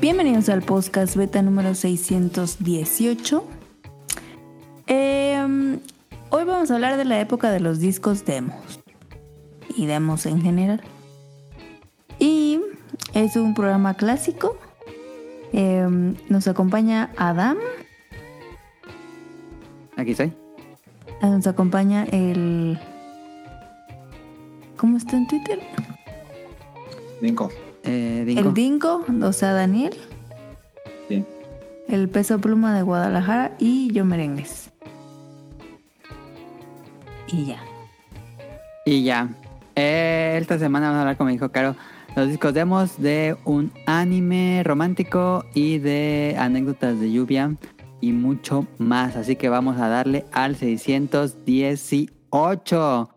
Bienvenidos al podcast beta número 618. Em, hoy vamos a hablar de la época de los discos demos y demos en general. Y es un programa clásico. Em, nos acompaña Adam. Aquí estoy. Nos acompaña el... ¿Cómo está en Twitter? Dinko. Eh, Dinko. El Dingo, o sea, Daniel. Sí. El peso pluma de Guadalajara y yo merengues. Y ya. Y ya. Eh, esta semana vamos a hablar, como dijo Caro, los discos demos de un anime romántico y de anécdotas de lluvia y mucho más. Así que vamos a darle al 618.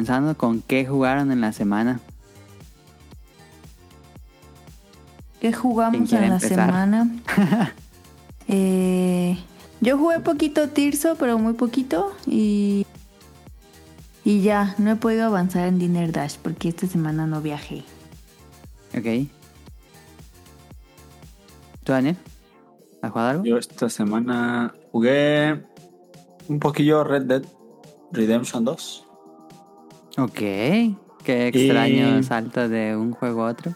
Comenzando con qué jugaron en la semana. ¿Qué ¿Quién jugamos en la empezar? semana? Eh, yo jugué poquito Tirso, pero muy poquito. Y, y ya, no he podido avanzar en Dinner Dash porque esta semana no viajé. Ok. ¿Tú, Daniel? ¿Has jugado algo? Yo esta semana jugué un poquillo Red Dead Redemption 2. Ok. Qué extraño Y- salto de un juego a otro.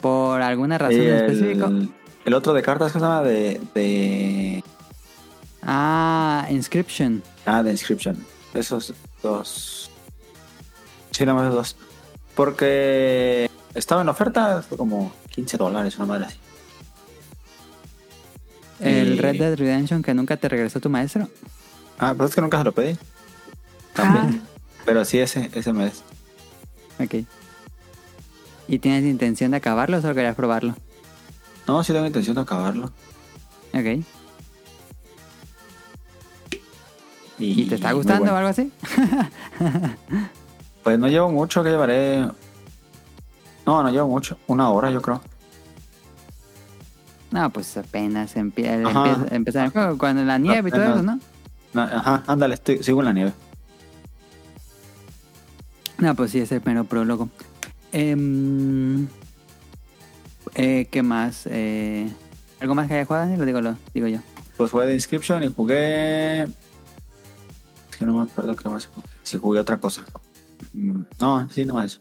¿Por alguna razón Y en específico? el, el otro de cartas, ¿qué se llama? De, de... Ah, Inscription. Ah, de Inscription. Esos dos. Sí, nada más esos dos. Porque estaba en oferta, fue como 15 dólares, una madre así. El Y- Red Dead Redemption que nunca te regresó tu maestro. Ah, pero es que nunca se lo pedí. También. Pero sí, ese, ese mes. Ok. ¿Y tienes intención de acabarlo o solo querías probarlo? No, sí tengo intención de acabarlo. Ok. ¿Y, ¿Y te está gustando bueno. o algo así? Pues no llevo mucho, que llevaré. No, no llevo mucho. Una hora, yo creo. No, pues apenas empie Ajá. empieza, empezar el juego. Cuando la nieve y todo eso, ¿no? No, ajá, ándale, estoy, sigo en la nieve. No, pues sí, es el mero prólogo. Em, eh, ¿Qué más? Eh, ¿Algo más que haya jugado? Lo digo, lo digo yo. Pues fue de Inscription y jugué. Es que no me acuerdo qué más. Si jugué otra cosa. Mm, No, sí, no eso.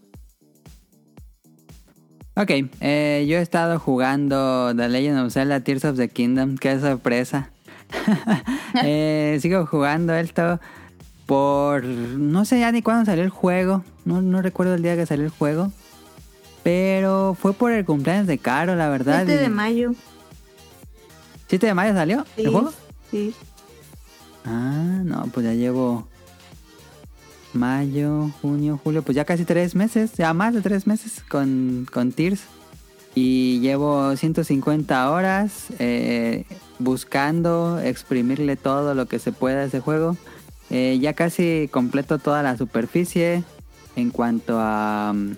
Ok, eh, yo he estado jugando The Legend of Zelda Tears of the Kingdom. Qué sorpresa. Eh, sigo jugando esto por... No sé ya ni cuándo salió el juego. No, no recuerdo el día que salió el juego. Pero fue por el cumpleaños de Caro, la verdad. 7 de mayo. ¿7 de mayo salió Sí. el juego? Sí. Ah, no, pues ya llevo mayo, junio, julio, pues ya casi tres meses, ya más de tres meses con, con Tears. Y llevo 150 horas eh, buscando exprimirle todo lo que se pueda a ese juego. Eh, ya casi completo toda la superficie en cuanto a... mm,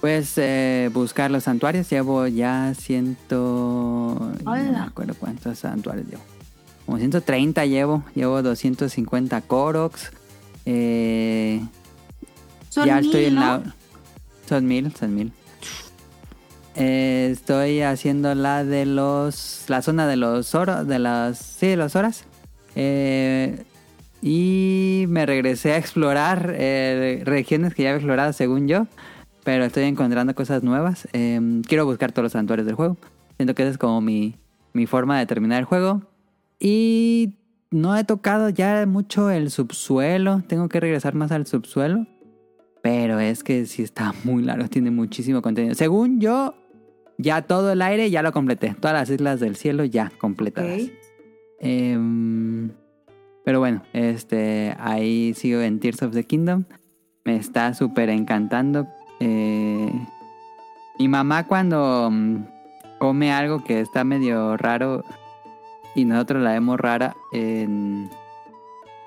Pues eh, buscar los santuarios. Llevo ya ciento... No me acuerdo cuántos santuarios llevo. Como 130 llevo. Llevo 250 Koroks. Eh, Son ya mil, estoy en ¿no? la... Son mil, son mil. Eh, estoy haciendo la de los... La zona de los oros, de las... Sí, de los horas. Eh, y me regresé a explorar eh, regiones que ya había explorado según yo. Pero estoy encontrando cosas nuevas. Eh, quiero buscar todos los santuarios del juego. Siento que esa es como mi, mi forma de terminar el juego. Y no he tocado ya mucho el subsuelo. Tengo que regresar más al subsuelo. Pero es que sí está muy largo. Tiene muchísimo contenido. Según yo, ya todo el aire ya lo completé. Todas las islas del cielo ya completadas. Em, pero bueno, este, ahí sigo en Tears of the Kingdom. me está súper encantando. Eh, mi mamá cuando mm, come algo que está medio raro y nosotros la vemos rara,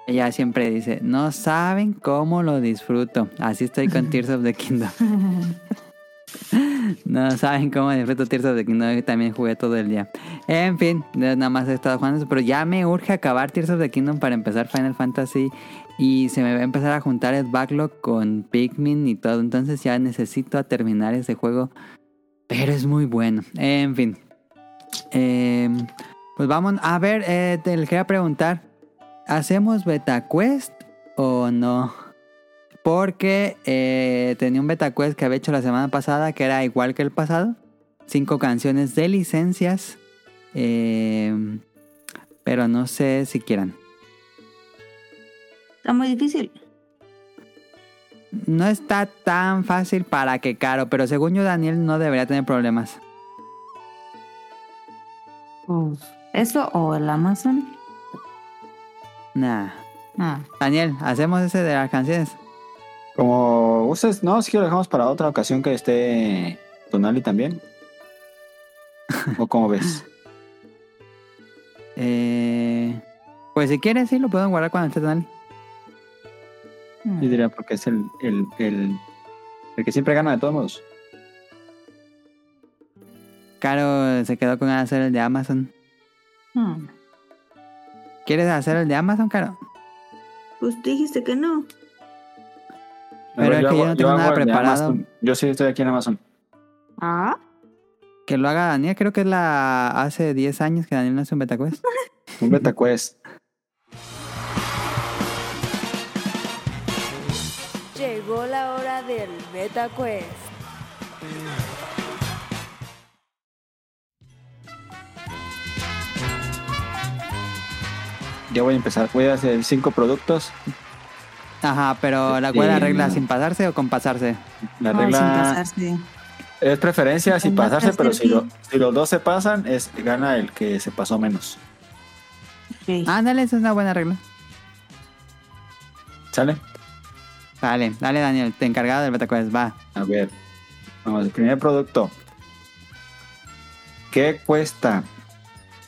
ella siempre dice, no saben cómo lo disfruto. Así estoy con Tears of the Kingdom. No saben cómo disfruto Tears the Kingdom. También jugué todo el día. En fin, nada más he estado jugando eso. Pero ya me urge acabar Tears of the Kingdom para empezar Final Fantasy. Y se me va a empezar a juntar el backlog con Pikmin y todo. Entonces ya necesito terminar ese juego. Pero es muy bueno. En fin. Eh, pues vamos. A ver, eh, te le quería preguntar. ¿Hacemos beta quest o no? Porque eh, tenía un beta quest que había hecho la semana pasada que era igual que el pasado. Cinco canciones de licencias. eh, pero no sé si quieran. Está muy difícil. No está tan fácil para que caro, pero según yo Daniel no debería tener problemas. Pues, ¿Eso o el Amazon? Nah. Ah. Daniel, ¿hacemos ese de las canciones? Como ustedes, no, si que lo dejamos para otra ocasión que esté Tonali también. ¿O cómo ves? Eh, pues si quieres, sí, lo puedo guardar cuando esté. Mm. Yo diría porque es el, el, el, el que siempre gana de todos modos. Caro se quedó con hacer el de Amazon. Mm. ¿Quieres hacer el de Amazon, Caro? Pues dijiste que no. Pero es que yo no tengo nada preparado. Yo sí estoy aquí en Amazon. Ah. Que lo haga Daniel, creo que es la hace 10 años que Daniel hace un beta quest. Un beta quest. Llegó la hora del Beta Quest. Ya voy a empezar. Voy a hacer cinco productos. Ajá, pero la Sí, cual regla sin pasarse o con pasarse. La No, sin regla pasarse. es preferencia sin pasarse, pero si, lo- si los dos se pasan, es gana el que se pasó menos. Sí. Ándale, esa es una buena regla. ¿Sale? Dale, dale Daniel, te encargado del beta quest, va. A ver. Vamos, el primer producto. ¿Qué cuesta?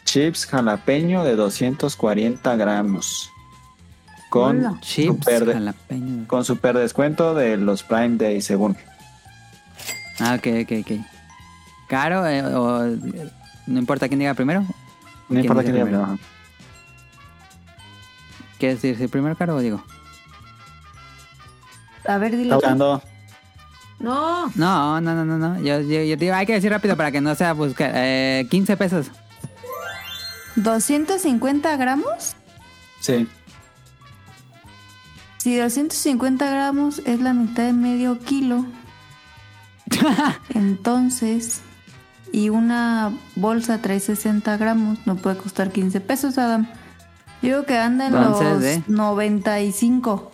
Chips jalapeño de 240 gramos. Con, Hola. Super de- con super descuento de los Prime Day, según. Ah, ok, ok, ok. Caro, eh, o no importa quién diga primero. No ¿Quién importa quién diga primero? primero. ¿Quieres decir primero, Caro, o digo? A ver, dilo. tú. buscando. No. No, no, no, no, no. Yo, yo, yo digo, hay que decir rápido para que no sea buscar. Eh, 15 pesos. 250 gramos. Sí. Si 250 gramos es la mitad de medio kilo, entonces, y una bolsa trae 60 gramos, no puede costar 15 pesos, Adam. Yo digo que anda en Entonces, los ¿eh? 95.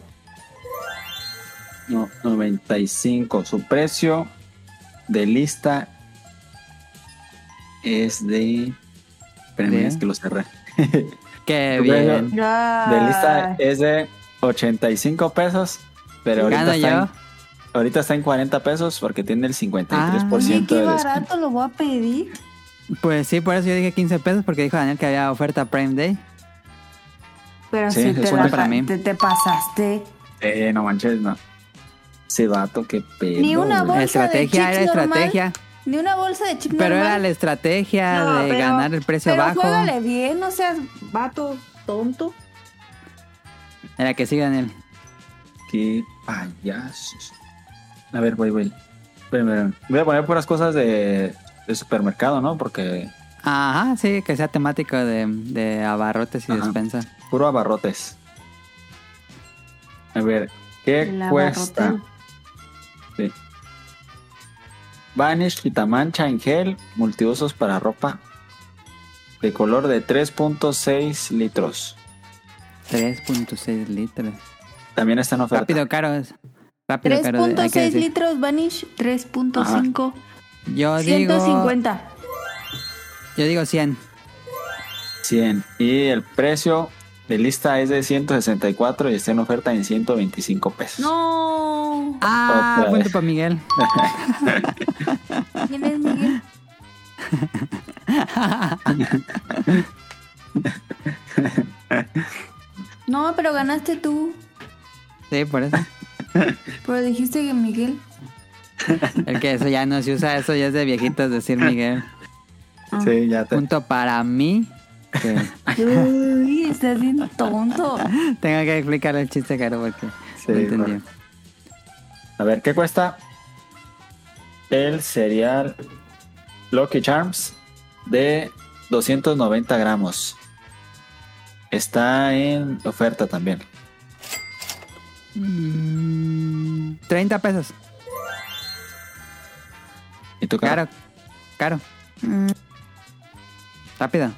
No, 95. Su precio de lista es de. Espérenme, ¿De? es que lo cerré. Qué bien. De lista es de 85 pesos. Pero ahorita está, yo. en, ahorita está en 40 pesos porque tiene el 53% Ah. Oye, de qué descuento. barato lo voy a pedir. Pues sí, por eso yo dije 15 pesos porque dijo Daniel que había oferta Prime Day. Pero Sí, si es te, una la para pa- mí. te, te pasaste. Eh, no manches, no. Ese vato, qué pedo. Ni una bolsa estrategia de era normal. estrategia. Ni una bolsa de chip Pero normal. era la estrategia No, de pero- ganar el precio pero bajo. juégale bien, no seas vato tonto. Era que sí, Daniel. Qué payasos. A ver, voy, voy. Voy a poner puras cosas de, de supermercado, ¿no? Porque Ajá, sí, que sea temático de, de abarrotes y Ajá. despensa. puro abarrotes. A ver, ¿qué cuesta? Sí. Vanish Quitamancha en gel, multiusos para ropa. De color de 3.6 litros. 3.6 litros. También está en oferta. Rápido, caro. es- Rápido, caro. hay que 3.6 decir. litros Vanish, 3.5, Yo digo. 150. Yo digo 100. 100. Y el precio de lista es de 164 y está en oferta en 125 pesos. No. Ah, Otra punto para Miguel. ¿Quién es Miguel? No, pero ganaste tú. Sí, por eso. Pero dijiste que Miguel. El que eso ya no se usa, eso ya es de viejitos decir Miguel. Sí, ya te. Punto para mí. que Uy, estás bien tonto. tengo que explicarle el chiste, caro, porque Sí, no entendió. bueno. A ver, ¿qué cuesta el cereal Lucky Charms de 290 gramos? Está en oferta también. Mm, 30 pesos. ¿Y tu cara? Caro, caro. Mm, Rápido.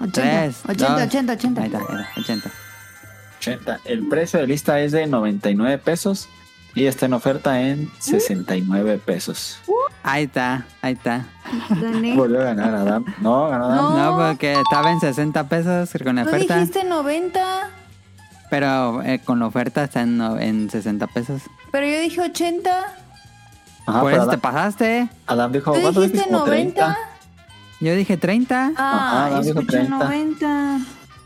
80, Tres, 80, dos. 80, 80. Ahí está, ahí está, 80. 80. El precio de lista es de 99 pesos y está en oferta en 69 pesos. Ahí está, ahí está. Gané. Volvió a ganar Adam. No, ganó Adam. No. No, porque estaba en 60 pesos con la Tú oferta. dijiste 90, Pero eh, con la oferta está en, en 60 pesos. pero yo dije 80. Ajá, Por eso te Adam, pasaste. Adam dijo, Tú ¿cuánto dijiste Como 90. Yo dije 30. Ah, Ajá, yo dijo escuché 30. 90.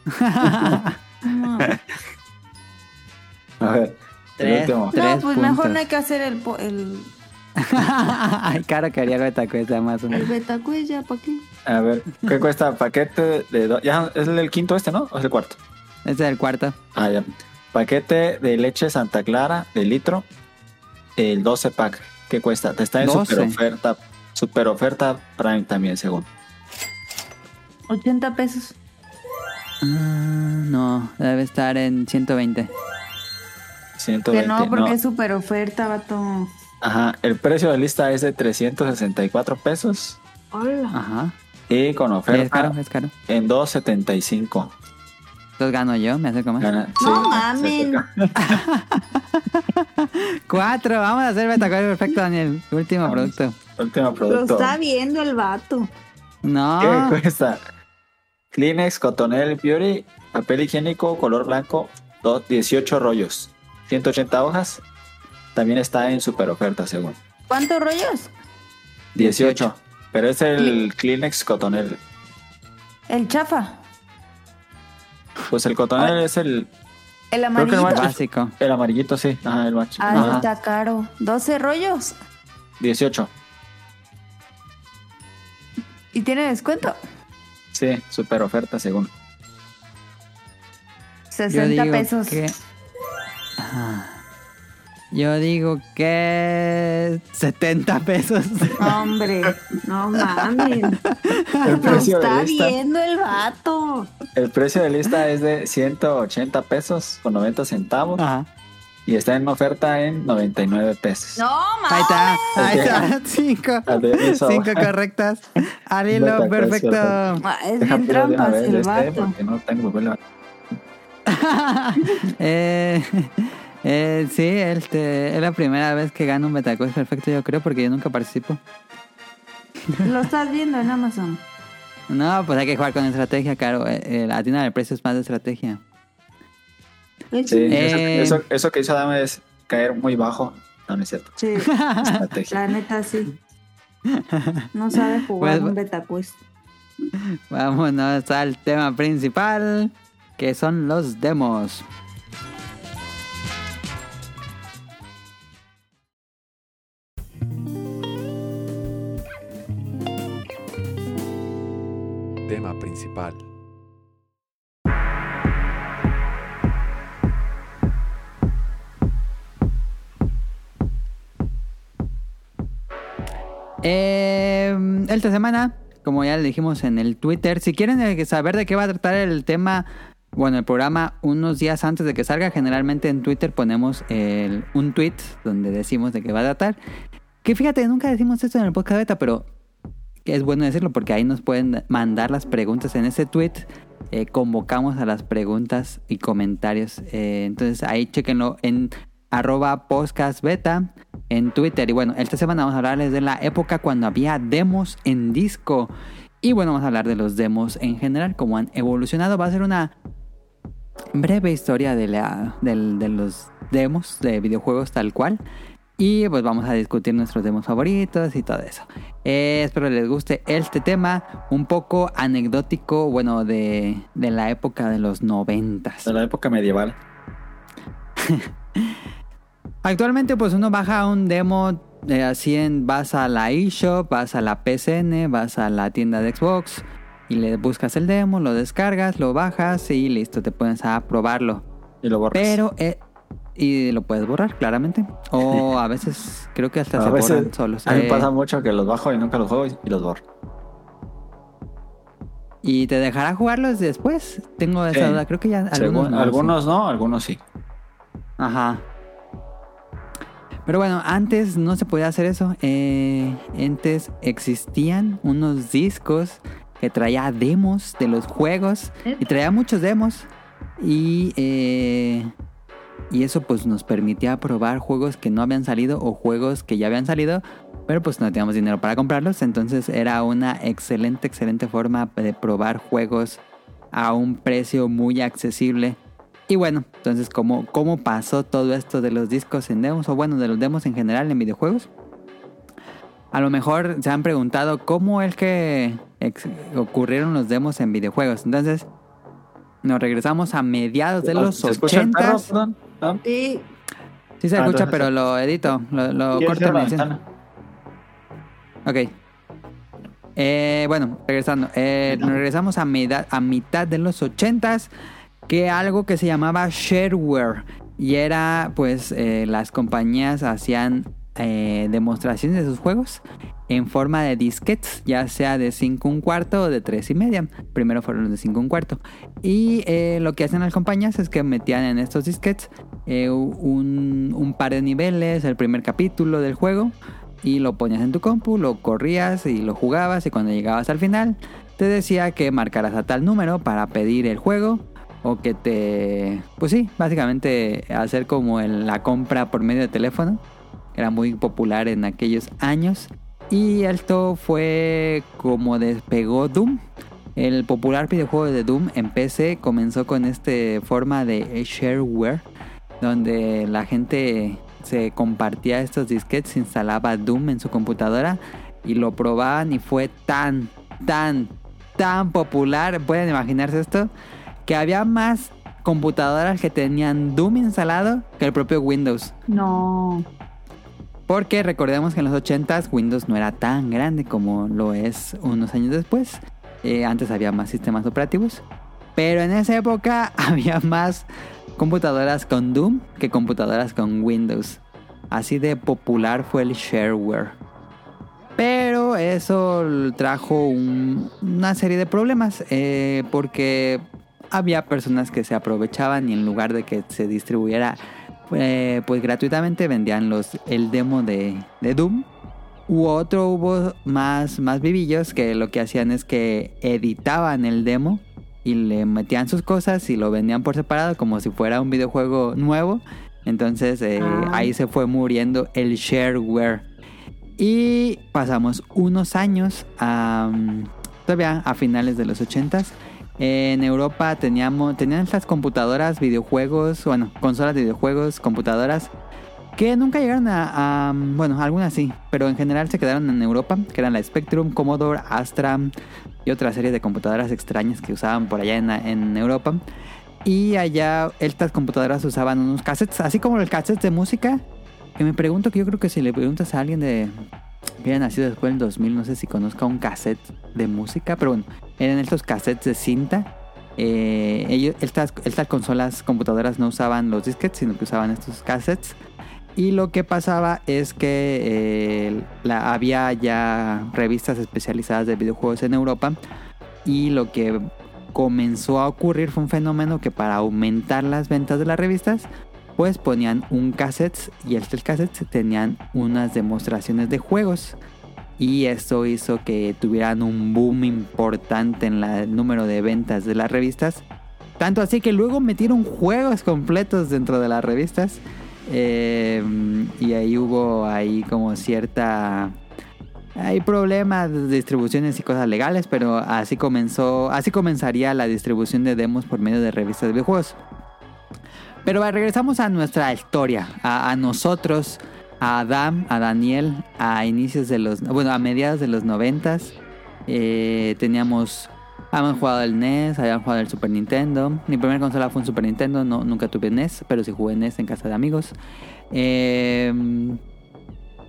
No. A ver, Tres. último. Tres No, pues mejor puntos. no hay que hacer el, el, Ay, caro quería el betacuesta más o el menos. betacuella, ¿para qué? A ver, ¿qué cuesta paquete de... do- Ya, ¿Es el quinto este, no? ¿O es el cuarto? Este es el cuarto. Ah, ya. Paquete de leche Santa Clara de litro, el 12 pack. ¿Qué cuesta? Te está en 12. super oferta. Super oferta Prime también, según. 80 pesos. Ah, no, debe estar en 120. 120. Que no, porque no. es super oferta, vato. Ajá, el precio de lista es de 364 pesos Hola. Ajá. y con Sí, es oferta caro, es caro. en 275. Entonces gano yo, me acerco más. Gana- No sí, acerca. Cuatro, vamos a hacer betacuesta perfecto, Daniel. Último Vamos. producto. Último Lo producto. está viendo el vato. No. ¿Qué cuesta? Kleenex Cotonel Beauty, papel higiénico color blanco, do- 18 rollos, 180 hojas. También está en super oferta, según. ¿Cuántos rollos? 18. Pero es el Kleenex Cotonel. El chafa. Pues el Cotonel es el, El el amarillito. macho. Básico. el amarillito, sí. Ajá, el macho. Ah, Ajá, está caro. 12 rollos. 18. ¿Y tiene descuento? Sí, super oferta, según. Yo 60 digo pesos. que... Ah. Yo digo que 70 pesos. Hombre, no mames. El Lo precio está de lista, viendo el vato. el precio de lista es de 180 pesos con 90 centavos Ajá. y está en oferta en 99 pesos. No Ahí mames. está, ahí está. Cinco. Cinco correctas. Al hilo, Betacuesta. perfecto. Ah, Es Deja bien trampas el este, vato. porque no tengo papel. eh, eh, sí, este, es la primera vez que gano un Betacuest perfecto, yo creo, porque yo nunca participo. Lo estás viendo en Amazon. No, pues hay que jugar con estrategia, claro. Eh, la tienda del precio es más de estrategia. Sí, Eh. eso, eso, eso que hizo Adame es caer muy bajo. No, no es cierto. Sí, Estrategia. la neta sí. No sabe jugar Pues- un betacuest. Vámonos al tema principal, que son los demos. Tema principal. Eh, esta semana, como ya le dijimos en el Twitter, si quieren eh, saber de qué va a tratar el tema, bueno, el programa unos días antes de que salga, generalmente en Twitter ponemos un tweet donde decimos de qué va a tratar. Que fíjate, nunca decimos esto en el podcast beta, pero es bueno decirlo porque ahí nos pueden mandar las preguntas en ese tweet. eh, convocamos a las preguntas y comentarios. Eh, entonces ahí chequenlo en arroba podcast en Twitter. Y bueno, esta semana vamos a hablarles de la época cuando había demos en disco. Y bueno, vamos a hablar de los demos en general, cómo han evolucionado. Va a ser una breve historia de, la, de los demos de videojuegos tal cual. Y pues vamos a discutir nuestros demos favoritos y todo eso. Eh, espero les guste este tema, un poco anecdótico, bueno, de, de la época de los noventas. De la época medieval. Actualmente pues uno baja un demo eh, así en, vas a la eShop, vas a la PCN, vas a la tienda de Xbox y le buscas el demo, lo descargas, lo bajas y listo, te pones a probarlo. Y lo borras. Pero, eh, y lo puedes borrar, claramente. O a veces, creo que hasta a se veces, borran solos. a mí me Eh, pasa mucho que los bajo y nunca los juego y los borro. y te dejará jugarlos después. Tengo esa Sí. duda. Creo que ya algunos Según- no, algunos no, algunos sí. sí. Ajá. Pero bueno, antes no se podía hacer eso. Eh, antes existían unos discos que traía demos de los juegos. Y traía muchos demos. Y, eh, y eso pues nos permitía probar juegos que no habían salido o juegos que ya habían salido. Pero pues no teníamos dinero para comprarlos. Entonces era una excelente, excelente forma de probar juegos a un precio muy accesible. Y bueno, entonces ¿cómo, cómo pasó todo esto de los discos en demos? O bueno, de los demos en general en videojuegos. A lo mejor se han preguntado cómo es que ocurrieron los demos en videojuegos. Entonces, nos regresamos a mediados de los ¿Se escucha el perro? 80. ¿No? Sí. Sí se Ah, escucha, entonces- pero lo edito, lo, lo ¿Quieres corto la? Ok. Eh, bueno, regresando. Eh, nos regresamos a, meda- a mitad de los 80s. Que algo que se llamaba shareware. Y era, pues, eh, las compañías hacían eh, demostraciones de sus juegos en forma de disquetes, ya sea de 5 un cuarto o de 3 y media. Primero fueron los de 5 un cuarto. Y eh, lo que hacen las compañías es que metían en estos disquetes eh, un, par de niveles, el primer capítulo del juego, y lo ponías en tu compu, lo corrías y lo jugabas, y cuando llegabas al final, te decía que marcaras a tal número para pedir el juego. O que te... Pues sí, básicamente hacer como la compra por medio de teléfono. Era muy popular en aquellos años. Y esto fue como despegó Doom. El popular videojuego de Doom en PC comenzó con esta forma de shareware, donde la gente se compartía estos disquetes, instalaba Doom en su computadora y lo probaban y fue tan, tan, tan popular, pueden imaginarse esto, que había más computadoras que tenían Doom instalado que el propio Windows. No. Porque recordemos que en los 80s Windows no era tan grande como lo es unos años después. Eh, antes había más sistemas operativos. Pero en esa época había más computadoras con Doom que computadoras con Windows. Así de popular fue el shareware. Pero eso trajo un- una serie de problemas. eh, porque había personas que se aprovechaban y en lugar de que se distribuyera eh, pues gratuitamente vendían los el demo de, de Doom. U otro hubo más, más vivillos que lo que hacían es que editaban el demo y le metían sus cosas y lo vendían por separado como si fuera un videojuego nuevo. Entonces eh, Ah. ahí se fue muriendo el shareware. Y pasamos unos años a, todavía a finales de los 80s. En Europa teníamos, tenían estas computadoras, videojuegos, bueno, consolas de videojuegos, computadoras, que nunca llegaron a, bueno, algunas sí, pero en general se quedaron en Europa, que eran la Spectrum, Commodore, Astra y otra serie de computadoras extrañas que usaban por allá en, Europa. Y allá estas computadoras usaban unos cassettes, así como los cassettes de música, que me pregunto que yo creo que si le preguntas a alguien de que haya nacido después del 2000, no sé si conozca un cassette de música, pero bueno, eran estos cassettes de cinta. Eh, estas, consolas computadoras no usaban los disquetes, sino que usaban estos cassettes. Y lo que pasaba es que eh, la, había ya revistas especializadas de videojuegos en Europa. Y lo que comenzó a ocurrir fue un fenómeno que para aumentar las ventas de las revistas, pues ponían un cassette y estos cassettes tenían unas demostraciones de juegos. Y esto hizo que tuvieran un boom importante en el número de ventas de las revistas. Tanto así que luego metieron juegos completos dentro de las revistas. Eh, y ahí hubo ahí como cierta... Hay problemas de distribuciones y cosas legales, pero así comenzó, así comenzaría la distribución de demos por medio de revistas de videojuegos. Pero regresamos a nuestra historia, a nosotros, a Adam, a Daniel, a inicios de los, bueno, a mediados de los noventas. Eh, teníamos, habían jugado el NES, habían jugado el Super Nintendo. Mi primera consola fue un Super Nintendo, no, nunca tuve NES, pero sí jugué NES en casa de amigos. Eh,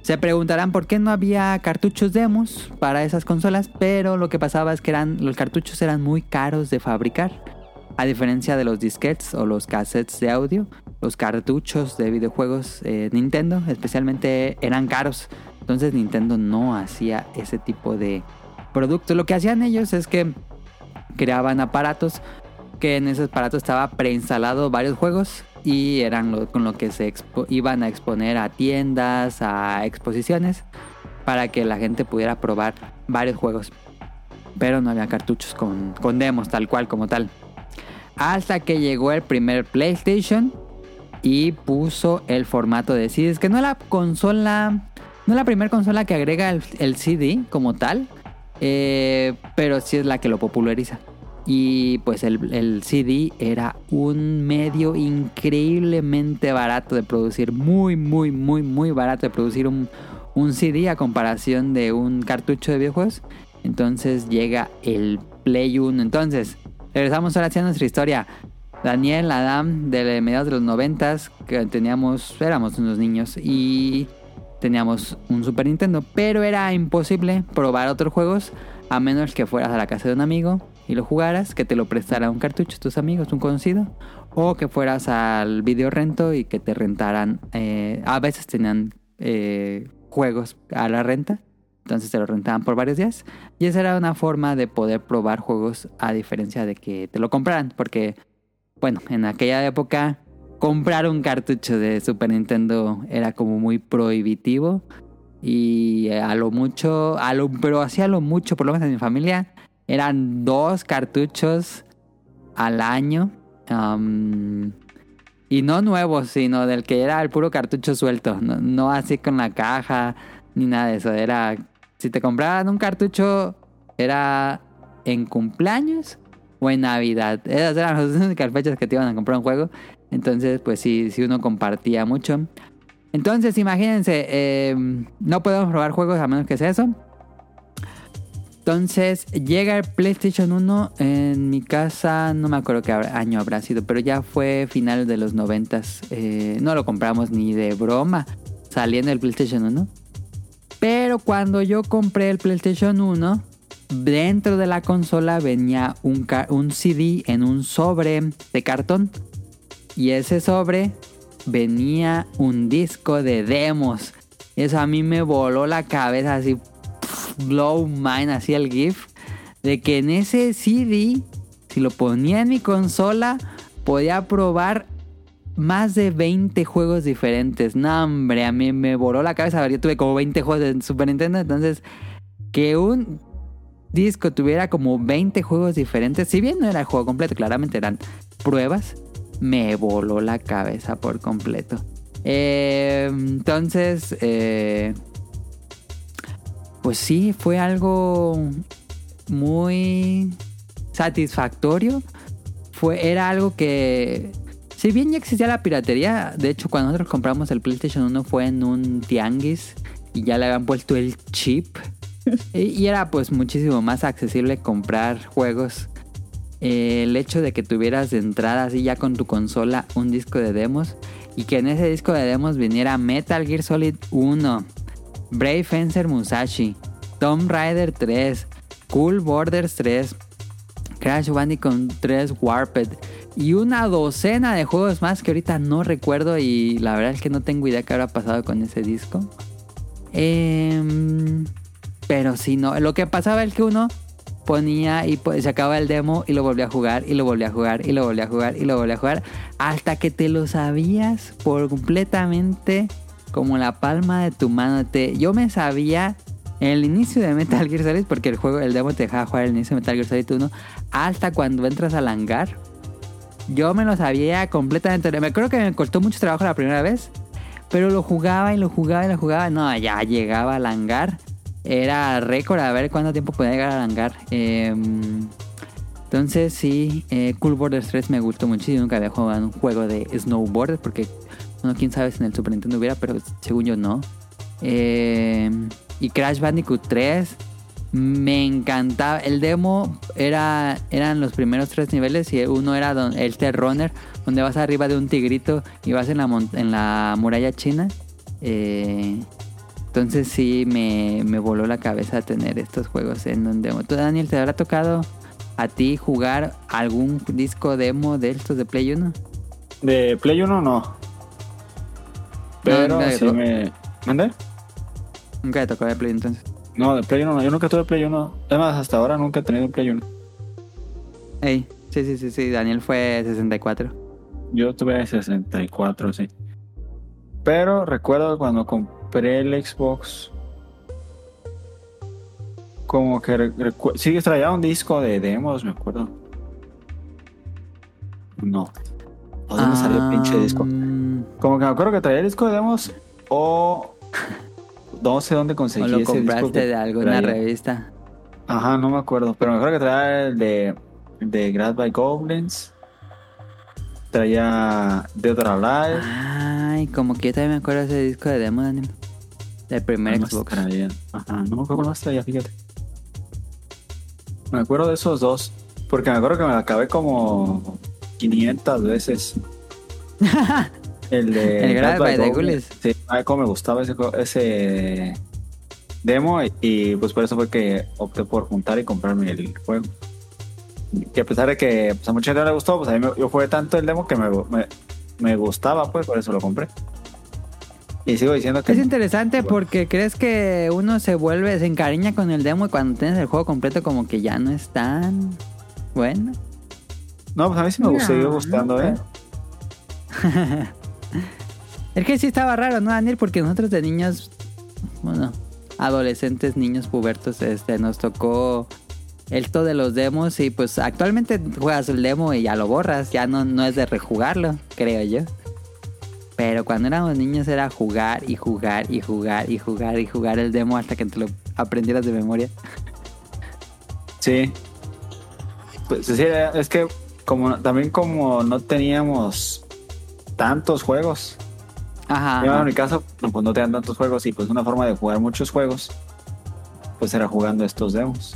se preguntarán por qué no había cartuchos demos para esas consolas, pero lo que pasaba es que eran, los cartuchos eran muy caros de fabricar. A diferencia de los disquetes o los cassettes de audio, los cartuchos de videojuegos eh, Nintendo especialmente eran caros. Entonces Nintendo no hacía ese tipo de producto. Lo que hacían ellos es que creaban aparatos que en esos aparatos estaba preinstalado varios juegos y eran con lo que se iban a exponer a tiendas, a exposiciones, para que la gente pudiera probar varios juegos. Pero no había cartuchos con, con demos, tal cual como tal. Hasta que llegó el primer PlayStation y puso el formato de CDs, que no es la consola, no es la primera consola que agrega el, el CD como tal, eh, pero sí es la que lo populariza. Y pues el, el CD era un medio increíblemente barato de producir, muy, muy, muy, muy barato de producir un, un CD a comparación de un cartucho de videojuegos. Entonces llega el Play 1. Entonces, regresamos ahora hacia nuestra historia. Daniel, Adam, de mediados de los noventas, que teníamos, éramos unos niños y teníamos un Super Nintendo, pero era imposible probar otros juegos a menos que fueras a la casa de un amigo y lo jugaras, que te lo prestara un cartucho tus amigos, un conocido, o que fueras al video rento y que te rentaran. eh, a veces tenían eh, juegos a la renta, entonces te lo rentaban por varios días. Y esa era una forma de poder probar juegos a diferencia de que te lo compraran, porque, bueno, en aquella época comprar un cartucho de Super Nintendo era como muy prohibitivo. Y a lo mucho, a lo, pero hacía lo mucho, por lo menos en mi familia, eran dos cartuchos al año. y no nuevos, sino del que era el puro cartucho suelto. No, no así con la caja, ni nada de eso. Era, si te compraban un cartucho, era en cumpleaños o en Navidad. Esas eran las únicas fechas que te iban a comprar un juego. Entonces, pues sí, sí uno compartía mucho. Entonces, imagínense, eh, no podemos probar juegos a menos que sea eso. Entonces, llega el PlayStation 1 en mi casa, no me acuerdo qué año habrá sido, pero ya fue final de los 90. no lo compramos ni de broma saliendo el PlayStation 1. Pero cuando yo compré el PlayStation 1, dentro de la consola venía un, CD en un sobre de cartón. Y ese sobre venía un disco de demos. Eso a mí me voló la cabeza así, blow mind, así el GIF. De que en ese CD, si lo ponía en mi consola, podía probar más de 20 juegos diferentes. No, hombre, a mí me voló la cabeza. Yo tuve como 20 juegos de Super Nintendo. Entonces, que un disco tuviera como 20 juegos diferentes, si bien no era el juego completo, claramente eran pruebas, me voló la cabeza por completo. Eh, entonces, eh, pues sí, fue algo muy satisfactorio. Fue, era algo que, si bien ya existía la piratería, de hecho cuando nosotros compramos el PlayStation 1 fue en un tianguis y ya le habían puesto el chip. y, era pues muchísimo más accesible comprar juegos. Eh, el hecho de que tuvieras de entrada así ya con tu consola un disco de demos y que en ese disco de demos viniera Metal Gear Solid 1, Brave Fencer Musashi, Tomb Raider 3, Cool Borders 3, Crash Bandicoot 3 Warped y una docena de juegos más que ahorita no recuerdo y la verdad es que no tengo idea qué habrá pasado con ese disco. Em, pero si no, lo que pasaba es que uno ponía y acababa el demo y lo volvía a jugar y lo volvía a jugar y lo volvía a jugar y lo volvía a jugar hasta que te lo sabías por completamente como la palma de tu mano. Te, yo me sabía el inicio de Metal Gear Solid porque el juego, el demo te dejaba jugar el inicio de Metal Gear Solid 1 hasta cuando entras al hangar. Yo me lo sabía completamente. Me acuerdo que me costó mucho trabajo la primera vez, pero lo jugaba y lo jugaba y lo jugaba. No, ya llegaba al hangar. Era récord a ver cuánto tiempo podía llegar al hangar. Eh, Entonces sí, eh, Cool Borders 3 me gustó muchísimo. Nunca había jugado un juego de snowboard porque, bueno, quién sabe si en el Super Nintendo hubiera, pero según yo no. Eh, y Crash Bandicoot 3 me encantaba. El demo era eran los primeros tres niveles y uno era don- el T-Runner, donde vas arriba de un tigrito y vas en la, en la muralla china. Eh, entonces sí me, me voló la cabeza tener estos juegos en un demo. ¿Tú, Daniel, te habrá tocado a ti jugar algún disco demo de estos de Play 1? De Play 1 no. Pero sí me. ¿Mande? Nunca te tocó de Play entonces. No, de Play 1 no. Yo nunca tuve Play 1. Además, hasta ahora nunca he tenido un Play 1. Ey, sí, sí, sí, sí, Daniel fue 64. Yo tuve 64, sí. Pero recuerdo cuando compré el Xbox. Como que sí traía un disco de demos, me acuerdo. No. ¿O dónde salió el pinche disco? Mm, Como que me acuerdo que traía el disco de demos o no sé dónde conseguí O lo ese disco compraste de alguna traía. revista. Ajá, no me acuerdo, pero me acuerdo que traía el de de Grad by Goblins. Traía Dead or Alive. Ay, como que yo también me acuerdo de ese disco de demo, Daniel. Del primer ¿Qué más Xbox. traía? Ajá, no me acuerdo más traía, fíjate. Me acuerdo de esos dos, porque me acuerdo que me la acabé como 500 veces. El de El Grad by the. Ghoulies. Sí, ay, cómo me gustaba ese, ese demo y, y, pues por eso fue que opté por juntar y comprarme el juego. Que a pesar de que pues, a mucha gente no le gustó, pues a mí me, yo jugué tanto el demo que me, me, me gustaba, pues por eso lo compré. Y sigo diciendo que Es interesante porque crees que uno se vuelve, se encariña con el demo y cuando tienes el juego completo como que ya no es tan bueno. No, pues a mí sí me gustó, No, gustando, ¿eh? Es que sí estaba raro, ¿no, Daniel? Porque nosotros de niños, bueno, adolescentes, niños pubertos, este, nos tocó esto de los demos y pues actualmente juegas el demo y ya lo borras, ya no, no es de rejugarlo, creo yo. Pero cuando éramos niños era jugar y jugar y jugar y jugar y jugar el demo hasta que te lo aprendieras de memoria. Sí. Pues sí, es que como también como no teníamos tantos juegos. Ajá. Yo en mi caso, pues no tenían tantos juegos y pues una forma de jugar muchos juegos, pues era jugando estos demos.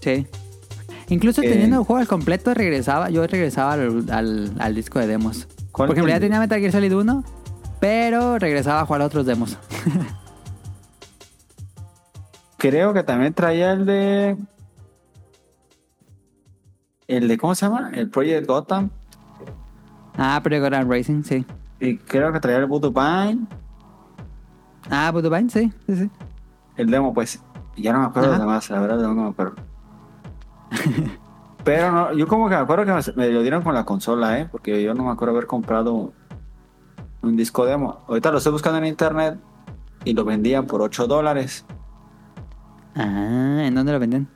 Sí. Incluso Eh. teniendo el juego al completo, regresaba, yo regresaba al, al- al disco de demos. ¿Cuál Por ejemplo, fue ya tenía Metal Gear Solid 1, pero regresaba a jugar a otros demos. Creo que también traía el de... El de, ¿cómo se llama? El Project Gotham. Ah, pero Goran Racing, sí. Y creo que traía el Vine. Ah, Budubine, sí, sí, sí. El demo, pues. Ya no me acuerdo de demás, la verdad no me acuerdo. Pero no, yo como que me acuerdo que me, me lo dieron con la consola, ¿eh? Porque yo no me acuerdo haber comprado un disco demo. Ahorita lo estoy buscando en internet y lo vendían por 8 dólares. Ah, ¿en dónde lo venden?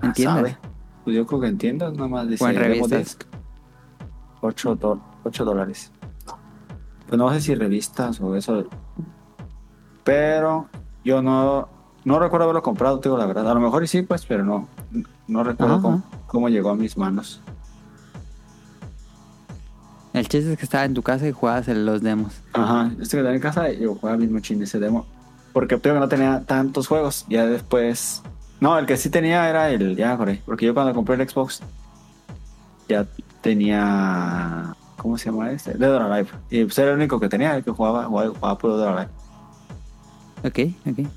Ah, En tiendas. ¿sabe? Pues yo creo que en tiendas nomás dice O en revistas. Disc. 8, do- 8 dólares. Pues no sé si revistas o eso. Pero yo no, no recuerdo haberlo comprado, digo la verdad. A lo mejor y sí, pues, pero no. No recuerdo cómo, cómo llegó a mis manos. El chiste es que estaba en tu casa y jugabas en los demos. Ajá, este que tenía en casa, yo jugaba mismo chin ese demo. Porque creo que no tenía tantos juegos. Ya después. No, el que sí tenía era el. Ya, acordé, Porque yo cuando compré el Xbox. Ya tenía. ¿Cómo se llama este? Dead or Alive. Y pues era el único que tenía, el que jugaba, puro Dead or Alive. Ok, ok.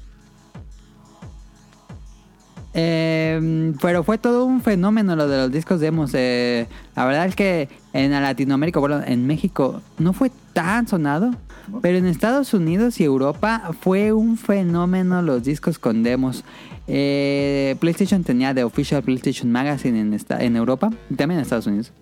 Eh, pero fue todo un fenómeno lo de los discos demos. Eh, la verdad es que en Latinoamérica, bueno, en México no fue tan sonado, pero en Estados Unidos y Europa fue un fenómeno los discos con demos. Eh, PlayStation tenía The Official PlayStation Magazine en, en Europa y también en Estados Unidos.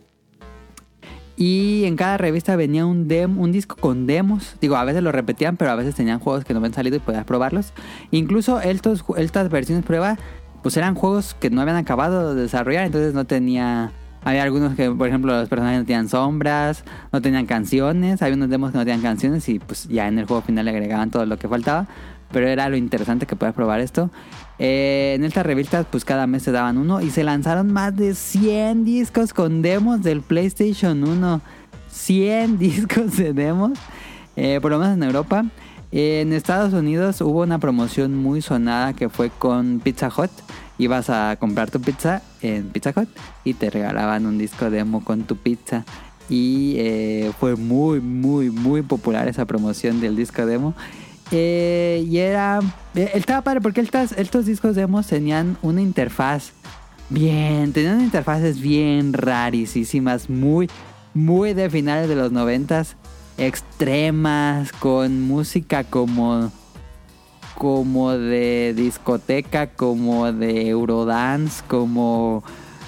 Y en cada revista venía un dem- un disco con demos. Digo, a veces lo repetían, pero a veces tenían juegos que no habían salido y podías probarlos. Incluso estos, estas versiones prueba, pues eran juegos que no habían acabado de desarrollar, entonces no tenía... Había algunos que, por ejemplo, los personajes no tenían sombras, no tenían canciones, había unos demos que no tenían canciones y pues ya en el juego final le agregaban todo lo que faltaba. Pero era lo interesante que puedas probar esto. Eh, en estas revistas, pues cada mes se daban uno y se lanzaron más de 100 discos con demos del PlayStation 1. 100 discos de demos, eh, por lo menos en Europa. En Estados Unidos hubo una promoción muy sonada que fue con Pizza Hut. Ibas a comprar tu pizza en Pizza Hut y te regalaban un disco demo con tu pizza. Y eh, fue muy, muy, muy popular esa promoción del disco demo. Eh, y era. eh, estaba padre porque estos discos demos tenían una interfaz bien. Tenían interfaces bien rarísimas, muy, muy de finales de los noventas. Extremas, con música como. Como de discoteca, como de Eurodance, como.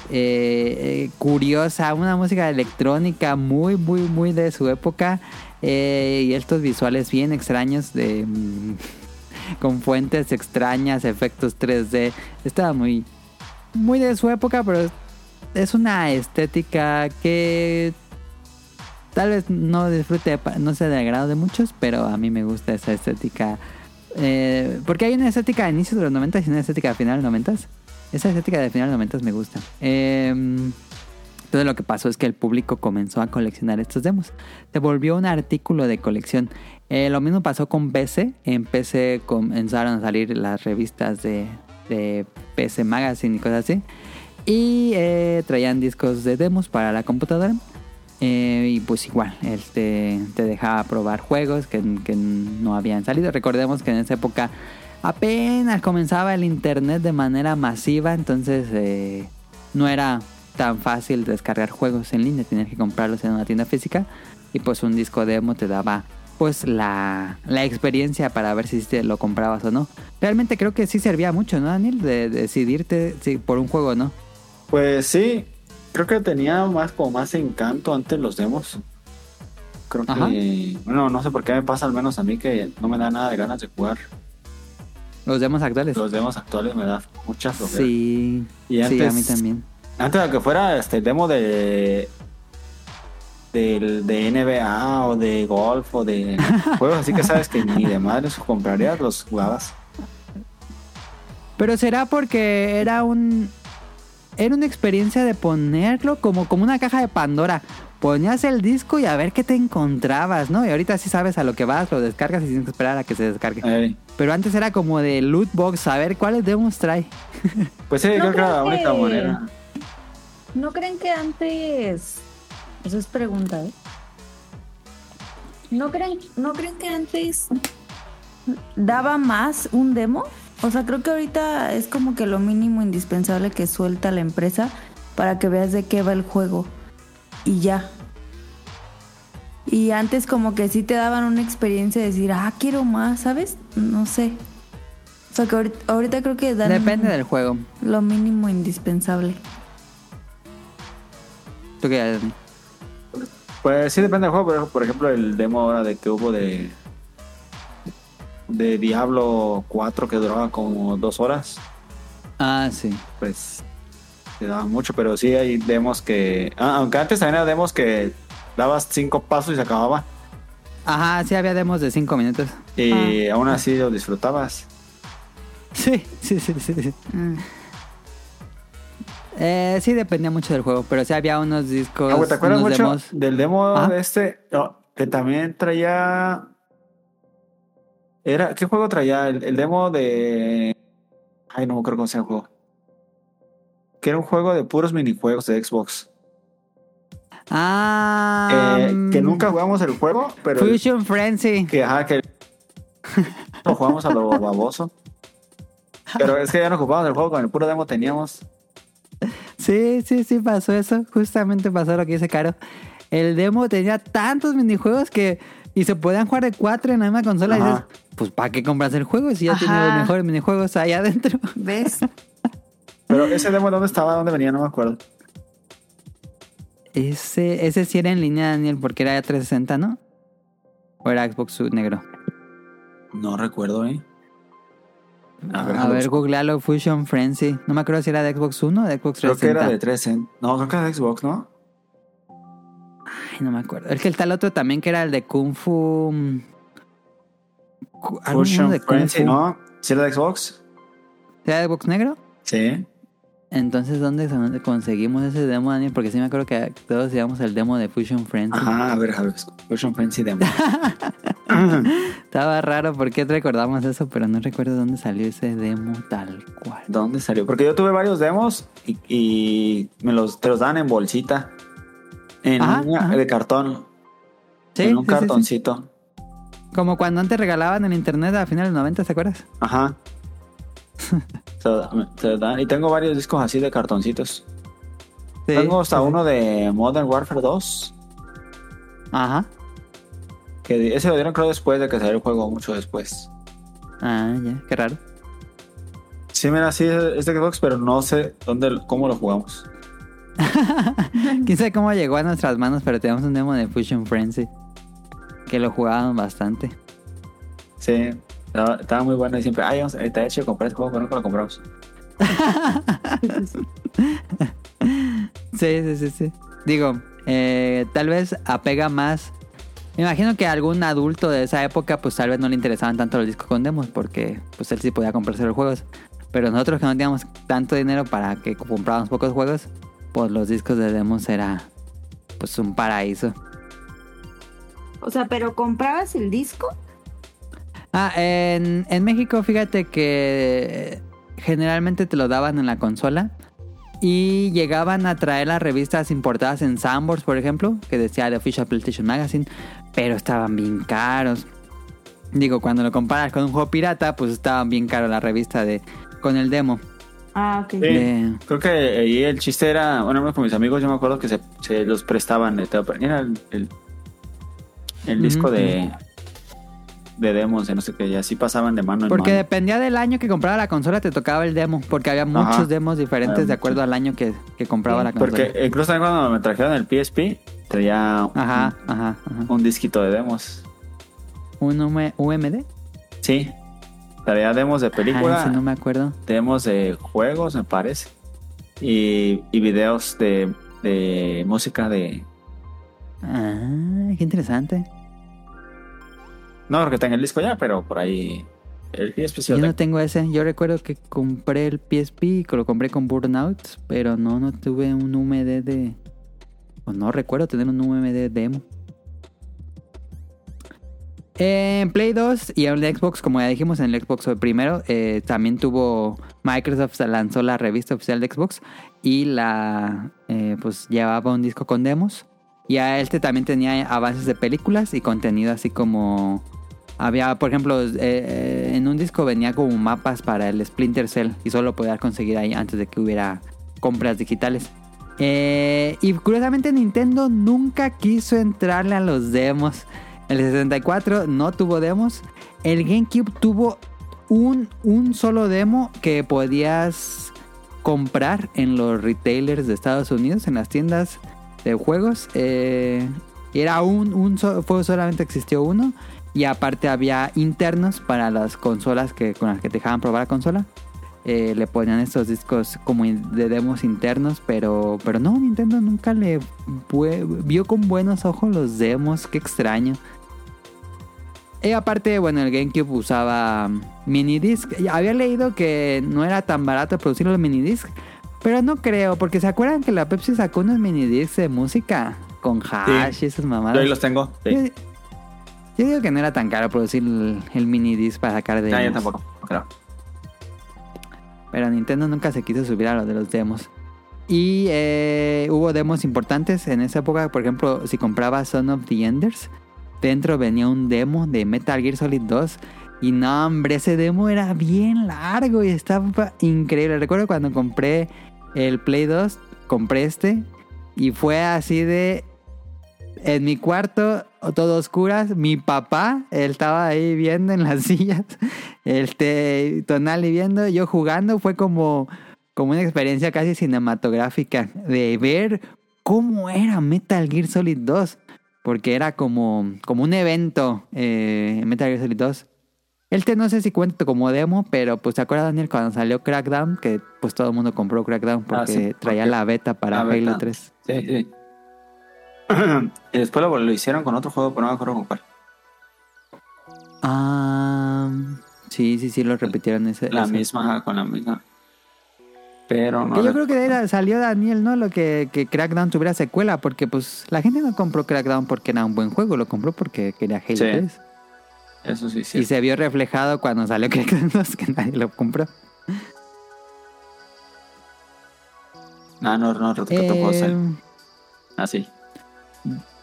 eh, eh, curiosa, una música electrónica muy, muy, muy de su época. Eh, y estos visuales bien extraños de mm, con fuentes extrañas, efectos 3D. Estaba muy muy de su época, pero es una estética que tal vez no disfrute, no sea de agrado de muchos, pero a mí me gusta esa estética. Eh, porque hay una estética de inicio de los 90 y una estética de final de los 90. Esa estética de final de los 90 me gusta. Eh, entonces lo que pasó es que el público comenzó a coleccionar estos demos. Se volvió un artículo de colección. Eh, lo mismo pasó con PC. En PC comenzaron a salir las revistas de, PC Magazine y cosas así. Y eh, traían discos de demos para la computadora. Eh, y pues igual, este, te dejaba probar juegos que, no habían salido. Recordemos que en esa época apenas comenzaba el internet de manera masiva. Entonces no era tan fácil descargar juegos en línea, tenías que comprarlos en una tienda física y pues un disco demo te daba pues la, la experiencia para ver si te lo comprabas o no. Realmente creo que sí servía mucho, ¿no, Daniel? De, de decidirte si por un juego o no. Pues sí, creo que tenía más como más encanto antes los demos. Creo Ajá. que, bueno, no sé por qué me pasa al menos a mí que no me da nada de ganas de jugar. Los demos actuales. Los demos actuales me da mucha flojera. Sí, Y sí, antes- a mí también. Antes de que fuera este demo de del de NBA o de golf o de juegos así que sabes que ni de madres comprarías los jugabas. Pero será porque era un. Era una experiencia de ponerlo como, como una caja de Pandora. Ponías el disco y a ver qué te encontrabas, ¿no? Y ahorita sí sabes a lo que vas, lo descargas y tienes que esperar a que se descargue. Ey, Pero antes era como de loot box, a ver cuáles demos trae. Pues sí, No creo que era la creo única que- manera. ¿No creen que antes... Eso es pregunta, ¿eh? ¿No creen, ¿No creen que antes daba más un demo? O sea, creo que ahorita es como que lo mínimo indispensable que suelta la empresa para que veas de qué va el juego. Y ya. Y antes como que sí te daban una experiencia de decir, ah, quiero más, ¿sabes? No sé. O sea, que ahorita, ahorita creo que dan Depende del juego. lo mínimo indispensable. ¿Tú qué, Dani? Pues sí depende del juego, pero por ejemplo el demo ahora de que hubo de de Diablo 4 que duraba como dos horas, Ah, sí. pues te daba mucho, pero sí hay demos que, ah, aunque antes también era demos que dabas cinco pasos y se acababa Ajá, sí había demos de 5 minutos. y aún así lo disfrutabas. Sí, sí, sí, sí. sí. Mm. Eh, sí, dependía mucho del juego, pero sí había unos discos. Ah, ¿Te acuerdas unos mucho demos. del demo Ajá. de este? No, que también traía. Era, ¿Qué juego traía? El, el demo de. Ay, no me acuerdo cómo se llama el juego. Que era un juego de puros minijuegos de Xbox. Ah. Eh, que nunca jugamos el juego, pero. Fusion Frenzy. Que, ajá, que. lo jugamos a lo baboso. Pero es que ya no ocupamos el juego, con el puro demo teníamos. Sí, sí, sí, pasó eso. Justamente pasó lo que dice Caro. El demo tenía tantos minijuegos que. Y se podían jugar de cuatro en la misma consola. Y dices, pues ¿para qué compras el juego si ya tiene los mejores minijuegos ahí adentro? ¿Ves? Pero ese demo, ¿dónde estaba? ¿Dónde venía? No me acuerdo. Ese, ese sí era en línea, Daniel, porque era de 360, ¿no? ¿O era Xbox negro? No recuerdo, ¿eh? A ver, googlealo, Fusion Frenzy. No me acuerdo si era de Xbox One o de Xbox Creo que 360. era de 360. No, creo que era de Xbox, ¿no? Ay, no me acuerdo. Es que está el otro también que era el de Kung Fu. mm, Fusion de Kung Frenzy, Fu. ¿no? ¿Sí era de Xbox? ¿Era de Xbox negro? Sí. Entonces, ¿dónde, conseguimos ese demo, Daniel? Porque sí me acuerdo que todos llevamos el demo de Fusion Frenzy. Ajá, a ver, a ver. Fusion Frenzy Demo. Estaba raro porque recordamos eso, pero no recuerdo dónde salió ese demo tal cual. ¿Dónde salió? Porque yo tuve varios demos y, y me los, te los dan en bolsita. En Ajá, una- ajá. de cartón. Sí, en un sí, sí, sí. cartoncito. Como cuando antes regalaban en internet a finales de los 90, ¿te acuerdas? Ajá. te, te dan- y tengo varios discos así de cartoncitos. Sí, tengo hasta sí, uno de Modern Warfare 2. Ajá. Que ese lo dieron creo después de que salió el juego, mucho después. Ah, ya, qué raro. Sí, mira, sí es de Xbox, pero no sé dónde, cómo lo jugamos. Quién sabe cómo llegó a nuestras manos, pero tenemos un demo de Fusion Frenzy. Que lo jugaban bastante. Sí, estaba, estaba muy bueno y siempre, ay, vamos, está hecho comprar este juego, pero nunca lo compramos. Sí, sí, sí, sí. Digo, eh, tal vez apega más. Me imagino que a algún adulto de esa época, pues tal vez no le interesaban tanto los discos con demos, porque pues él sí podía comprarse los juegos. Pero nosotros que no teníamos tanto dinero para que comprábamos pocos juegos, pues los discos de demos era pues un paraíso. O sea, pero comprabas el disco. Ah, en, en México, fíjate que generalmente te lo daban en la consola y llegaban a traer las revistas importadas en Sanborns, por ejemplo, que decía The Official PlayStation Magazine, pero estaban bien caros. Digo, cuando lo comparas con un juego pirata, pues estaban bien caros la revista de con el demo. Ah, ok. Sí. De- Creo que ahí el chiste era, bueno, con mis amigos yo me acuerdo que se, se los prestaban. Era el, el, el disco de, de demos, de no sé qué, y así pasaban de mano en porque mano. dependía del año que compraba la consola, te tocaba el demo, porque había muchos Ajá. demos diferentes Había de acuerdo al año que, que compraba la consola. Porque incluso también cuando me trajeron el PSP, traía Ajá, ajá, ajá. un, un disquito de demos. ¿Un UM- UMD? Sí, traía demos de Ah, película, no me acuerdo. demos de juegos, me parece, y, y videos de, de música de... Ah, qué interesante. No creo que tenga el disco ya, pero por ahí... El PSP sí Yo no tengo. ese. Yo recuerdo que compré el PSP y lo compré con Burnout, pero no, no tuve un UMD de... O no recuerdo tener un UMD demo. En Play 2 y en el Xbox, como ya dijimos, en el Xbox primero, eh, también tuvo... Microsoft lanzó la revista oficial de Xbox y la... eh, pues llevaba un disco con demos. Y a este también tenía avances de películas y contenido así como... Había, por ejemplo, eh, eh, en un disco venía como mapas para el Splinter Cell y solo podías conseguir ahí antes de que hubiera compras digitales. Eh, y curiosamente Nintendo nunca quiso entrarle a los demos. El 64 no tuvo demos. El GameCube tuvo un, un solo demo que podías comprar en los retailers de Estados Unidos, en las tiendas de juegos. Eh, era un, un fue solamente existió uno. Y aparte había internos para las consolas que, con las que te dejaban probar la consola. Eh, le ponían estos discos como de demos internos, pero, pero no, Nintendo nunca le fue- vio con buenos ojos los demos, qué extraño. Y aparte, bueno, el GameCube usaba mm, minidisc. Había leído que no era tan barato producir los minidisc, pero no creo, porque se acuerdan que la Pepsi sacó unos minidiscs de música con hash y esas Yo mamadas. ahí los tengo. Sí. Yo, digo que no era tan caro producir el, el mini disc para sacar de. Ah, yo tampoco, no creo. Pero Nintendo nunca se quiso subir a lo de los demos. Y eh, hubo demos importantes en esa época. Por ejemplo, si comprabas Son of the Enders, dentro venía un demo de Metal Gear Solid 2. Y no, hombre, ese demo era bien largo y estaba increíble. Recuerdo cuando compré el Play 2, compré este. Y fue así de. En mi cuarto, todo oscuras, mi papá, él estaba ahí viendo en las sillas, este, Tonali viendo, yo jugando, fue como, como una experiencia casi cinematográfica de ver cómo era Metal Gear Solid 2, porque era como, como un evento eh, Metal Gear Solid 2. El te no sé si cuenta como demo, pero pues te acuerdas Daniel cuando salió Crackdown, que pues todo el mundo compró Crackdown porque Ah, sí, traía porque la beta para la Halo beta. 3. Sí, sí. Y después lo, lo hicieron con otro juego, pero no me acuerdo con cuál. Ah, sí, sí, sí, lo repitieron ese. La ese. misma, con la misma. Pero no. Que yo creo que salió Daniel, ¿no? Lo que, que Crackdown tuviera secuela, porque pues la gente no compró Crackdown porque era un buen juego, lo compró porque quería Halo Sí, 3. Eso sí, sí. Y se vio reflejado cuando salió Crackdown 2, que nadie lo compró. Ah, no, no, no, te tocó ser Eh, así.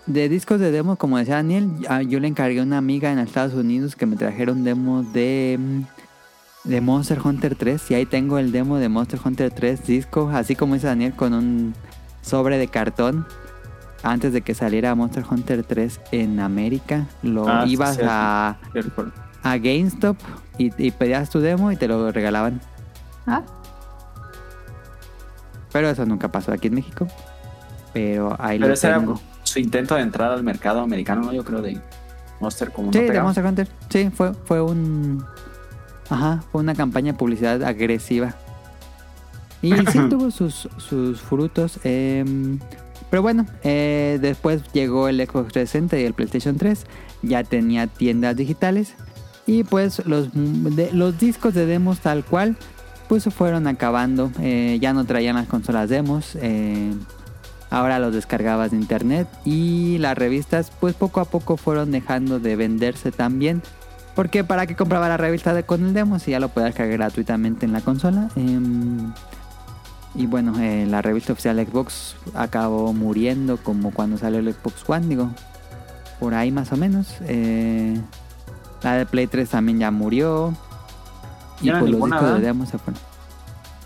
De discos de demo, como decía Daniel, ah, yo le encargué a una amiga en Estados Unidos que me trajera un demo de, de Monster Hunter 3. Y ahí tengo el demo de Monster Hunter 3 disco, así como dice Daniel, con un sobre de cartón. Antes de que saliera Monster Hunter 3 en América, lo Ah, sí, ibas sí, a, a GameStop y, y pedías tu demo y te lo regalaban. Ah, Pero eso nunca pasó aquí en México. Pero ahí Pero lo era tengo. Su intento de entrar al mercado americano, ¿no? Yo creo de Monster como no Sí, de. Monster Hunter. Sí, fue, fue un. Ajá, fue una campaña de publicidad agresiva. Y sí tuvo sus, sus frutos. em, pero bueno, eh, después llegó el Xbox 360 y el PlayStation 3. Ya tenía tiendas digitales. Y pues los, de- los discos de demos tal cual, pues se fueron acabando. Eh, ya no traían las consolas demos. Ahora los descargabas de internet. Y las revistas, pues poco a poco fueron dejando de venderse también. Porque para qué compraba la revista de, con el demo si ya lo podía descargar gratuitamente en la consola. Em, y bueno, eh, la revista oficial de Xbox acabó muriendo como cuando salió el Xbox One, digo. Por ahí más o menos. Eh, la de Play 3 también ya murió. Y no pues los discos de demo se fueron.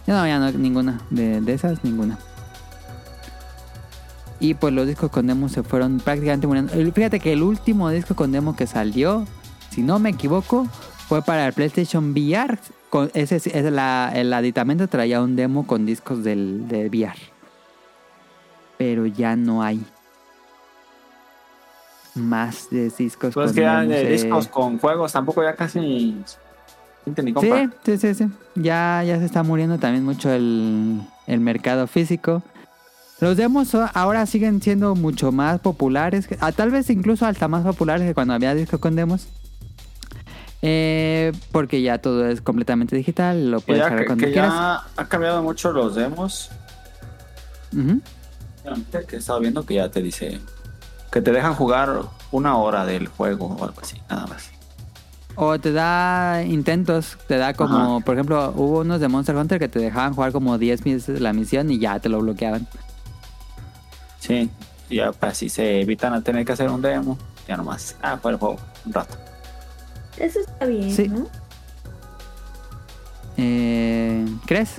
Ya no, ya no, ninguna. De, de esas, ninguna. Y pues los discos con demo se fueron prácticamente muriendo. Fíjate que el último disco con demo que salió, si no me equivoco, fue para el PlayStation VR. Con ese, ese- la- el aditamento traía un demo con discos del, de VR. Pero ya no hay más de discos Pues con que ya demos, de eh. discos con juegos tampoco ya casi ni Sí, sí, sí, sí. Ya, ya se está muriendo también mucho el, el mercado físico. Los demos ahora siguen siendo mucho más populares, que- ah, tal vez incluso hasta más populares que cuando había disco con demos. Eh, porque ya todo es completamente digital, lo Que puedes cargar que, cuando que quieras. ya ha cambiado mucho los demos. Ujú. Que he estado viendo que ya te dice que te dejan jugar una hora del juego o algo así, nada más. O te da intentos, te da como, por ejemplo, hubo unos de Monster Hunter que te dejaban jugar como 10 veces la misión y ya te lo bloqueaban. Sí, ya pues, así se evitan a tener que hacer un demo. Ya nomás, ah, para el juego, un rato. eso está bien, Sí. ¿no? Eh, ¿Crees?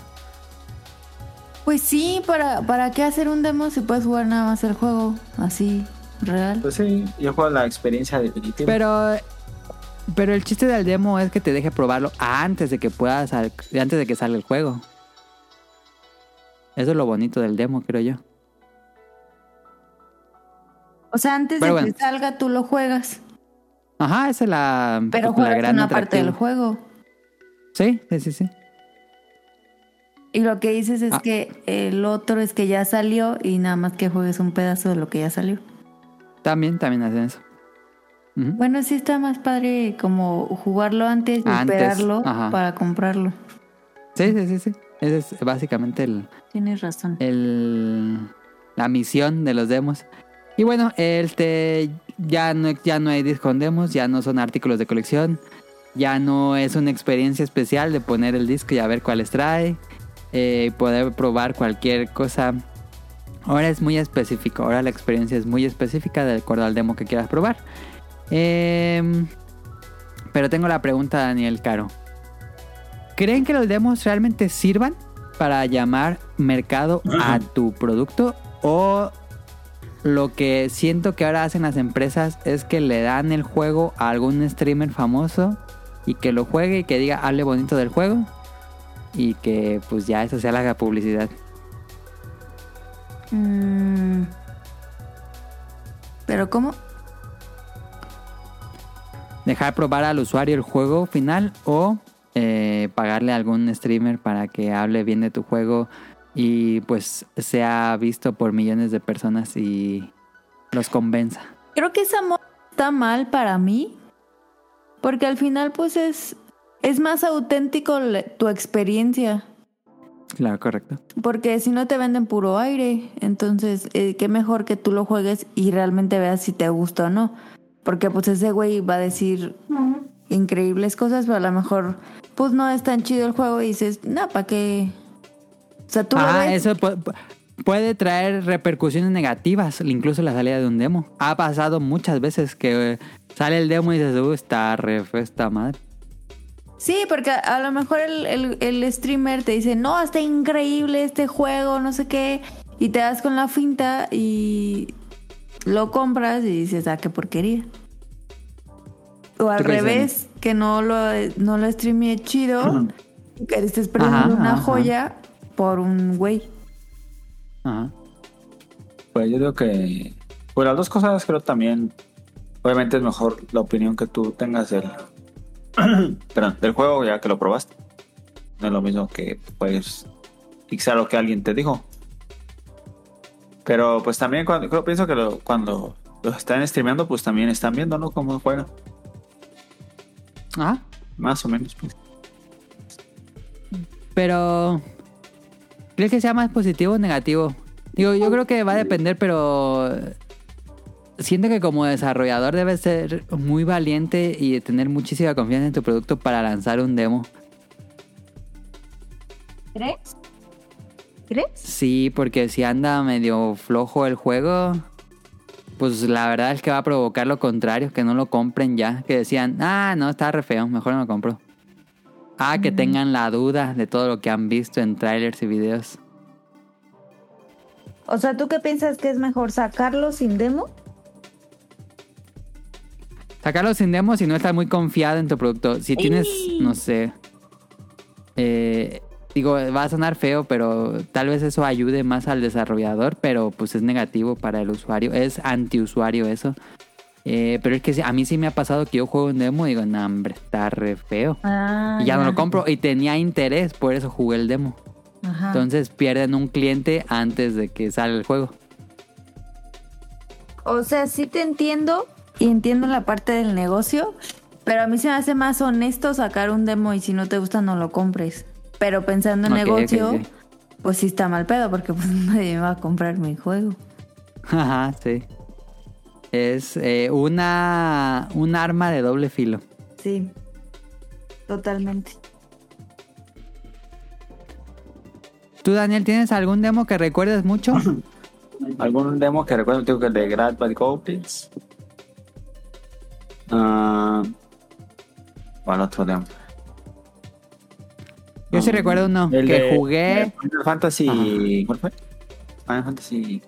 Pues sí, ¿para, ¿para qué hacer un demo si puedes jugar nada más el juego así, real? Pues sí, yo juego la experiencia definitiva. Pero, pero el chiste del demo es que te deje probarlo antes de que puedas, antes de que salga el juego. Eso es lo bonito del demo, creo yo. O sea, antes Pero de bueno. que salga tú lo juegas, Ajá, esa es la, pero la juegas gran una parte del juego. Sí, sí, sí, sí. Y lo que dices es Ah. que el otro es que ya salió y nada más que juegues un pedazo de lo que ya salió. También, también hacen eso. Bueno, sí está más padre como jugarlo antes y Antes, esperarlo ajá. para comprarlo. Sí, sí, sí, sí. Ese es básicamente el, Tienes razón. el, la misión de los demos. Y bueno, este ya no, ya no hay disco con demos, ya no son artículos de colección, ya no es una experiencia especial de poner el disco y a ver cuáles trae, eh, poder probar cualquier cosa. Ahora es muy específico, ahora la experiencia es muy específica de acuerdo al demo que quieras probar. Em, pero tengo la pregunta, Daniel Caro. ¿Creen que los demos realmente sirvan para llamar mercado a tu producto? ¿O lo que siento que ahora hacen las empresas es que le dan el juego a algún streamer famoso y que lo juegue y que diga, hable bonito del juego? Y que pues ya eso sea la publicidad. Mm. ¿Pero cómo? Dejar probar al usuario el juego final o eh, pagarle a algún streamer para que hable bien de tu juego y pues sea visto por millones de personas y los convenza. Creo que esa moda está mal para mí. Porque al final, pues es, es más auténtico tu experiencia. Claro, correcto. Porque si no te venden puro aire, entonces eh, qué mejor que tú lo juegues y realmente veas si te gusta o no. Porque pues ese güey va a decir increíbles cosas, pero a lo mejor pues no es tan chido el juego y dices, no, ¿para qué? O sea, tú lo Ah, ves. eso pu- pu- puede traer repercusiones negativas, incluso la salida de un demo. Ha pasado muchas veces que eh, sale el demo y dices, uh, está re esta madre. Sí, porque a, a lo mejor el, el- el streamer te dice, no, está increíble este juego, no sé qué, y te das con la finta y lo compras y dices, ah, qué porquería. O al ¿Tú qué dices, revés, que no lo, no lo streamé chido, que estés perdiendo una ajá. joya por un güey. Ajá. Pues yo digo que. Pues las dos cosas creo también. Obviamente es mejor la opinión que tú tengas del. perdón, del juego ya que lo probaste. No es lo mismo que pues fixar lo que alguien te dijo. Pero pues también cuando, creo, pienso que lo- cuando los están streameando, pues también están viendo, ¿no? Cómo juegan. Ajá. Más o menos. Pues. Pero. ¿Crees que sea más positivo o negativo? Digo, yo creo que va a depender, pero. Siento que como desarrollador debes ser muy valiente y tener muchísima confianza en tu producto para lanzar un demo. ¿Crees? ¿Crees? Sí, porque si anda medio flojo el juego, pues la verdad es que va a provocar lo contrario, que no lo compren ya. Que decían, ah, no, está re feo, mejor no lo compro. Ah, que tengan la duda de todo lo que han visto en trailers y videos. O sea, ¿tú qué piensas que es mejor sacarlo sin demo? Sacarlo sin demo si no estás muy confiado en tu producto. Si tienes, no sé. eh, digo, va a sonar feo, pero tal vez eso ayude más al desarrollador, pero pues es negativo para el usuario. Es antiusuario eso. Eh, pero es que a mí sí me ha pasado que yo juego un demo y digo, no, hombre, está re feo. Ah, y ya, no lo compro. Y tenía interés, por eso jugué el demo. Ajá. Entonces pierden un cliente antes de que salga el juego. O sea, sí te entiendo y entiendo la parte del negocio, pero a mí se me hace más honesto sacar un demo y si no te gusta no lo compres. Pero pensando en negocio, pues sí está mal pedo porque pues nadie me va a comprar mi juego. Ajá, sí. Es eh, una, un arma de doble filo. Sí, totalmente. ¿Tú, Daniel, tienes algún demo que recuerdes mucho? ¿Algún demo que recuerdo? Digo que el de Grad by Goblins. Ah, ¿Cuál otro demo? Yo sí Ah, recuerdo uno el que de- jugué. Final Fantasy. ¿Cuál fue? Final Fantasy.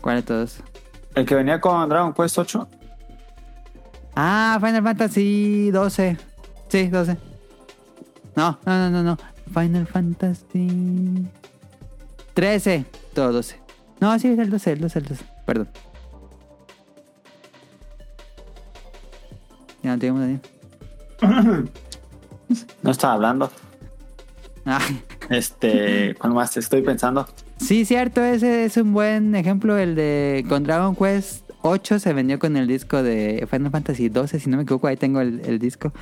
¿Cuál de todos? El que venía con Dragon Quest 8. Ah, Final Fantasy 12. Sí, 12. No, no, no, no, no. Final Fantasy 13. Todo 12. No, sí, es el 12, el 12, el 12. Perdón. Ya no tenemos Daniel. No estaba hablando. Ah, Este. ¿Cuál más estoy pensando? Sí, cierto, ese es un buen ejemplo. El de con Dragon Quest 8 se vendió con el disco de Final Fantasy 12, si no me equivoco, ahí tengo el, el disco.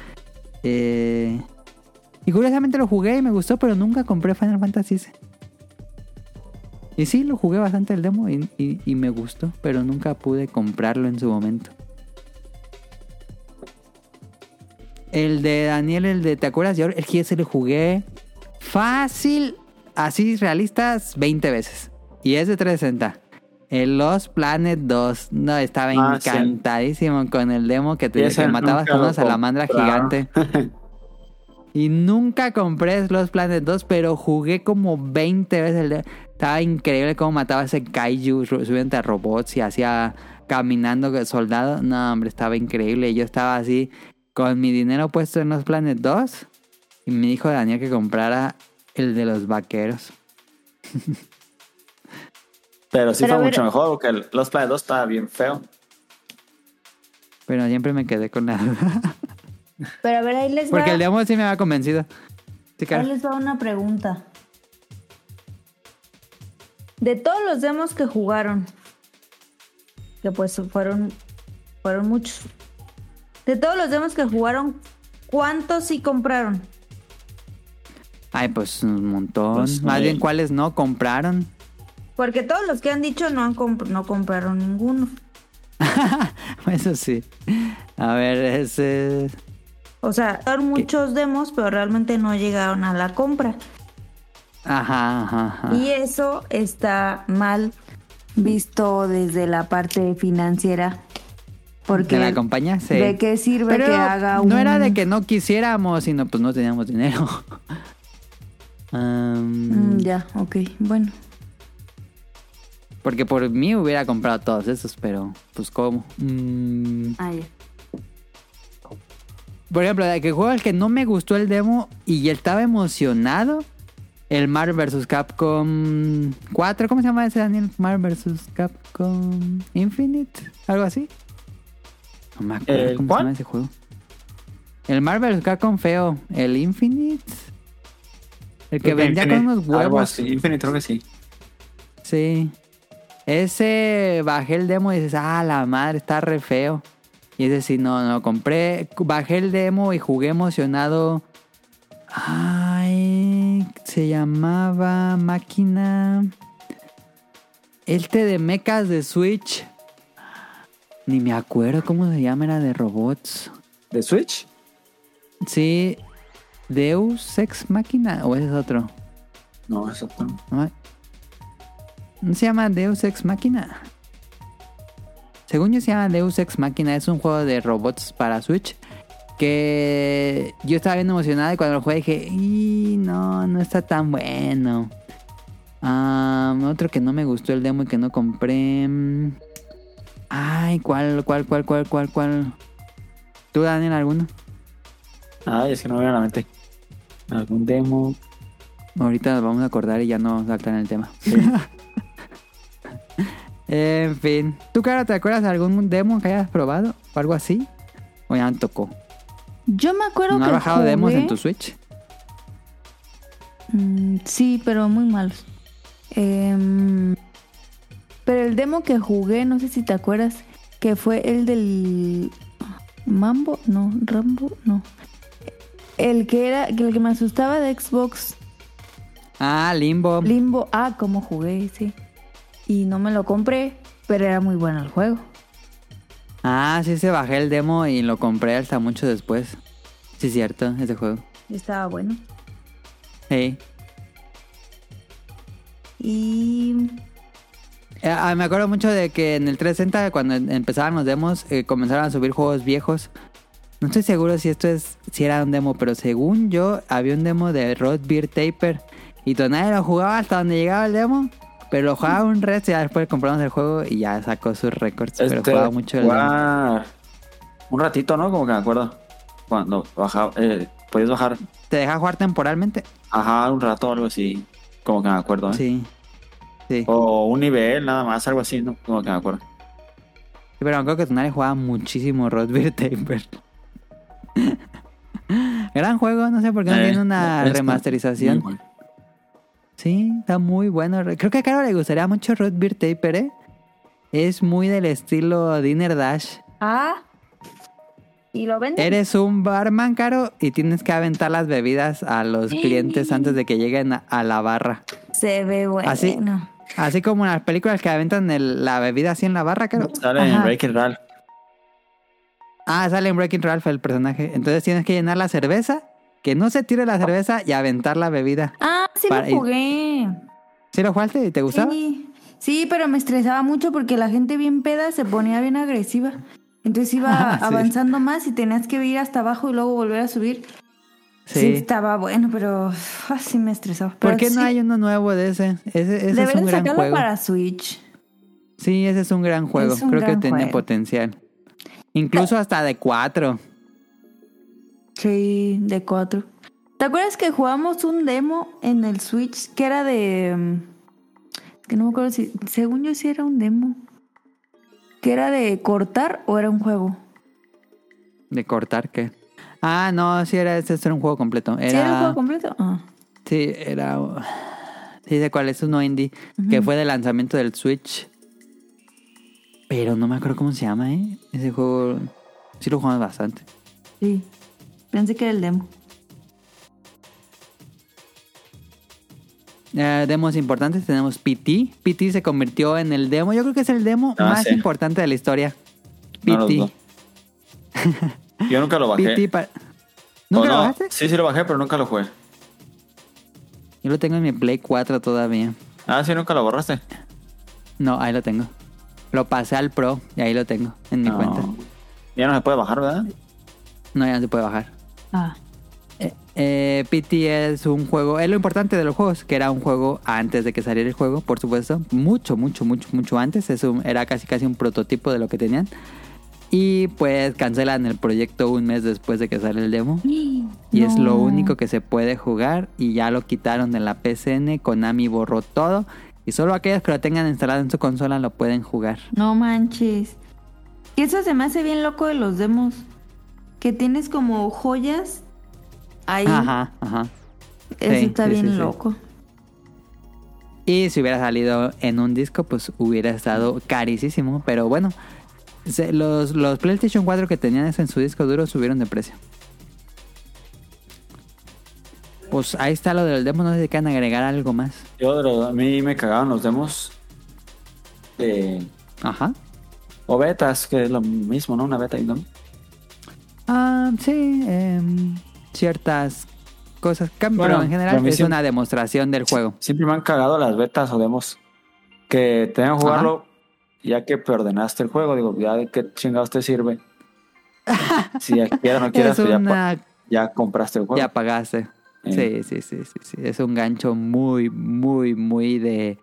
Eh, y curiosamente lo jugué y me gustó, pero nunca compré Final Fantasy. Y sí, lo jugué bastante el demo y, y- me gustó, pero nunca pude comprarlo en su momento. El de Daniel, el de ¿Te acuerdas? Yo el que lo jugué fácil, así realistas, 20 veces. Y es de 360. El Lost Planet 2. No, estaba Ah, sí. encantadísimo con el demo que te que matabas con una salamandra gigante. Y nunca compré Lost Planet 2, pero jugué como 20 veces el de... Estaba increíble cómo mataba ese kaiju subiendo a robots y hacía caminando soldado. No, hombre, estaba increíble. Yo estaba así con mi dinero puesto en Lost Planet 2 y me dijo Daniel que comprara el de los vaqueros. Pero sí Pero fue ver- mucho mejor porque el Lost Planet 2 estaba bien feo. Pero siempre me quedé con la duda. Pero a ver, ahí les va, Porque el demo sí me había convencido. Sí, ahí les va una pregunta. De todos los demos que jugaron, que pues fueron, fueron muchos, De todos los demos que jugaron, ¿cuántos sí compraron? Ay, pues un montón. Pues, Más bien, ¿cuáles no compraron? Porque todos los que han dicho no, han comp- no compraron ninguno. Eso sí. A ver, ese... O sea, son muchos demos, pero realmente no llegaron a la compra. Ajá, ajá, ajá. Y eso está mal visto desde la parte financiera. Porque ¿De la compañía? Sí. ¿de qué sirve Pero que haga un... no era de que no quisiéramos, sino pues no teníamos dinero. Mm, ya, ok, bueno. Porque por mí hubiera comprado todos esos, pero pues cómo. Mm, Ah, ya. por ejemplo, de que juego el que no me gustó el demo y estaba emocionado. El Marvel vs. Capcom 4, ¿cómo se llama ese Daniel? Marvel vs. Capcom Infinite, algo así. No me acuerdo ¿El cómo se cuál? llama ese juego. El Marvel vs. Capcom feo, el Infinite. El que vendía con unos algo huevos. así. Infinite, creo que sí. Sí. Ese bajé el demo y dices, ah, la madre, está re feo. Y ese sí, no, no, compré, bajé el demo y jugué emocionado. Ay, se llamaba máquina. Este de mechas de Switch. Ni me acuerdo cómo se llama, era de robots. ¿De Switch? Sí, Deus Ex Máquina, o ese es otro. No, exacto. No, ¿No se llama Deus Ex Máquina. Según yo se llama Deus Ex Máquina, es un juego de robots para Switch. Que yo estaba bien emocionado y cuando lo jugué dije, y no, no está tan bueno. Ah, otro que no me gustó el demo y que no compré. Ay, ¿cuál, cuál, cuál, cuál, cuál, cuál? ¿Tú, Daniel, alguno? Ay, es que no me viene a la mente. Algún demo. Ahorita nos vamos a acordar y ya no saltar en el tema. en fin. ¿Tú, Cara, te acuerdas de algún demo que hayas probado? ¿O algo así? ¿O ya no tocó? Yo me acuerdo ¿No que has bajado demos en tu Switch? Mm, sí, pero muy malos. Em, pero el demo que jugué, no sé si te acuerdas, que fue el del Mambo, no, Rambo, no. El que era, el que me asustaba de Xbox Ah, Limbo. Limbo. Ah, cómo jugué ese. Y no me lo compré, pero era muy bueno el juego. ah, sí, se bajé el demo y lo compré hasta mucho después. Sí, cierto, ese juego. Estaba bueno. Sí. Y Eh, ah, me acuerdo mucho de que en el 360, cuando em- empezaban los demos, eh, comenzaron a subir juegos viejos. No estoy seguro si esto es, si era un demo, pero según yo, había un demo de Rod Beer Taper. Y todo nadie lo jugaba hasta donde llegaba el demo. Pero lo jugaba un resto y ya después compramos el juego y ya sacó sus récords. pero Este, jugaba mucho el demo. jugar Un ratito, ¿no? Como que me acuerdo. Cuando bajaba, eh, podías bajar, ¿Te deja jugar temporalmente? ajá, un rato o algo así. Como que me acuerdo, ¿eh? Sí. Sí. O un nivel, nada más, algo así, ¿no? Como que me acuerdo. Sí, Pero me acuerdo que Tonali jugaba muchísimo Rod Beer Taper. Gran juego, no sé por qué no Eh, tiene una remasterización. bueno. Sí, está muy bueno. Creo que a Caro le gustaría mucho Root Beer Taper, ¿eh? Es muy del estilo Dinner Dash. Ah. ¿Y lo venden? Eres un barman, Caro, y tienes que aventar las bebidas a los clientes antes de que lleguen a, a la barra. Se ve bueno. Así, así como en las películas que aventan el- la bebida así en la barra, Caro. Sale en. Breaking Ralph. Ah, sale en Breaking Ralph el personaje. Entonces tienes que llenar la cerveza, que no se tire la cerveza y aventar la bebida. Ah, sí Para- lo jugué. ¿Sí lo jugaste y te gustaba? Sí. sí, pero me estresaba mucho porque la gente bien peda se ponía bien agresiva. Entonces iba Ah, sí. avanzando más y tenías que ir hasta abajo y luego volver a subir. Sí, Sí. estaba bueno, pero ah, sí me estresaba. ¿Por qué no hay uno nuevo de ese? Ese, ese es un gran sacarlo juego. para Switch. Sí, ese es un gran juego. Un Creo que gran tiene juego. potencial. Incluso hasta de cuatro. Sí, de cuatro. ¿Te acuerdas que jugamos un demo en el Switch que era de... mm, que no me acuerdo si... Según yo sí era un demo. ¿Que era de cortar o era un juego? De cortar, ¿qué? Ah, no, sí, era, ese era un juego completo. Era, ¿Sí era un juego completo? Ah. Sí, era... Sí, de cuál es uno indie. Que fue de lanzamiento del Switch. Pero no me acuerdo cómo se llama, ¿eh? Ese juego... Sí lo jugamos bastante. Sí. Pensé que era el demo. Eh, demos importantes tenemos PT. PT se convirtió en el demo. Yo creo que es el demo Ah, más sí. importante de la historia. PT. Yo nunca lo bajé. PT pa- ¿O ¿Nunca no? lo bajaste? Sí, sí lo bajé, pero nunca lo jugué. Yo lo tengo en mi Play 4 todavía. Ah, sí, nunca lo borraste. No, ahí lo tengo. Lo pasé al Pro y ahí lo tengo en mi No. cuenta. Ya no se puede bajar, ¿verdad? No, ya no se puede bajar. Ah. Eh, eh, PT es un juego, es lo importante de los juegos, que era un juego antes de que saliera el juego, por supuesto, mucho, mucho, mucho, mucho antes, es un- era casi casi un prototipo de lo que tenían. Y pues cancelan el proyecto un mes después de que sale el demo. Y es lo único que se puede jugar y ya lo quitaron de la PCN, Konami borró todo y solo aquellos que lo tengan instalado en su consola lo pueden jugar. No manches. Que eso se me hace bien loco de los demos. Que tienes como joyas ahí. Ajá, ajá. Eso Sí, está sí, bien sí, loco. Y si hubiera salido en un disco, pues hubiera estado carísimo. Pero bueno, los, los PlayStation 4 que tenían eso en su disco duro subieron de precio. Pues ahí está lo del demo, no sé si quieren agregar algo más. Los- a mí me cagaban los demos. de- Ajá. o betas, que es lo mismo, ¿no? Una beta y no. Ah, sí, em, ciertas cosas cambian, Bueno, pero en general es una demostración del juego. Siempre me han cagado las betas o demos. Que te dejan jugarlo ya que preordenaste el juego. Digo, ya de qué chingados te sirve. si ya quieras o no quieras, pues ya, una... ya compraste el juego. Ya pagaste. Eh. Sí, sí, sí, sí, sí. Es un gancho muy, muy, muy de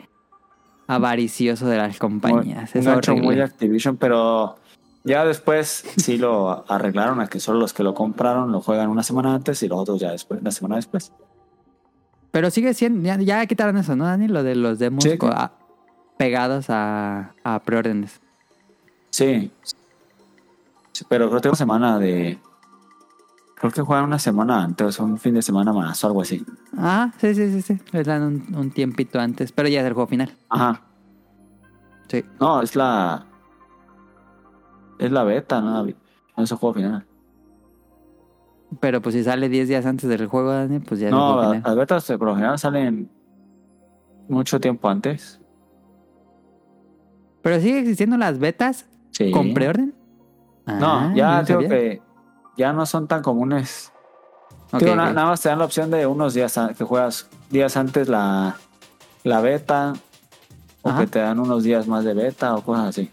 avaricioso de las compañías. un es gancho horrible. muy Activision, pero ya después sí lo arreglaron a que solo los que lo compraron lo juegan una semana antes y los otros ya después, una semana después. Pero sigue siendo, ya, ya quitaron eso, ¿no, Dani? Lo de los demos Sí, co- que- a- pegados a, a preórdenes. Sí. Sí, Pero creo que una semana de. Creo que juegan una semana antes, o un fin de semana más o algo así. Ah, sí, sí, sí, sí. Les dan un, un tiempito antes, pero ya es el juego final. Ajá. Sí. No, es la. Es la beta, ¿no? No es el juego final. Pero pues si sale 10 días antes del juego, Dani, pues ya No, la- las betas por lo general salen mucho tiempo antes. Pero sigue existiendo las betas Sí. con preorden. No, Ah, ya no digo sabía. que ya no son tan comunes. Digo, na-. Nada más te dan la opción de unos días que juegas días antes la, la beta o Ajá. que te dan unos días más de beta o cosas así.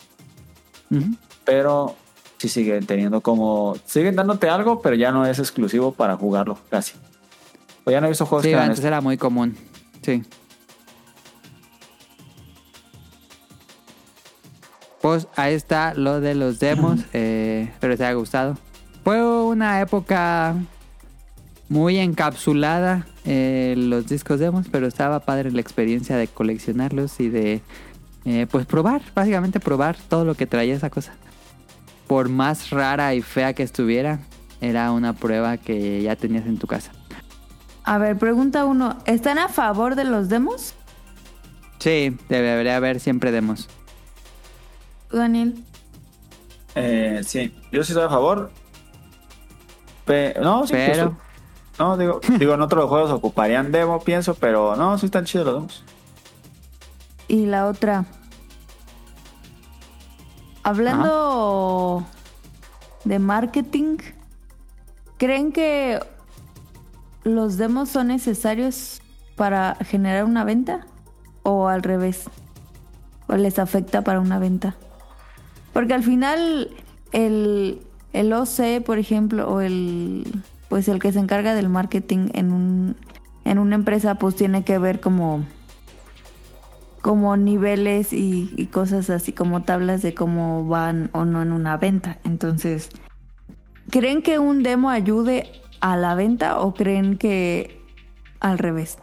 Pero sí siguen teniendo como... Siguen dándote algo, pero ya no es exclusivo para jugarlo, casi. O ya no he visto juegos Sí, que antes era muy común. Sí. Pues ahí está lo de los demos. eh, espero les haya gustado. Fue una época muy encapsulada eh, los discos demos, pero estaba padre la experiencia de coleccionarlos y de eh, pues probar, básicamente probar todo lo que traía esa cosa. Por más rara y fea que estuviera, era una prueba que ya tenías en tu casa. A ver, pregunta uno. ¿Están a favor de los demos? Sí, debería haber siempre demos. ¿Tú, Daniel? Eh, sí, yo sí estoy a favor. Pe- no, sí, Pero- justo. No, digo, digo, en otros juegos ocuparían demo, pienso, pero no, sí están chidos los demos. Y la otra. Hablando de marketing, ¿creen que los demos son necesarios para generar una venta? ¿O al revés? ¿O les afecta para una venta? Porque al final el, el OC, por ejemplo, o el pues el que se encarga del marketing en un en una empresa pues tiene que ver como como niveles y, y cosas así como tablas de cómo van o no en una venta. Entonces, ¿creen que un demo ayude a la venta o creen que al revés?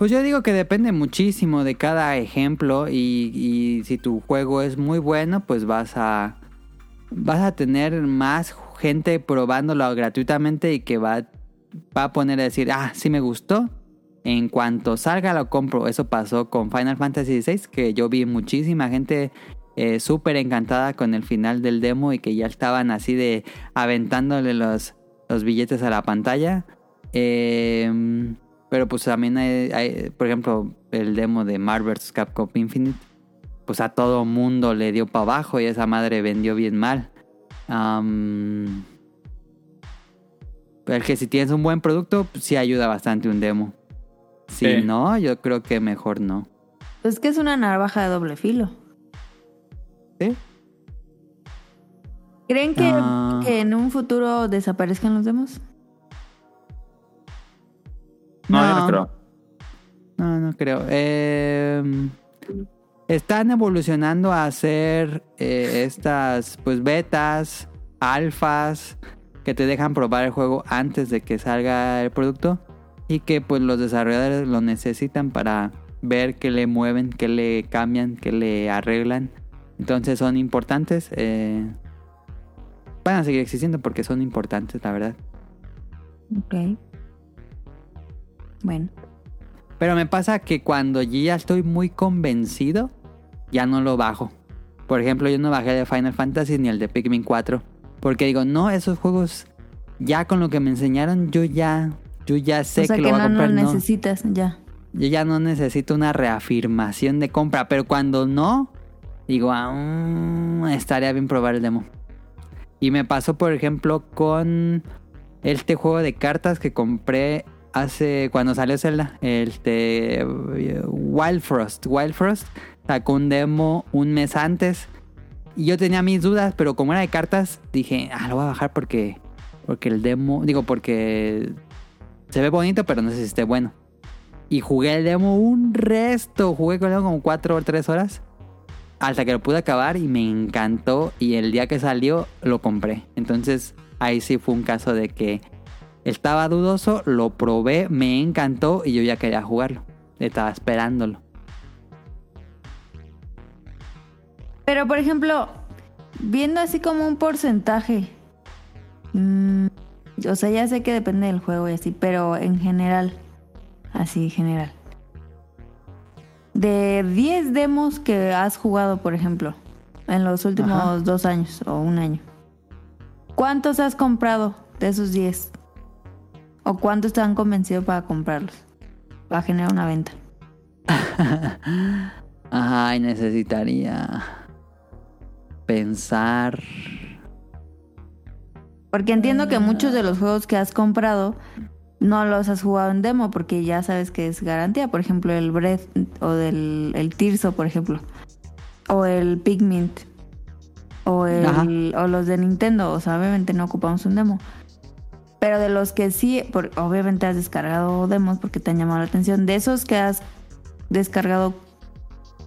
Pues yo digo que depende muchísimo de cada ejemplo y, si tu juego es muy bueno, pues vas a vas a tener más gente probándolo gratuitamente y que va, va a poner a decir, ah, sí me gustó. En cuanto salga lo compro. Eso pasó con Final Fantasy VI, que yo vi muchísima gente eh, súper encantada con el final del demo y que ya estaban así de aventándole los, los billetes a la pantalla. Eh, pero pues también hay, hay, por ejemplo, el demo de Marvel vs. Capcom Infinite. Pues a todo mundo le dio para abajo y esa madre vendió bien mal. Am, pero que si tienes un buen producto, pues sí ayuda bastante un demo. Si Sí. no, yo creo que mejor no. Pues que es una navaja de doble filo. ¿Sí? ¿Creen que, Ah. que en un futuro desaparezcan los demos? No, yo No. no creo. No, no creo. Eh, están evolucionando a hacer eh, estas pues betas, alfas, que te dejan probar el juego antes de que salga el producto y que pues los desarrolladores lo necesitan para ver qué le mueven, qué le cambian, qué le arreglan. Entonces son importantes. eh, van a seguir existiendo porque son importantes, la verdad. Ok. Bueno. Pero me pasa que cuando ya estoy muy convencido, ya no lo bajo. Por ejemplo, yo no bajé de Final Fantasy ni el de Pikmin 4. Porque digo, no, esos juegos, ya con lo que me enseñaron, yo ya, yo ya sé o sea que, que, lo voy a no lo comprar. no. necesitas ya. Yo ya no necesito una reafirmación de compra. Pero cuando no, digo, mm, estaría bien probar el demo. Y me pasó, por ejemplo, con este juego de cartas que compré hace cuando salió Zelda, este Wild Frost. Wild Frost sacó un demo un mes antes y yo tenía mis dudas, pero como era de cartas, dije, ah, lo voy a bajar porque porque el demo, digo, porque se ve bonito, pero no sé si esté bueno. Y jugué el demo un resto, jugué con el demo como 4 o 3 horas. Hasta que lo pude acabar y me encantó. Y el día que salió lo compré. Entonces ahí sí fue un caso de que estaba dudoso, lo probé, me encantó y yo ya quería jugarlo. Estaba esperándolo. Pero por ejemplo, viendo así como un porcentaje. mm, o sea, ya sé que depende del juego y así, pero en general. Así, en general. De 10 demos que has jugado, por ejemplo, en los últimos Ajá. dos años o un año. ¿Cuántos has comprado de esos 10? ¿O cuántos te han convencido para comprarlos? Para generar una venta. Ay, necesitaría pensar. Porque entiendo que muchos de los juegos que has comprado no los has jugado en demo porque ya sabes que es garantía. Por ejemplo, el Breath o del el Tirso, por ejemplo. O el Pigment. O, el, o los de Nintendo. O sea, obviamente no ocupamos un demo. Pero de los que sí, por- obviamente has descargado demos porque te han llamado la atención. De esos que has descargado,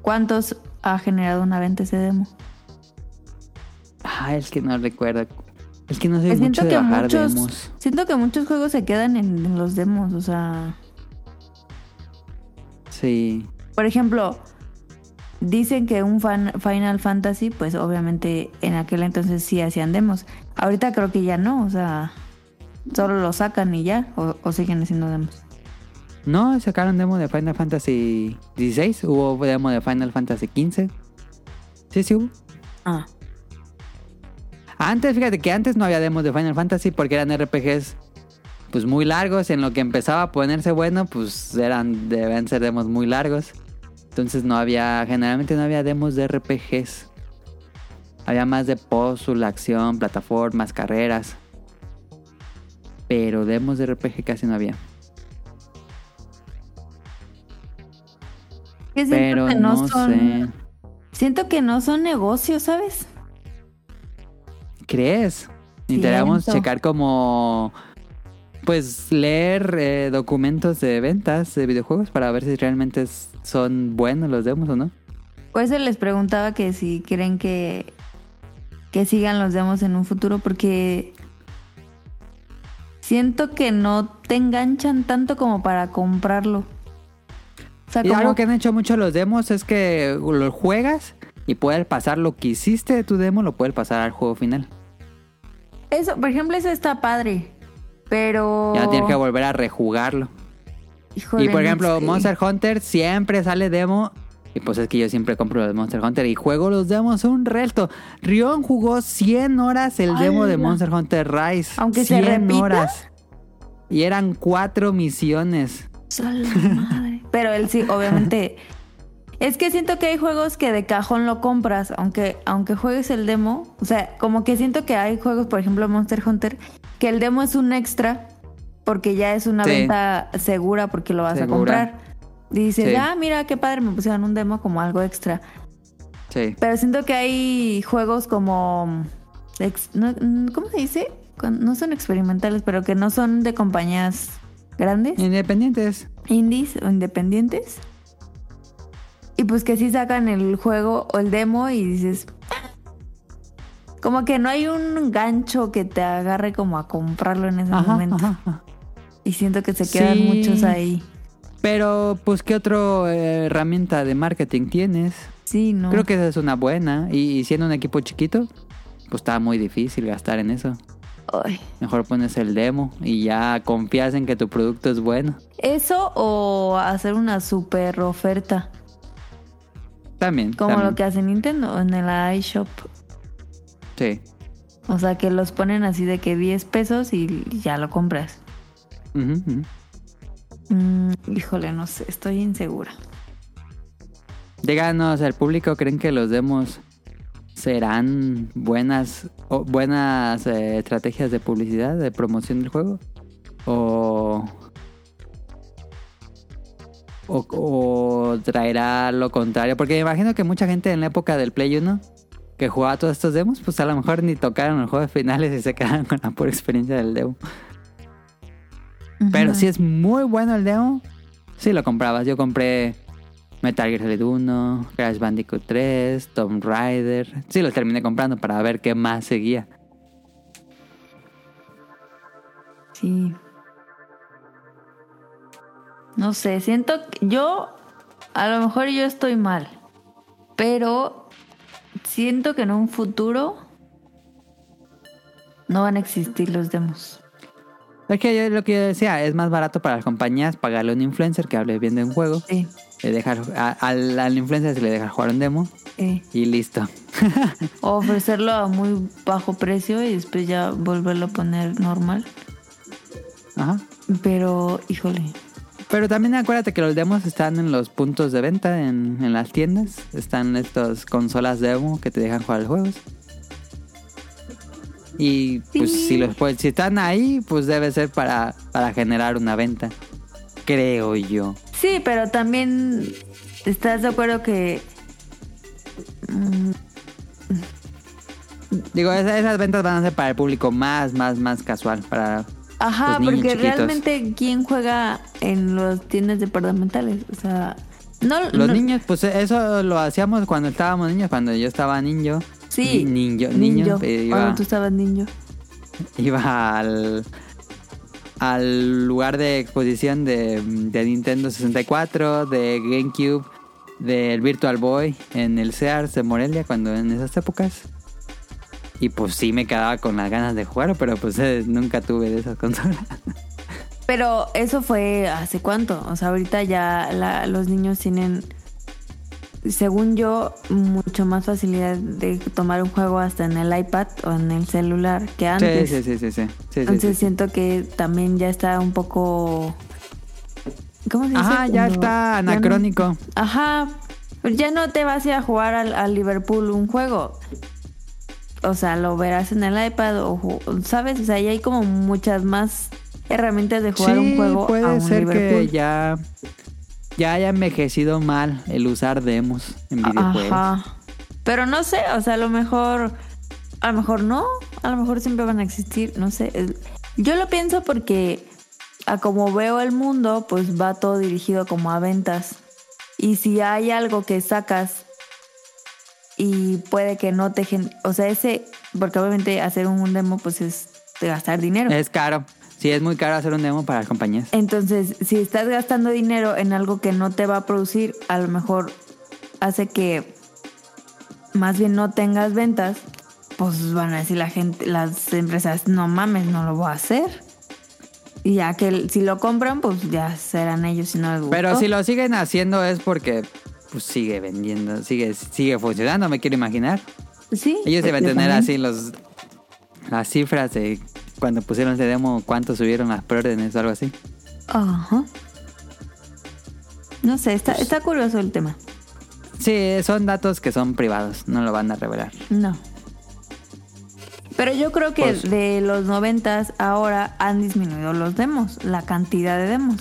¿cuántos ha generado una venta ese demo? Ay, es que no recuerdo. Es que no soy Pues mucho siento de que bajar muchos, demos. siento que muchos juegos se quedan en, en los demos, o sea, Sí. por ejemplo, dicen que un fan- Final Fantasy, pues obviamente en aquel entonces sí hacían demos. Ahorita creo que ya no, o sea, solo lo sacan y ya, o, o siguen haciendo demos. No, sacaron demo de Final Fantasy XVI. Hubo demo de Final Fantasy XV. Sí, sí hubo. Ah, Antes, fíjate que antes no había demos de Final Fantasy porque eran RPGs pues muy largos. En lo que empezaba a ponerse bueno, pues eran deben ser demos muy largos. Entonces no había, generalmente no había demos de RPGs. Había más de puzzle, acción, plataformas, carreras. Pero demos de RPG casi no había. que siento Pero que no, no, son, sé. siento que no son negocios, ¿sabes? ¿Crees? Intentamos checar como... Pues leer eh, documentos de ventas de videojuegos para ver si realmente son buenos los demos o no. Pues se les preguntaba que si creen que, que sigan los demos en un futuro porque siento que no te enganchan tanto como para comprarlo. O sea, Y como- algo que han hecho mucho los demos es que lo juegas y puedes pasar lo que hiciste de tu demo, lo puedes pasar al juego final. Eso, por ejemplo, eso está padre. Pero. Ya no tienes que volver a rejugarlo. Híjole, y por no ejemplo, sé. Monster Hunter siempre sale demo Y pues es que yo siempre compro los Monster Hunter y juego los demos un resto. Rion jugó 100 horas el demo de. Monster Hunter Rise. Aunque se 100 repita. horas. Y eran cuatro misiones. Madre. Pero él sí, obviamente. Es que siento que hay juegos que de cajón lo compras, aunque, aunque juegues el demo. O sea, como que siento que hay juegos, por ejemplo, Monster Hunter, que el demo es un extra porque ya es una Sí. venta segura porque lo vas a comprar. Dices, Sí. ah, mira qué padre, me pusieron un demo como algo extra. Sí. Pero siento que hay juegos como. ex- no- ¿Cómo se dice? No son experimentales, pero que no son de compañías grandes, Independientes. indies o independientes. Y pues que sí sacan el juego o el demo y dices. "Ah". Como que no hay un gancho que te agarre como a comprarlo en ese Ajá, momento. ajá. Y siento que se quedan Sí. muchos ahí. Pero, pues, ¿qué otra herramienta de marketing tienes? Sí, ¿no? Creo que esa es una buena. Y, y siendo un equipo chiquito, pues está muy difícil gastar en eso. Ay. Mejor pones el demo y ya confías en que tu producto es bueno. Eso o hacer una super oferta. También. Como también. lo que hace Nintendo en el iShop. Sí. O sea, que los ponen así de que 10 pesos y ya lo compras. Ujú, ujú. Mm, híjole, no sé, estoy insegura. Díganos al público, ¿creen que los demos serán buenas buenas eh, estrategias de publicidad, de promoción del juego? O, o, o traerá lo contrario? Porque me imagino que mucha gente en la época del Play 1 que jugaba todos estos demos, pues a lo mejor ni tocaron los juegos finales y se quedaron con la pura experiencia del demo. Pero si es muy bueno el demo, sí lo comprabas. Yo compré Metal Gear Solid 1, Crash Bandicoot 3, Tomb Raider. Sí lo terminé comprando para ver qué más seguía. Sí. No sé, siento que yo, a lo mejor yo estoy mal, pero siento que en un futuro no van a existir los demos. Es que yo lo que yo decía, es más barato para las compañías pagarle a un influencer que hable bien de un juego. Sí, Le dejar, a- al, al influencer se le deja jugar un demo sí. y listo. O ofrecerlo a muy bajo precio y después ya volverlo a poner normal. Ajá. Pero, híjole. Pero también acuérdate que los demos están en los puntos de venta, en, en las tiendas. Están estas consolas demo que te dejan jugar los juegos. Y pues Sí. si los pues, si están ahí, pues debe ser para, para generar una venta. Creo yo. Sí, pero también estás de acuerdo que mm, Digo, esa- esas ventas van a ser para el público más, más, más casual. Para Ajá, Los niños porque chiquitos. realmente ¿quién juega en las tiendas departamentales? O sea, no... los no- niños, pues eso lo hacíamos cuando estábamos niños, cuando yo estaba niño. Sí, Ni- niño, niño, iba- Cuando tú estabas niño. iba al, al lugar de exposición de, de Nintendo 64, de GameCube, del Virtual Boy en el Sears de Morelia, cuando en esas épocas. Y pues sí me quedaba con las ganas de jugar, pero pues eh, nunca tuve de esas consolas. Pero eso fue hace cuánto? O sea, ahorita ya la- los niños tienen, según yo, mucho más facilidad de tomar un juego hasta en el iPad o en el celular que antes. Sí, sí, sí, sí, sí. Sí, sí, Entonces sí. siento que también ya está un poco... ¿Cómo se dice? Ajá, ya está ya no- anacrónico. Ajá, ya no te vas a ir a jugar al, al Liverpool un juego. O sea, lo verás en el iPad o, ¿sabes? O sea, ya hay como muchas más herramientas de jugar un juego puede a un ser Liverpool. que ya, ya haya envejecido mal el usar demos en videojuegos. Ajá. Pero no sé, o sea, a lo mejor, a lo mejor no, a lo mejor siempre van a existir, no sé. Yo lo pienso porque a como veo el mundo, pues va todo dirigido como a ventas. Y si hay algo que sacas y puede que no te gen o sea, ese, porque obviamente hacer un demo pues es de gastar dinero. Es caro. Sí, es muy caro hacer un demo para las compañías. Entonces, si estás gastando dinero en algo que no te va a producir, a lo mejor hace que más bien no tengas ventas, pues van a decir la gente, las empresas, no mames, no lo voy a hacer. Y ya que si lo compran, pues ya serán ellos si no les gustó. Pero si lo siguen haciendo es porque pues sigue vendiendo, sigue, sigue funcionando, me quiero imaginar. Sí. Ellos deben tener también. así los las cifras de cuando pusieron ese demo, cuánto subieron las preórdenes o algo así. Ajá. No sé, está, está curioso el tema. Sí, son datos que son privados, no lo van a revelar. No. Pero yo creo que Pues- de los noventas ahora han disminuido los demos, la cantidad de demos.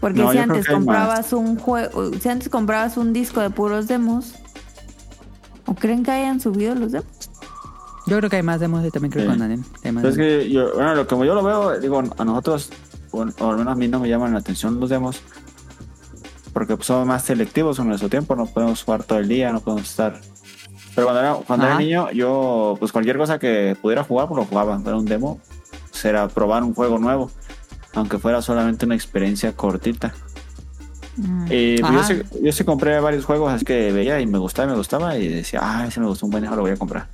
Porque No, si antes comprabas un juego, si antes comprabas un disco de puros demos, ¿o creen que hayan subido los demos? Yo creo que hay más demos, yo también creo Sí. con Daniel. que yo, bueno, lo como yo lo veo, digo, a nosotros, o al menos a mí no me llaman la atención los demos, porque somos más selectivos en nuestro tiempo, no podemos jugar todo el día, no podemos estar. Pero cuando era, cuando era niño, yo, pues cualquier cosa que pudiera jugar, pues lo jugaba. Era un demo, pues, era probar un juego nuevo, aunque fuera solamente una experiencia cortita. Y pues, yo, sí, yo sí compré varios juegos, así que veía y me gustaba, me gustaba, y decía, ah, ese me gustó un buen, lo voy a comprar.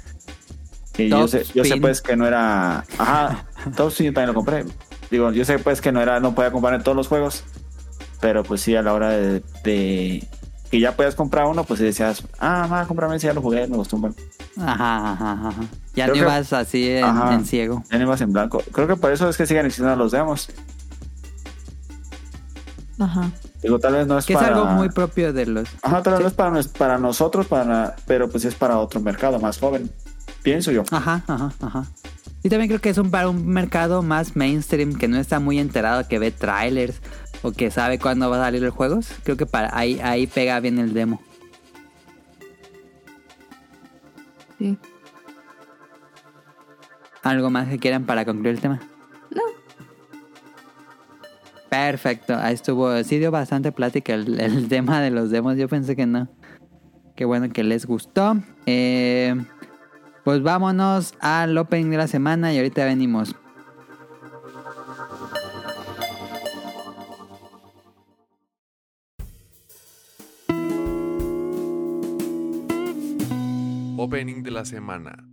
Y yo sé, yo sé pues que no era. Ajá, Top Spin yo también lo compré. Digo, yo sé pues que no era, no podía comprar en todos los juegos. Pero pues sí, a la hora de, de que ya podías comprar uno, pues sí decías, ah, va, cómprame ese, ya lo jugué, me gustó un buen. Ajá, ajá, ajá. Ya Creo no que- ibas así en, Ajá. en ciego. Ya no ibas en blanco. Creo que por eso es que siguen existiendo los demos. Ajá. Digo, tal vez no es Que es algo muy propio de los... Ajá, tal vez no es para, nos- para nosotros, para, pero pues es para otro mercado más joven. Pienso yo. Ajá, ajá, ajá. Y también creo que es un, para un mercado más mainstream que no está muy enterado, que ve trailers o que sabe cuándo va a salir los juegos. Creo que para ahí, ahí pega bien el demo. Sí. ¿Algo más que quieran para concluir el tema? No. Perfecto, ahí estuvo. Sí dio bastante plática el, el tema de los demos. Yo pensé que no. Qué bueno que les gustó. Eh, pues vámonos al opening de la semana y ahorita venimos. Opening de la semana.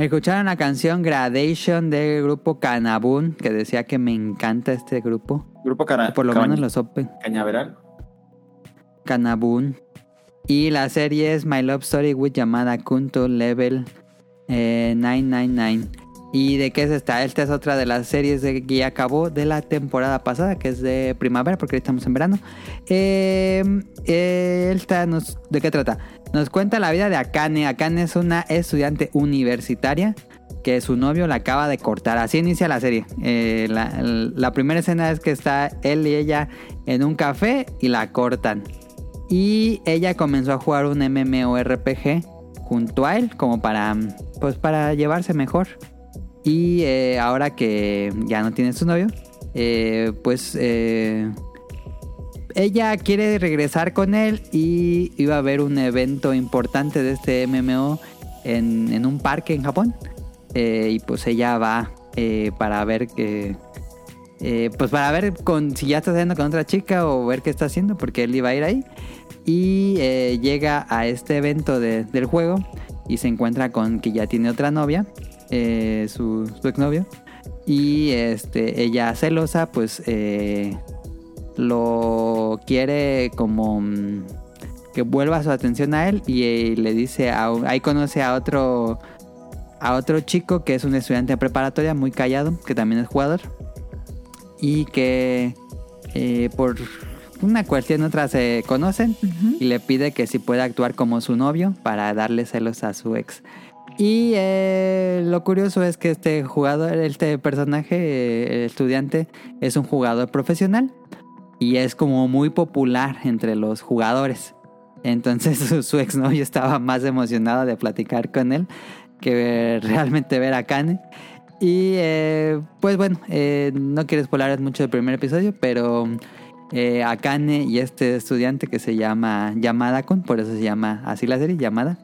Escucharon la canción Gradation del grupo Canabun, que decía que me encanta este grupo. Grupo Cana Por lo menos los Open. Cañaveral. Canabun. Y la serie es My Love Story with llamada Kunto Level eh, 999. ¿Y de qué es esta? Esta es otra de las series de, que ya acabó de la temporada pasada, que es de primavera, porque estamos en verano. Eh, eh, esta nos, ¿De qué trata? Nos cuenta la vida de Akane. Akane es una estudiante universitaria que su novio la acaba de cortar. Así inicia la serie. Eh, la, primera escena es que está él y ella en un café y la cortan. Y ella comenzó a jugar un MMORPG junto a él, como para, pues, para llevarse mejor. Y eh, ahora que ya no tiene su novio, eh, pues eh, ella quiere regresar con él y iba a haber un evento importante de este MMO en, en un parque en Japón. Eh, y pues ella va eh, para ver que eh, pues para ver con, si ya está saliendo con otra chica o ver qué está haciendo, porque él iba a ir ahí. Y llega a este evento de- del juego y se encuentra con que ya tiene otra novia, su, su exnovio. Y este, ella celosa, pues lo quiere como mm, que vuelva su atención a él y eh, le dice, a ahí conoce a otro, a otro chico que es un estudiante de preparatoria muy callado, que también es jugador y que eh, por una cuestión otra se conocen y le pide que si puede actuar como su novio para darle celos a su ex. Y eh, lo curioso es que este jugador, este personaje, eh, estudiante, es un jugador profesional y es como muy popular entre los jugadores. Entonces su, su exnovio estaba más emocionado de platicar con él que realmente ver a Kane. Y eh, pues bueno, eh, no quiero spoiler mucho del primer episodio, pero eh, Akane y este estudiante que se llama Yamada Kun, por eso se llama así la serie, Yamada,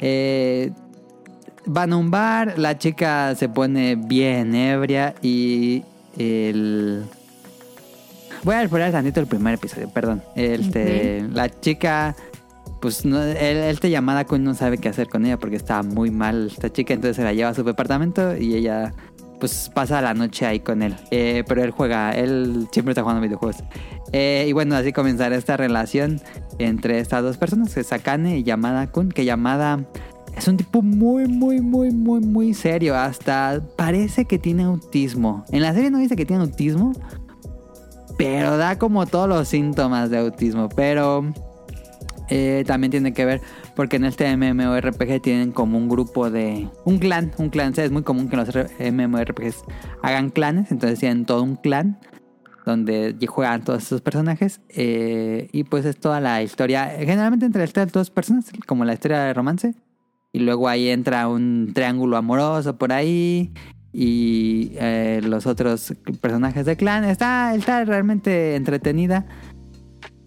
eh, van a un bar, la chica se pone bien ebria y el... Voy a spoiler tantito el primer episodio, perdón. Este, La chica, pues no, él, este llamada Kun no sabe qué hacer con ella porque está muy mal esta chica, entonces se la lleva a su departamento y ella pues pasa la noche ahí con él. Eh, pero él juega, él siempre está jugando videojuegos. Eh, y bueno, así comenzará esta relación entre estas dos personas, que es Akane y Yamada Kun, que Yamada es un tipo muy, muy, muy, muy, muy serio. Hasta parece que tiene autismo. En la serie no dice que tiene autismo, pero da como todos los síntomas de autismo. Pero eh, también tiene que ver porque en este MMORPG tienen como un grupo de... Un clan, un clan. O es muy común que los MMORPGs hagan clanes. Entonces tienen todo un clan donde juegan todos estos personajes. eh, y pues es toda la historia, generalmente entre estas dos personas, como la historia de romance. Y luego ahí entra un triángulo amoroso por ahí. Y eh, los otros personajes del clan. Está, está realmente entretenida.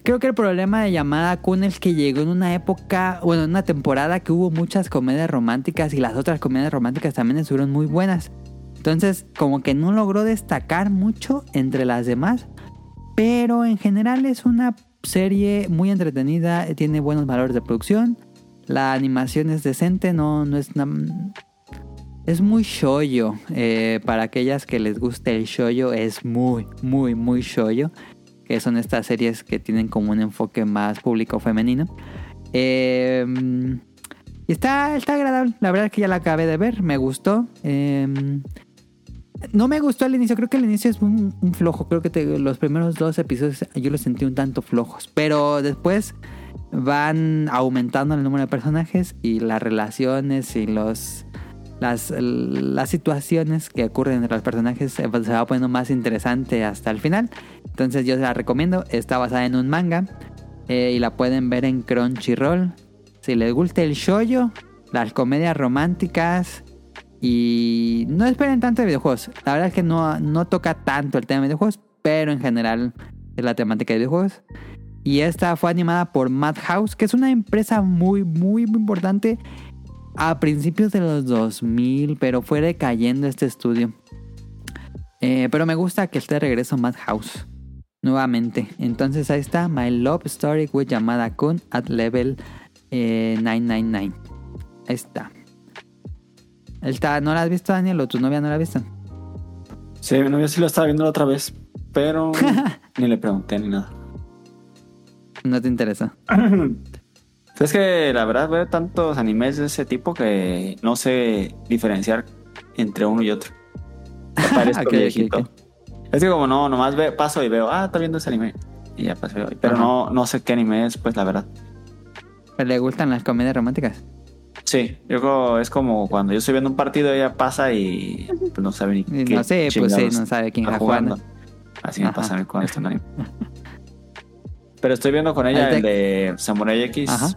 Creo que el problema de Llamada Kun es que llegó en una época, bueno, en una temporada que hubo muchas comedias románticas y las otras comedias románticas también estuvieron muy buenas. Entonces, como que no logró destacar mucho entre las demás, pero en general es una serie muy entretenida, tiene buenos valores de producción, la animación es decente, no, no es una- es muy shoyo. eh, para aquellas que les guste el shoyo, es muy, muy, muy shoyo que son estas series que tienen como un enfoque más público femenino. Eh, y está, está agradable, la verdad es que ya la acabé de ver, me gustó. Eh, no me gustó al inicio, creo que el inicio es un, flojo, creo que los primeros dos episodios yo los sentí un tanto flojos, pero después van aumentando el número de personajes y las relaciones y los las, las situaciones que ocurren entre los personajes se, se va poniendo más interesante hasta el final. Entonces yo se la recomiendo. Está basada en un manga eh, y la pueden ver en Crunchyroll. Si les gusta el shoyo, las comedias románticas y no esperen tanto de videojuegos. La verdad es que no, no toca tanto el tema de videojuegos, pero en general es la temática de videojuegos. Y esta fue animada por Madhouse, que es una empresa muy, muy, muy importante a principios de los 2000, pero fue decayendo este estudio. Eh, pero me gusta que esté de regreso Madhouse nuevamente. Entonces ahí está My Love Story with Yamada Kun at level eh, 999. Ahí está. Ahí está. ¿No la has visto, Daniel? ¿O tu novia no la ha visto? Sí, mi novia sí lo estaba viendo la otra vez, pero ni le pregunté ni nada. No te interesa. Es que la verdad veo tantos animes de ese tipo que no sé diferenciar entre uno y otro. Me parezco Ok, ok, viejito. Es que como no, nomás ve, paso y veo, ah, está viendo ese anime. Y ya pues veo. Pero Ajá. no, no sé qué anime es, pues la verdad. ¿Le gustan las comedias románticas? Sí, yo creo es como cuando yo estoy viendo un partido, ella pasa y pues, no sabe ni Y qué no sé, pues sí, no sabe quién está jugando. Así me Ajá. pasa a mí con este anime. Pero estoy viendo con ella te- el de Samurai X. Ajá.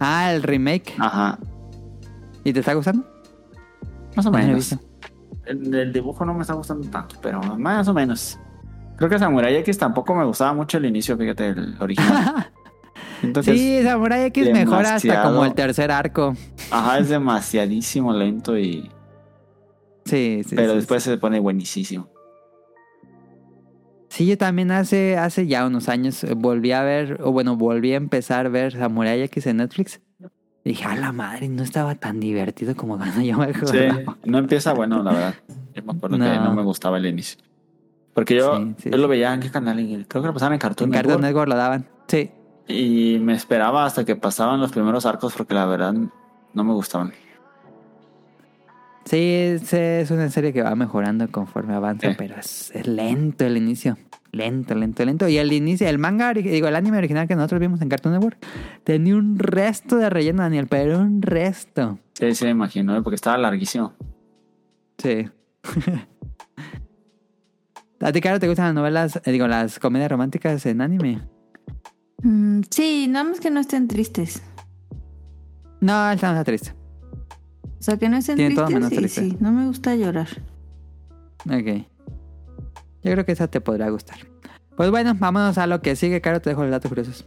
Ah, el remake. Ajá. ¿Y te está gustando? Más o menos. El, el dibujo no me está gustando tanto, pero más o menos. Creo que Samurai X tampoco me gustaba mucho el inicio, fíjate, el original. Entonces, sí, Samurai X mejora hasta como el tercer arco. ajá, es demasiadísimo lento y... Sí, sí. pero sí, después se pone buenísimo. Sí, yo también hace, hace ya unos años eh, volví a ver, o bueno, volví a empezar a ver Samurai X en Netflix. Y dije, a la madre, no estaba tan divertido como cuando yo me Sí, no empieza bueno, la verdad. Yo me acuerdo que No. no me gustaba el inicio. Porque yo, Sí, sí, yo lo veía en qué canal, creo que lo pasaban en Cartoon En Cartoon Network. Network lo daban. Sí. Y me esperaba hasta que pasaban los primeros arcos porque la verdad no me gustaban. Sí, es, es una serie que va mejorando conforme avanza, pero es, es lento el inicio. Lento, lento, lento. Y el inicio, el manga, digo, el anime original que nosotros vimos en Cartoon Network, tenía un resto de relleno, Daniel, pero un resto. Sí, sí, me imagino, ¿eh? porque estaba larguísimo. Sí. ¿A ti, Caro, te gustan las novelas, eh, digo, las comedias románticas en anime? Mm, sí, nada más que no estén tristes. No, esta no está triste. O sea, que no estén Tiene todo tristes. menos sí, triste. sí, no me gusta llorar. Ok. Yo creo que esa te podrá gustar. Pues bueno, vámonos a lo que sigue, Caro, te dejo los datos curiosos.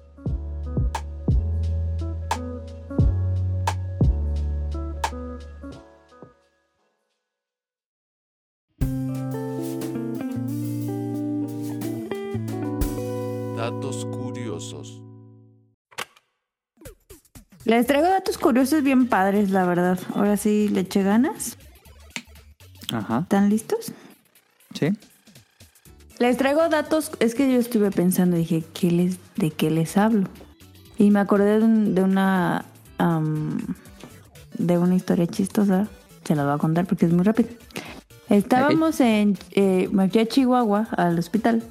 Les traigo datos curiosos bien padres, la verdad. Ahora sí le eché ganas. Ajá. ¿Están listos? Sí. Les traigo datos, es que yo estuve pensando, dije, ¿qué les, ¿de qué les hablo? Y me acordé de, un- de una am, de una historia chistosa, se la voy a contar porque es muy rápido. Estábamos en, eh, me fui a Chihuahua, al hospital,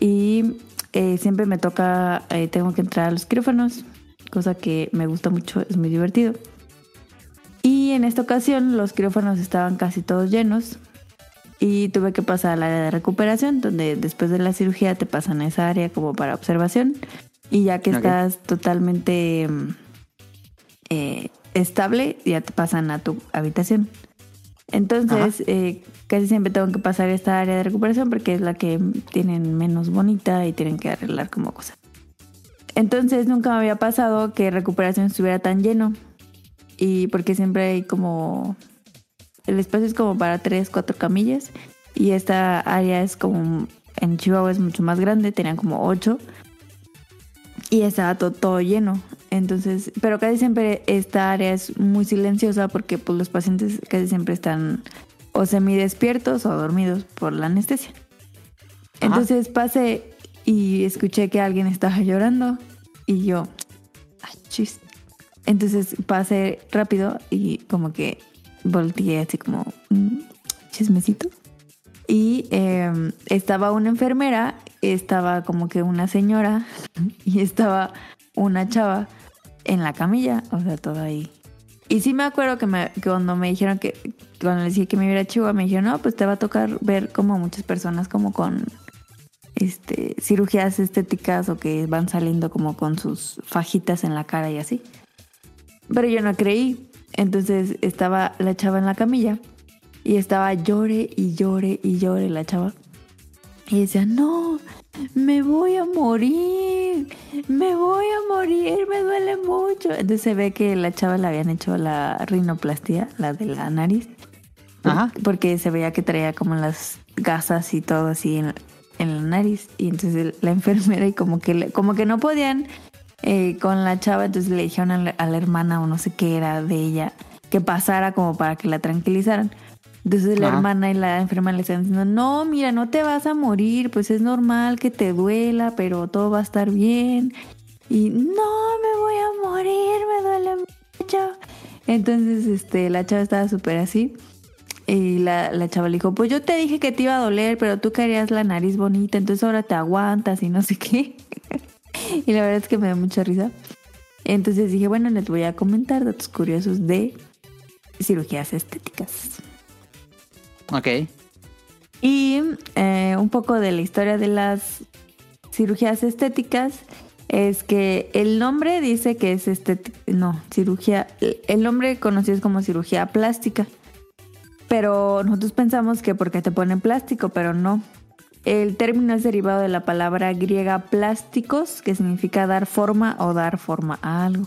y eh, siempre me toca, eh, tengo que entrar a los quirófanos, cosa que me gusta mucho, es muy divertido. Y en esta ocasión los quirófanos estaban casi todos llenos, y tuve que pasar al área de recuperación, donde después de la cirugía te pasan a esa área como para observación. Y ya que estás totalmente mm, eh, estable, ya te pasan a tu habitación. Entonces, eh, casi siempre tengo que pasar esta área de recuperación porque es la que tienen menos bonita y tienen que arreglar como cosas. Entonces, nunca me había pasado que recuperación estuviera tan lleno. Y porque siempre hay como el espacio es como para tres, cuatro camillas y esta área es como en Chihuahua es mucho más grande, tenían como ocho y estaba to- todo, lleno. Entonces, pero casi siempre esta área es muy silenciosa porque pues los pacientes casi siempre están o semidespiertos o dormidos por la anestesia. Entonces pasé y escuché que alguien estaba llorando y yo, ay, chis. Entonces pasé rápido y como que volteé así como "Mm, chismecito. Y eh, estaba una enfermera, estaba como que una señora y estaba una chava en la camilla, o sea, todo ahí. Y sí me acuerdo que, me, que cuando me dijeron que, cuando les dije que me iba a Chihuahua, me dijeron, no, pues te va a tocar ver como muchas personas como con este, cirugías estéticas o que van saliendo como con sus fajitas en la cara y así. Pero yo no creí. Entonces estaba la chava en la camilla y estaba llore y llore y llore la chava. Y decía, no, me voy a morir, me voy a morir, me duele mucho. Entonces se ve que la chava le habían hecho la rinoplastia, la de la nariz. Ajá. Porque se veía que traía como las gasas y todo así en, en la nariz. Y entonces la enfermera y como que, como que no podían eh, con la chava, entonces le dijeron a la, a la hermana o no sé qué era de ella que pasara como para que la tranquilizaran. Entonces la Ajá. hermana y la enfermera le están diciendo, no, mira, no te vas a morir, pues es normal que te duela, pero todo va a estar bien. Y no, me voy a morir, me duele mucho. Entonces, este, la chava estaba súper así. Y la, la chava le dijo, pues yo te dije que te iba a doler, pero tú querías la nariz bonita, entonces ahora te aguantas y no sé qué. y la verdad es que me da mucha risa. Entonces dije, bueno, les voy a comentar datos curiosos de cirugías estéticas. Ok. Y eh, un poco de la historia de las cirugías estéticas es que el nombre dice que es estética, no, cirugía, el nombre conocido es como cirugía plástica. Pero nosotros pensamos que porque te ponen plástico, pero no. El término es derivado de la palabra griega plásticos, que significa dar forma o dar forma a algo.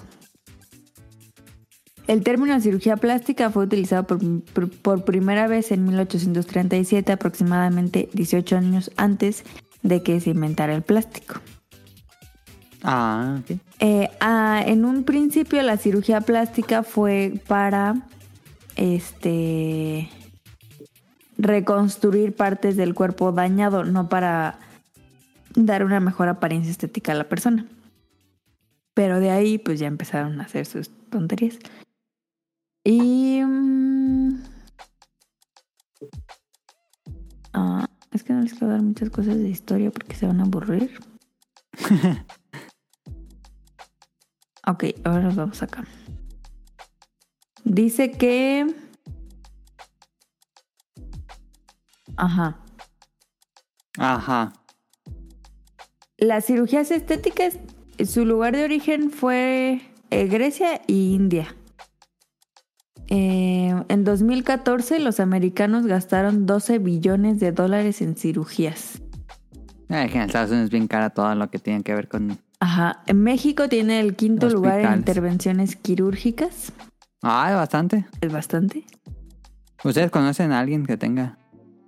El término cirugía plástica fue utilizado por, por- por primera vez en 1837, aproximadamente 18 años antes de que se inventara el plástico. Ah, ok. Eh, ah, en un principio la cirugía plástica fue para este reconstruir partes del cuerpo dañado, no para dar una mejor apariencia estética a la persona. Pero de ahí pues ya empezaron a hacer sus tonterías. Y... mm, ah, es que no les quiero dar muchas cosas de historia porque se van a aburrir. ok, ahora nos vamos acá. Dice que... Ajá. Ajá. Las cirugías estéticas, su lugar de origen fue eh, Grecia y India. Eh, en 2014 los americanos gastaron 12 billones de dólares en cirugías. Eh, que en Estados Unidos es bien cara todo lo que tiene que ver con... Ajá. México tiene el quinto lugar en intervenciones quirúrgicas. Ah, bastante. Es bastante. ¿Ustedes conocen a alguien que tenga...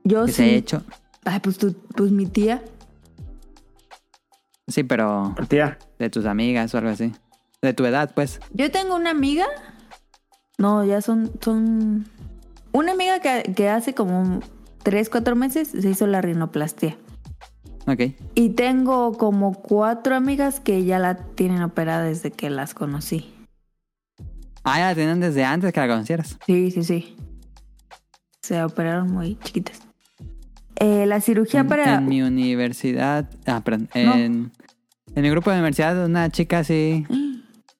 Yo que sí. se haya hecho? Ay, pues, tu- pues mi tía. Sí, pero Tía, de tus amigas o algo así. De tu edad, pues. Yo tengo una amiga. No, ya son. son una amiga que, que hace como 3, 4 meses se hizo la rinoplastia. Ok. Y tengo como cuatro amigas que ya la tienen operada desde que las conocí. Ah, ya la tenían desde antes que la conocieras. Sí, sí, sí. Se operaron muy chiquitas. Eh, la cirugía En, para... en mi universidad... Ah, perdón. En, en mi grupo de universidad, una chica así...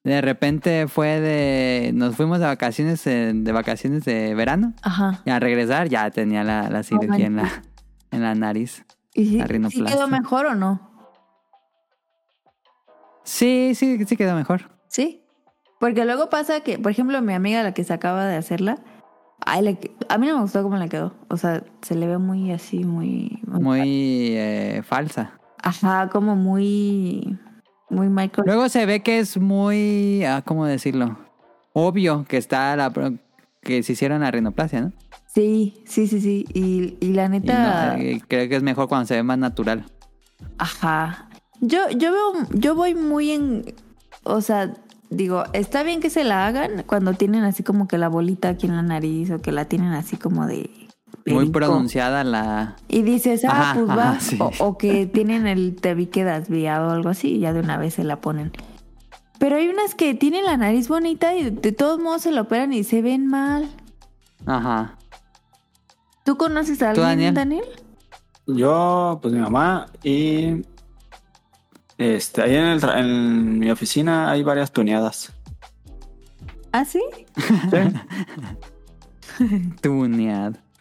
De repente fue de... Nos fuimos de vacaciones, de vacaciones de verano. Ajá. Y al regresar ya tenía la, la cirugía en, la, en la nariz. ¿Y sí, La rinoplastia. quedó mejor o no? Sí, sí, sí quedó mejor. Sí. Porque luego pasa que, por ejemplo, mi amiga, la que se acaba de hacerla, ay, le que- a mí no me gustó cómo le quedó. O sea, se le ve muy así, muy... Muy eh, falsa. Ajá, como muy... Muy Michael. Luego se ve que es muy... ah, ¿Cómo decirlo? Obvio que está la... Que se hicieron la rinoplastia, ¿no? Sí, sí, sí, sí. Y, y la Y neta... no, eh, creo que es mejor cuando se ve más natural. Ajá. Yo, yo veo, yo voy muy en, o sea, digo, está bien que se la hagan cuando tienen así como que la bolita aquí en la nariz o que la tienen así como de Muy pronunciada la... Y dices, ah, Ajá, pues va. sí. o, o que tienen el tabique desviado o algo así y ya de una vez se la ponen. Pero hay unas que tienen la nariz bonita y de todos modos se la operan y se ven mal. Ajá. ¿Tú conoces a ¿Tú, alguien, Daniel? Daniel? yo, pues mi mamá y... Este, ahí en, el en mi oficina hay varias tuneadas. ¿Ah, sí? Sí.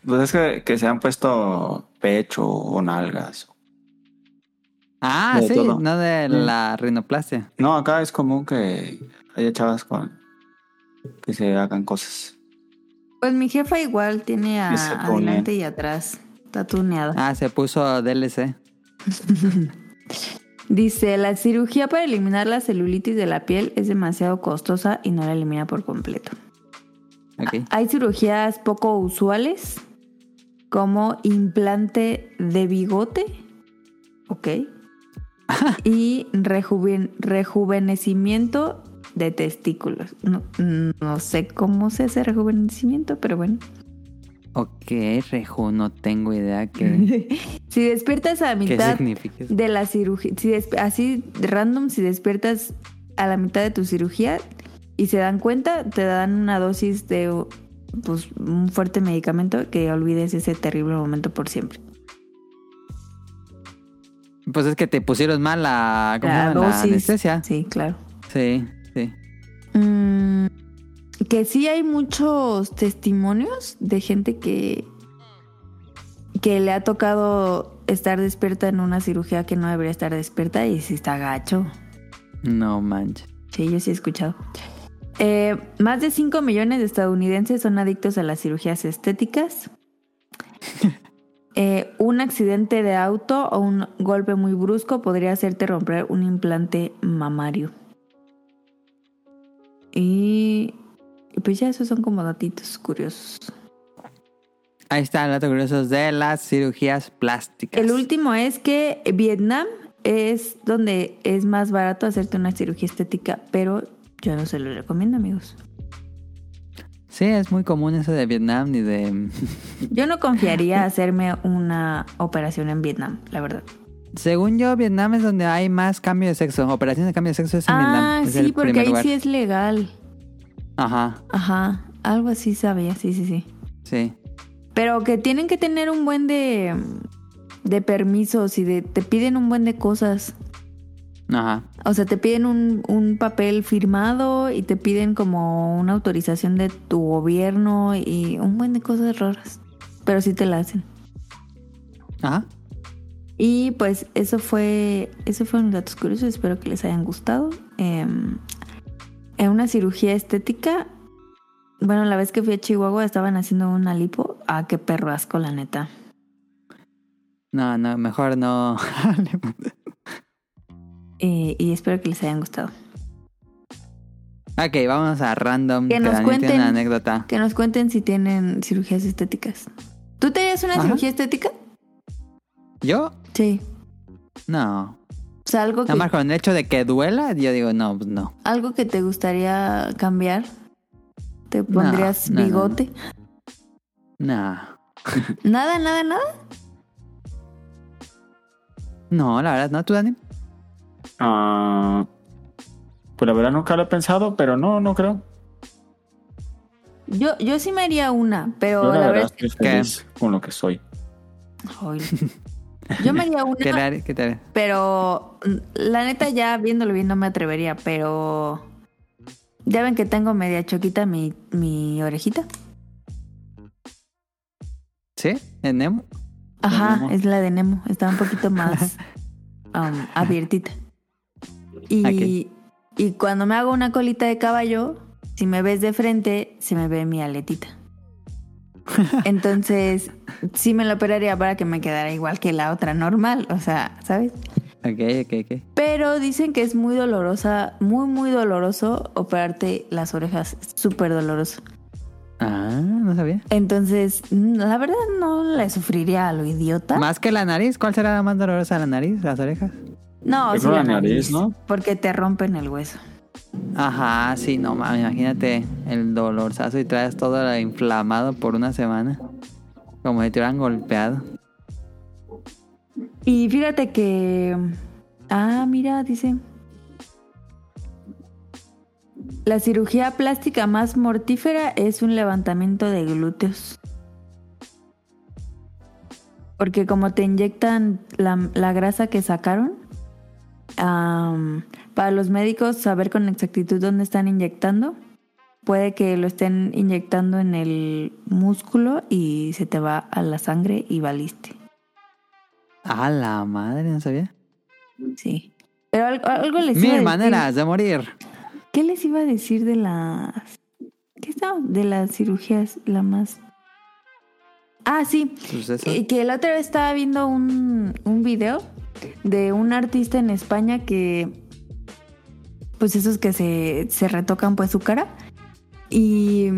Pues es que, que se han puesto pecho o nalgas. Ah, De sí, todo. no de la rinoplastia. No, acá es común que haya chavas con que se hagan cosas. Pues mi jefa igual tiene a- pone. adelante y atrás. Está tuneada. Ah, se puso DLC. Dice, la cirugía para eliminar la celulitis de la piel es demasiado costosa y no la elimina por completo. Ok. Hay cirugías poco usuales como implante de bigote, ok, y rejuven- rejuvenecimiento de testículos. No, no sé cómo se hace rejuvenecimiento, pero bueno. Ok, Reju, no tengo idea qué, si despiertas a mitad de la cirugía, si así random, si despiertas a la mitad de tu cirugía y se dan cuenta, te dan una dosis de pues, un fuerte medicamento que olvides ese terrible momento por siempre. Pues es que te pusieron mal la, ¿cómo La anestesia. Sí, claro. Sí, sí. Mm, que sí hay muchos testimonios de gente que que le ha tocado estar despierta en una cirugía que no debería estar despierta y sí está gacho. No manches. Sí, yo sí he escuchado. Eh, más de 5 millones de estadounidenses son adictos a las cirugías estéticas. Eh, un accidente de auto o un golpe muy brusco podría hacerte romper un implante mamario. Y, y pues ya esos son como datitos curiosos. Ahí está el dato curioso de las cirugías plásticas. El último es que Vietnam es donde es más barato hacerte una cirugía estética, pero yo no se lo recomiendo, amigos. Sí, es muy común eso de Vietnam y de... Yo no confiaría hacerme una operación en Vietnam, la verdad. Según yo, Vietnam es donde hay más cambio de sexo. Operaciones de cambio de sexo es en Ah, Vietnam. Es sí, porque ahí lugar. sí es legal. Ajá, Ajá, algo así sabía, sí, sí, sí. sí. Pero que tienen que tener un buen de, de permisos y de, te piden un buen de cosas. Ajá. O sea, te piden un, un papel firmado y te piden como una autorización de tu gobierno y un buen de cosas raras. Pero sí te la hacen. Ajá. Y pues eso fue, eso fueron datos curiosos. Espero que les hayan gustado. Em, en una cirugía estética, bueno, la vez que fui a Chihuahua estaban haciendo una lipo. Ah, qué perro asco, la neta. No, no, mejor no. Eh, y espero que les hayan gustado. ok, vamos a random. Que nos cuenten. una anécdota. Que nos cuenten si tienen cirugías estéticas. ¿Tú tenías una Ajá. cirugía estética? ¿Yo? Sí. No. O sea, algo que, Nada más con el hecho de que duela, yo digo, no, pues no. algo que te gustaría cambiar. ¿Te pondrías no, no, bigote? No. Nada, nada, nada. No, la verdad, ¿no? ¿Tú, Dani? Ah, pues la verdad nunca lo he pensado, pero no, no creo. Yo, yo sí me haría una, pero Yo la, la verdad verdad es que... con lo que soy. Ay. Yo me haría ¿Qué una, te, qué te- pero la neta ya viéndolo bien no me atrevería, pero ya ven que tengo media choquita mi, mi orejita. ¿Sí? ¿En Nemo? Ajá, Nemo. es la de Nemo, está un poquito más um, abiertita. Y, y cuando me hago una colita de caballo, si me ves de frente, se me ve mi aletita. Entonces, sí me lo operaría para que me quedara igual que la otra normal, o sea, ¿sabes? Ok, ok, ok. Pero dicen que es muy dolorosa, muy, muy doloroso operarte las orejas, súper doloroso. Ah, no sabía. Entonces, mm, la verdad no le sufriría a lo idiota. ¿Más que la nariz? ¿Cuál será la más dolorosa? ¿La nariz? ¿Las orejas? No, sí, la la nariz, nariz, ¿no? Porque te rompen el hueso. Ajá, sí, no mames, imagínate el dolorzazo y traes todo inflamado por una semana. Como si te hubieran golpeado. Y fíjate que... Ah, mira, dice... La cirugía plástica más mortífera es un levantamiento de glúteos. Porque como te inyectan la, la grasa que sacaron, para los médicos saber con exactitud dónde están inyectando, puede que lo estén inyectando en el músculo y se te va a la sangre y valiste. A la madre, no sabía. Sí. Pero algo, algo les iba a Mil decir. maneras de morir. ¿Qué les iba a decir de las... ¿Qué estaba? De las cirugías, la más... Ah, sí. Pues eso. Eh, Que la otra vez estaba viendo un, un video de un artista en España que... Pues esos que se, se retocan pues su cara. Y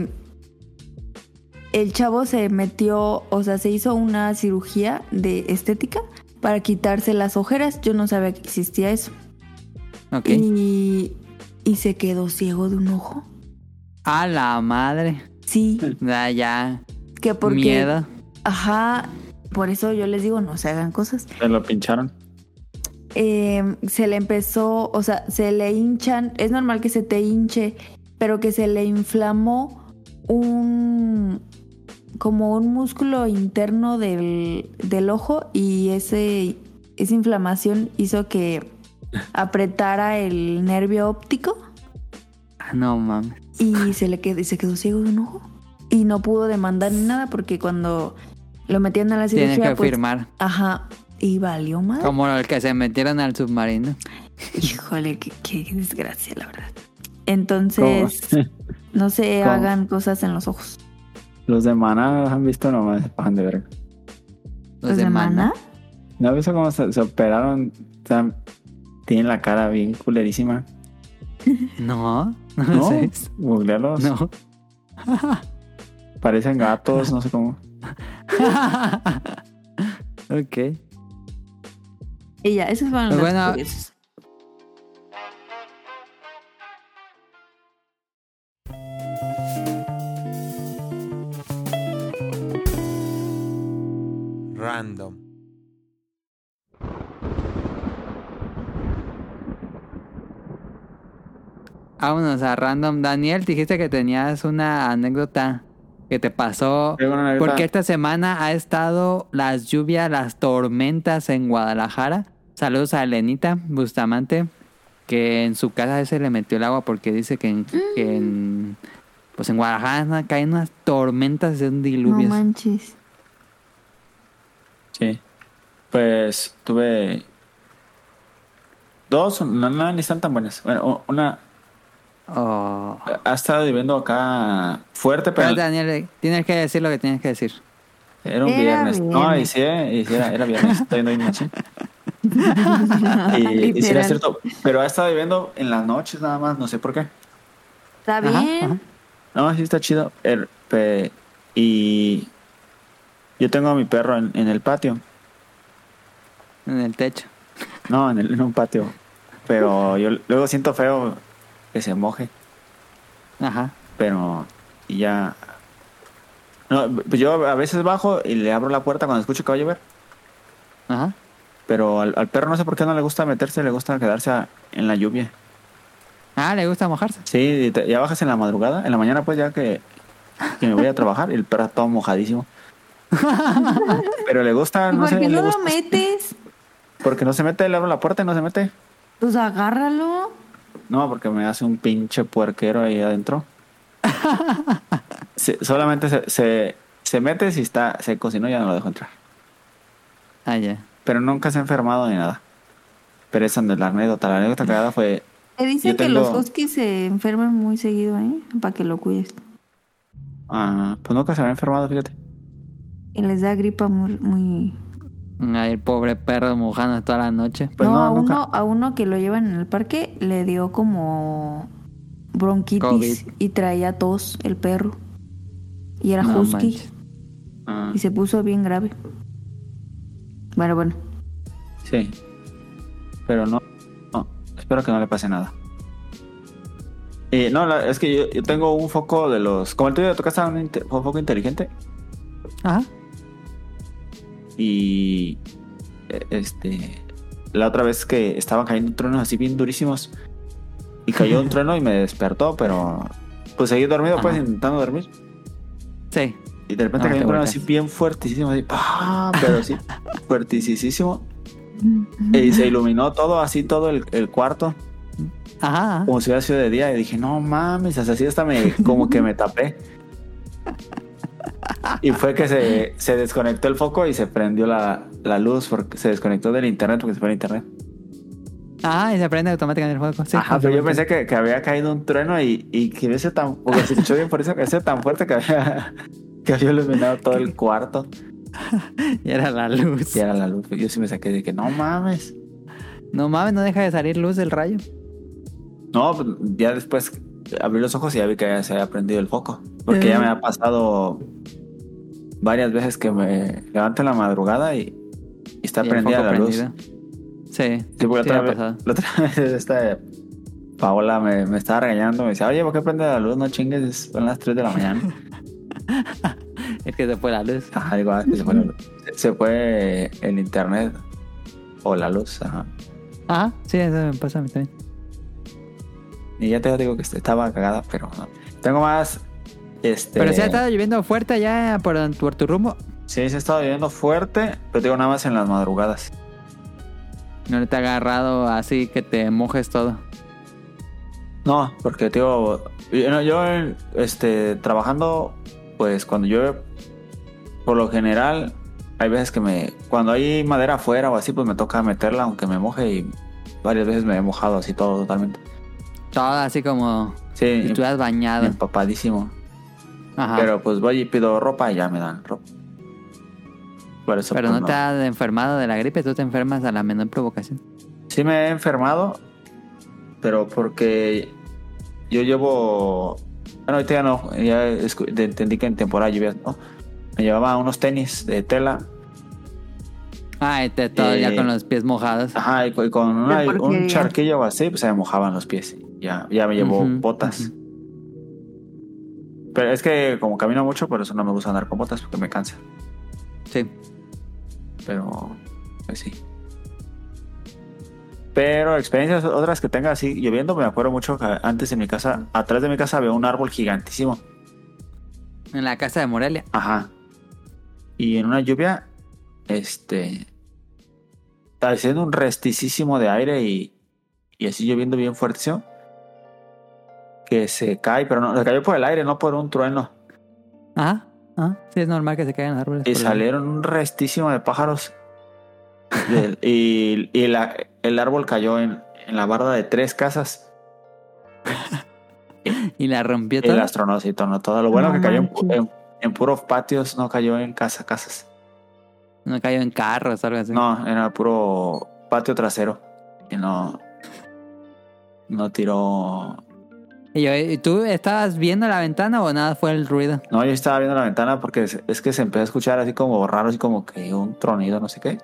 el chavo se metió, o sea, se hizo una cirugía de estética para quitarse las ojeras. Yo no sabía que existía eso. Ok. Y, y se quedó ciego de un ojo. A la madre. Sí, Ya, ya. que porque... Miedo. Ajá, por eso yo les digo, no se hagan cosas. Se lo pincharon. Eh, se le empezó, o sea, se le hinchan, es normal que se te hinche, pero que se le inflamó un como un músculo interno del, del ojo y ese, esa inflamación hizo que apretara el nervio óptico Ah, No mames. y se le quedó, se quedó ciego de un ojo. Y no pudo demandar ni nada porque cuando lo metían a la cirugía, Tienes que pues, firmar. Ajá, y valió mal. Como el que se metieron al submarino. Híjole, qué, qué desgracia, la verdad. Entonces, no se ¿Cómo? hagan cosas en los ojos. Los de Mana los han visto nomás, se pasan de verga. Los, de Mana. ¿No has visto cómo se, se operaron? O sea, tienen la cara bien culerísima. No, no, ¿No? sé. Googlealos. No. Parecen gatos, no sé cómo. ok. Y ya, esos fueron los bueno. curiosos. Random. Vámonos a random. Daniel, dijiste que tenías una anécdota que te pasó. Porque esta semana ha estado las lluvias, las tormentas en Guadalajara. Saludos a Elenita Bustamante, que en su casa se le metió el agua porque dice que en, que en- pues en Guadalajara caen unas tormentas de un No diluvio. manches. Sí. Pues tuve dos, no, no, ni están tan buenas. Bueno, una Oh. ha estado viviendo acá fuerte, pero Pero Daniel, tienes que decir lo que tienes que decir. era un Era viernes. No, y viernes. sí, y sí, era, era viernes. Estoy viendo bien Y, y Literal. cierto. Pero ha estado viviendo en las noches nada más, no sé por qué. Está Ajá, bien. ajá. No, sí está chido. El- pe- y yo tengo a mi perro en, en el patio. En el techo. No, en, el- en un patio. Pero yo luego siento feo que se moje. Ajá. Pero y ya. No, pues yo a veces bajo y le abro la puerta cuando escucho que va a llover. Ajá. Pero al, al perro no sé por qué no le gusta meterse, le gusta quedarse a- en la lluvia. Ah, le gusta mojarse. Sí, te- ya bajas en la madrugada. En la mañana, pues ya que, que me voy a trabajar y el perro está todo mojadísimo. Pero le gusta, ¿Y no por sé, qué no lo gusta- metes? Porque no se mete, le abro la puerta y no se mete. Pues agárralo. No, porque me hace un pinche puerquero ahí adentro. Se- solamente se, se, se mete si está seco, si no ya no lo dejo entrar. Ah, ya. Pero nunca se ha enfermado ni nada. Pero esa no es la anécdota. La anécdota cagada fue... Te dicen que tengo- los huskies se enferman muy seguido, ¿eh? Para que lo cuides. ah, pues nunca se había enfermado, fíjate. Y les da gripa muy... muy... Ay, el pobre perro mojando toda la noche. Pues no, no, a, nunca. uno, a uno que lo llevan en el parque le dio como bronquitis COVID. y traía tos el perro. Y era No husky. Ah, y se puso bien grave. Bueno, bueno. sí. Pero no, no. Espero que no le pase nada. Y no, la- es que yo, yo tengo un foco de los... Como el tuyo de tu casa, un, un foco inteligente. Ajá. Y eh, este la otra vez que estaban cayendo truenos así bien durísimos y cayó un trueno y me despertó, pero pues seguí dormido pues intentando dormir Sí. Y de repente Ah, cayó un volteas. así bien fuertísimo, así, ¡pam! pero así fuertísimo y se iluminó todo así todo el, el cuarto Ajá. como si hubiera sido de día y dije no mames, así hasta me como que me tapé y fue que se, se desconectó el foco y se prendió la, la luz porque se desconectó del internet porque se fue el internet. Ah, y se prende automáticamente el. Sí, Ajá, pero yo pensé que, que había caído un trueno y, y que hubiese tan, porque se escuchó bien por eso, que ese tan fuerte que había, que había iluminado todo el cuarto Y era la luz. y era la luz. Yo sí me saqué de que no mames. No mames, no deja de salir luz del rayo. No, pues, ya después abrí los ojos y ya vi que ya se había prendido el foco. Porque ya me ha pasado varias veces que me levanto en la madrugada y, y está Y prendida la luz. Sí. Sí, porque otra vez, la otra vez esta Paola me, me estaba regañando. Me decía, oye, ¿por qué prende la luz? No chingues, son las 3 de la mañana. Es que se fue la luz. Ajá, digo, ah, se fue la luz. Se, se fue el internet o la luz. Ajá. Ajá, sí, eso me pasa a mí también. Y ya te digo que estaba cagada, pero no. Tengo más. Este, Pero si ha estado lloviendo fuerte allá por, por tu rumbo. Sí, se ha estado lloviendo fuerte, pero digo nada más en las madrugadas. No te ha agarrado así que te mojes todo. No, porque digo, yo, yo, este, trabajando, pues cuando llueve, por lo general, hay veces que me, cuando hay madera afuera o así, pues me toca meterla aunque me moje y varias veces me he mojado así todo totalmente. Todo así como Sí, si estuvieras bañado. empapadísimo. Ajá. Pero pues voy y pido ropa y ya me dan ropa. Por eso, Pero pues, no te has enfermado de la gripe, tú te enfermas a la menor provocación. Sí me he enfermado, pero porque yo llevo... Bueno, ahorita ya no, ya entendí que en temporada lluvias no. me llevaba unos tenis de tela. Ah, te- todo ya Eh, con los pies mojados. Ajá, y con, y con una- Qué un charquillo o así, pues se me mojaban los pies. Ya, ya me llevó botas. Pero es que como camino mucho, por eso no me gusta andar con botas porque me cansa. Sí. Pero, pues sí. Pero experiencias otras que tenga así lloviendo, me acuerdo mucho que antes en mi casa, atrás de mi casa había un árbol gigantísimo. En la casa de Morelia. Ajá. Y en una lluvia, este. Está haciendo un resticísimo de aire y, y así lloviendo bien fuertísimo. Que se cae, pero no, se cayó por el aire, no por un trueno. Ajá. Ah, sí, es normal que se caigan árboles. Y salieron un restísimo de pájaros. Del- y y la- el árbol cayó en, en la barda de tres casas. Y la rompió todo. las tronó así, tronó todo. Lo bueno No que cayó en, en, en puros patios, no cayó en casa, casas. No cayó en carros algo así. No, era puro patio trasero. Y no. No tiró. Y, yo, ¿y tú estabas viendo la ventana o nada fue el ruido? No, yo estaba viendo la ventana porque es, es que se empezó a escuchar así como raro, así como que un tronido, no sé qué.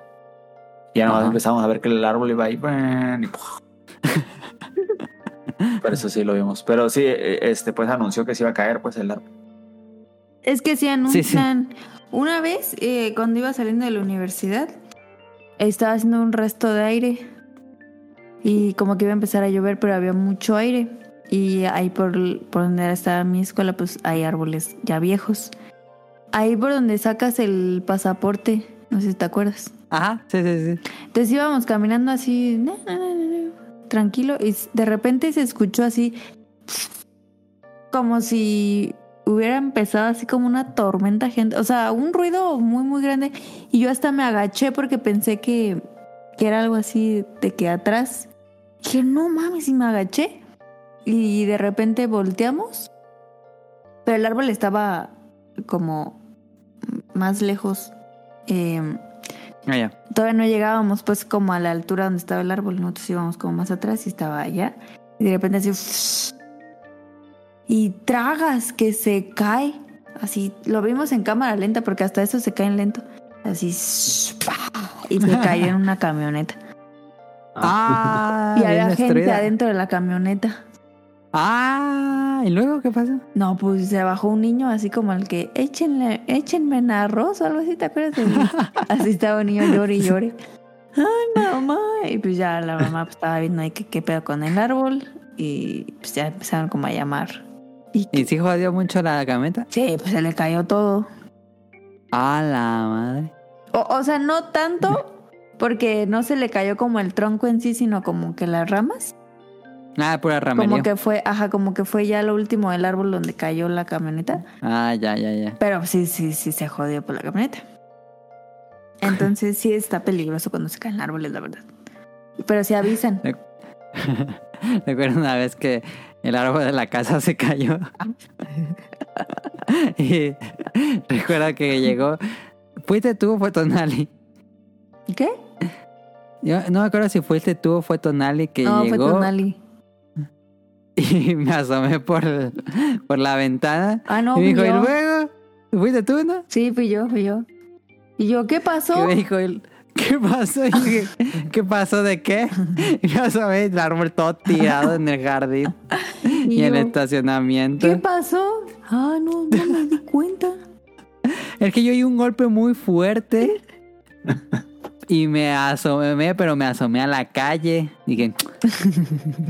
Y ya Ajá. empezamos a ver que el árbol iba ahí. Y. Por eso sí lo vimos. Pero sí, eh, este pues anunció que se iba a caer pues el árbol. Es que sí Sí, anuncian. Una vez, eh, cuando iba saliendo de la universidad, estaba haciendo un resto de aire. Y como que iba a empezar a llover, pero había mucho aire. Y ahí por, por donde estaba mi escuela, pues hay árboles ya viejos. Ahí por donde sacas el pasaporte, no sé si te acuerdas. Ajá, sí, sí, sí. Entonces íbamos caminando así, tranquilo, y de repente se escuchó así, como si hubiera empezado así como una tormenta, gente, o sea, un ruido muy, muy grande. Y yo hasta me agaché porque pensé que, que era algo así de que atrás. Dije, no mames, y me agaché. Y de repente volteamos, pero el árbol estaba como más lejos. em, Ah, ya. todavía no llegábamos pues como a la altura donde estaba el árbol, nosotros íbamos como más atrás y estaba allá. Y de repente así... Y tragas que se cae. Así, lo vimos en cámara lenta porque hasta eso se caen lento. Así... Y se cayó en una camioneta. Ah, y había gente adentro de la camioneta. Ah, ¿y luego qué pasó? No, pues se bajó un niño así como el que échenle, échenme en arroz o algo así, ¿te acuerdas? de- así estaba un niño llore y llore. Ay, mamá. Y pues ya la mamá pues, estaba viendo ahí que qué pedo con el árbol. Y pues ya empezaron como a llamar. Y ¿Y sí jodió mucho la camioneta? sí, pues se le cayó todo. A la madre. O, o sea, no tanto porque no se le cayó como el tronco en sí, sino como que las ramas. Ah, pura ramería. Como que fue, ajá, como que fue ya lo último del árbol donde cayó la camioneta. Ah, ya, ya, ya. Pero sí, sí, sí se jodió por la camioneta. Entonces sí está peligroso cuando se caen árboles, la verdad. Pero sí avisan. Recuerdo una vez que el árbol de la casa se cayó. y recuerdo que llegó. ¿Fuiste tú o fue Tonali? ¿Qué? Yo no me acuerdo si fuiste tú o fue Tonali que No, fue llegó Tonali. Y me asomé por, por la ventana. Ah, no, y me dijo, ¿y yo. luego? ¿Fuiste tú, no? Sí, fui yo, fui yo. ¿Y yo qué pasó? Que me dijo él, ¿qué pasó? Y dije, ¿qué pasó de qué? Y me asomé y el árbol todo tirado en el jardín y, Y en el yo, estacionamiento. ¿Qué pasó? Ah, no, no me di cuenta. Es que yo oí un golpe muy fuerte y me asomé, pero me asomé a la calle. Dije,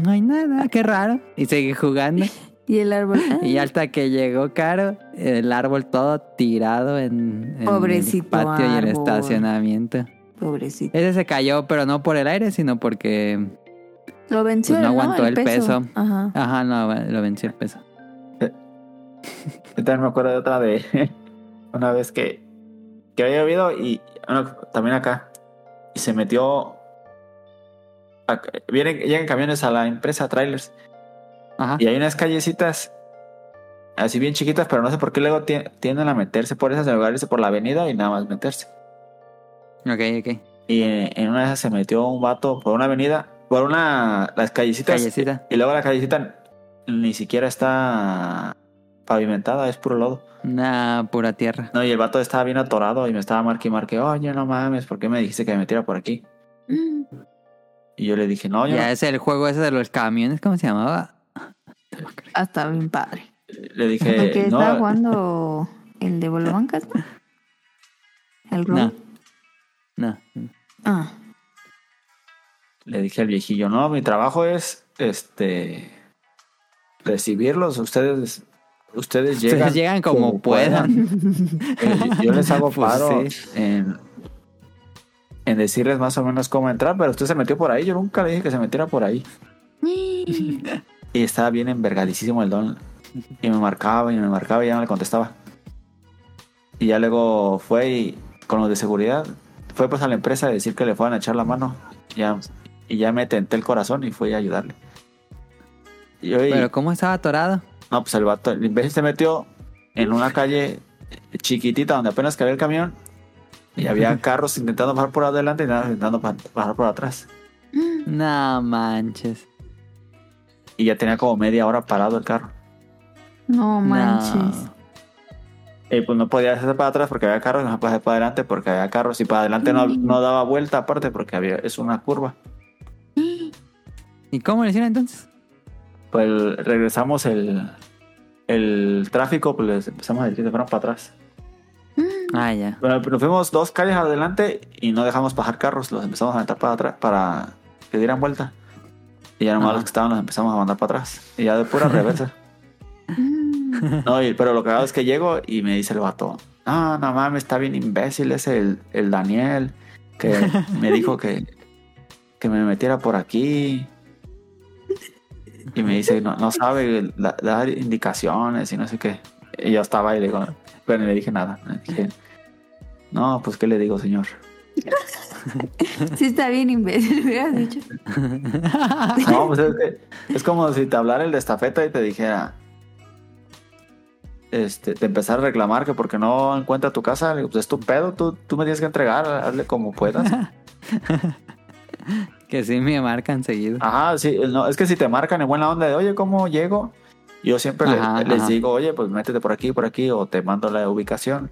no hay nada, qué raro. Y seguí jugando. Y el árbol. ah, Y hasta que llegó Caro, el árbol todo tirado en, en Pobrecito el patio y el estacionamiento. Pobrecito. Ese se cayó, pero no por el aire, sino porque... Lo venció, Pues no aguantó el peso. peso. Ajá. Ajá, no, lo venció el peso. Yo también me acuerdo de otra de una vez que, que había llovido y bueno, también acá. Y se metió. vienen, llegan camiones a la empresa, trailers. Ajá. Y hay unas callecitas así bien chiquitas, pero no sé por qué luego tie- tienden a meterse por esas en lugar de irse por la avenida y nada más meterse. Ok, ok. Y en, en una de esas se metió un vato por una avenida, por una las callecitas. Callecita. Y luego la callecita ni siquiera está pavimentada, es puro lodo. Nah, pura tierra. No, y el vato estaba bien atorado y me estaba marque y marque, oye, no mames, ¿por qué me dijiste que me metiera por aquí? Mm. Y yo le dije, no, yo Ya no". es el juego ese de los camiones, ¿cómo se llamaba? Hasta bien padre. le dije, Porque no, estaba jugando el de Volvancas, ¿no? El No. No. Ah. le dije al viejillo, no, mi trabajo es, este, recibirlos, ustedes, ustedes llegan, Ustedes llegan como, puedan. Eh, yo les hago Pues paro sí. en, en decirles más o menos cómo entrar, pero usted se metió por ahí. Yo nunca le dije que se metiera por ahí. Y estaba bien envergadísimo el don. Y me marcaba y me marcaba y ya no le contestaba. Y ya luego fue y con los de seguridad, fue pues a la empresa a decir que le fueran a echar la mano. Ya, y ya me tenté el corazón y fui a ayudarle. Y Pero ¿cómo estaba atorado? No, pues el vato, el imbécil se metió en una calle chiquitita donde apenas cabía el camión y había carros intentando bajar por adelante y nada intentando bajar por atrás. No manches. Y ya tenía como media hora parado el carro. No No. manches. Y pues no podía hacerse para atrás porque había carros, no podía hacer para adelante porque había carros y para adelante no, no daba vuelta aparte porque había, es una curva. ¿Y cómo le hicieron entonces? Pues regresamos el, el tráfico, pues les empezamos a decir que se fueron para atrás. Ah, ya. Bueno, nos fuimos dos calles adelante y no dejamos bajar carros, los empezamos a aventar para atrás para que dieran vuelta. Y ya nomás Ajá. los que estaban los empezamos a mandar para atrás. Y ya de pura reversa. no, y- pero lo que hago es que llego y me dice el vato, no, no mames, está bien imbécil ese el, el Daniel, que me dijo que, que me metiera por aquí. Y me dice, no, no sabe la- dar indicaciones y no sé qué. Y yo estaba y le digo, pero ni le dije nada. Le dije, no, pues qué le digo, señor. Sí está bien imbécil, hubieras dicho. No, pues es, que- es como si te hablara el de estafeta y te dijera, este, te empezara a reclamar que porque no encuentra tu casa, pues es tu pedo, tú, tú me tienes que entregar, hazle como puedas. Que sí me marcan seguido. Ajá, sí, no, es que si te marcan en buena onda de, oye, ¿cómo llego? Yo siempre Ajá, les ajá. digo, oye, pues métete por aquí, por aquí, o te mando la ubicación.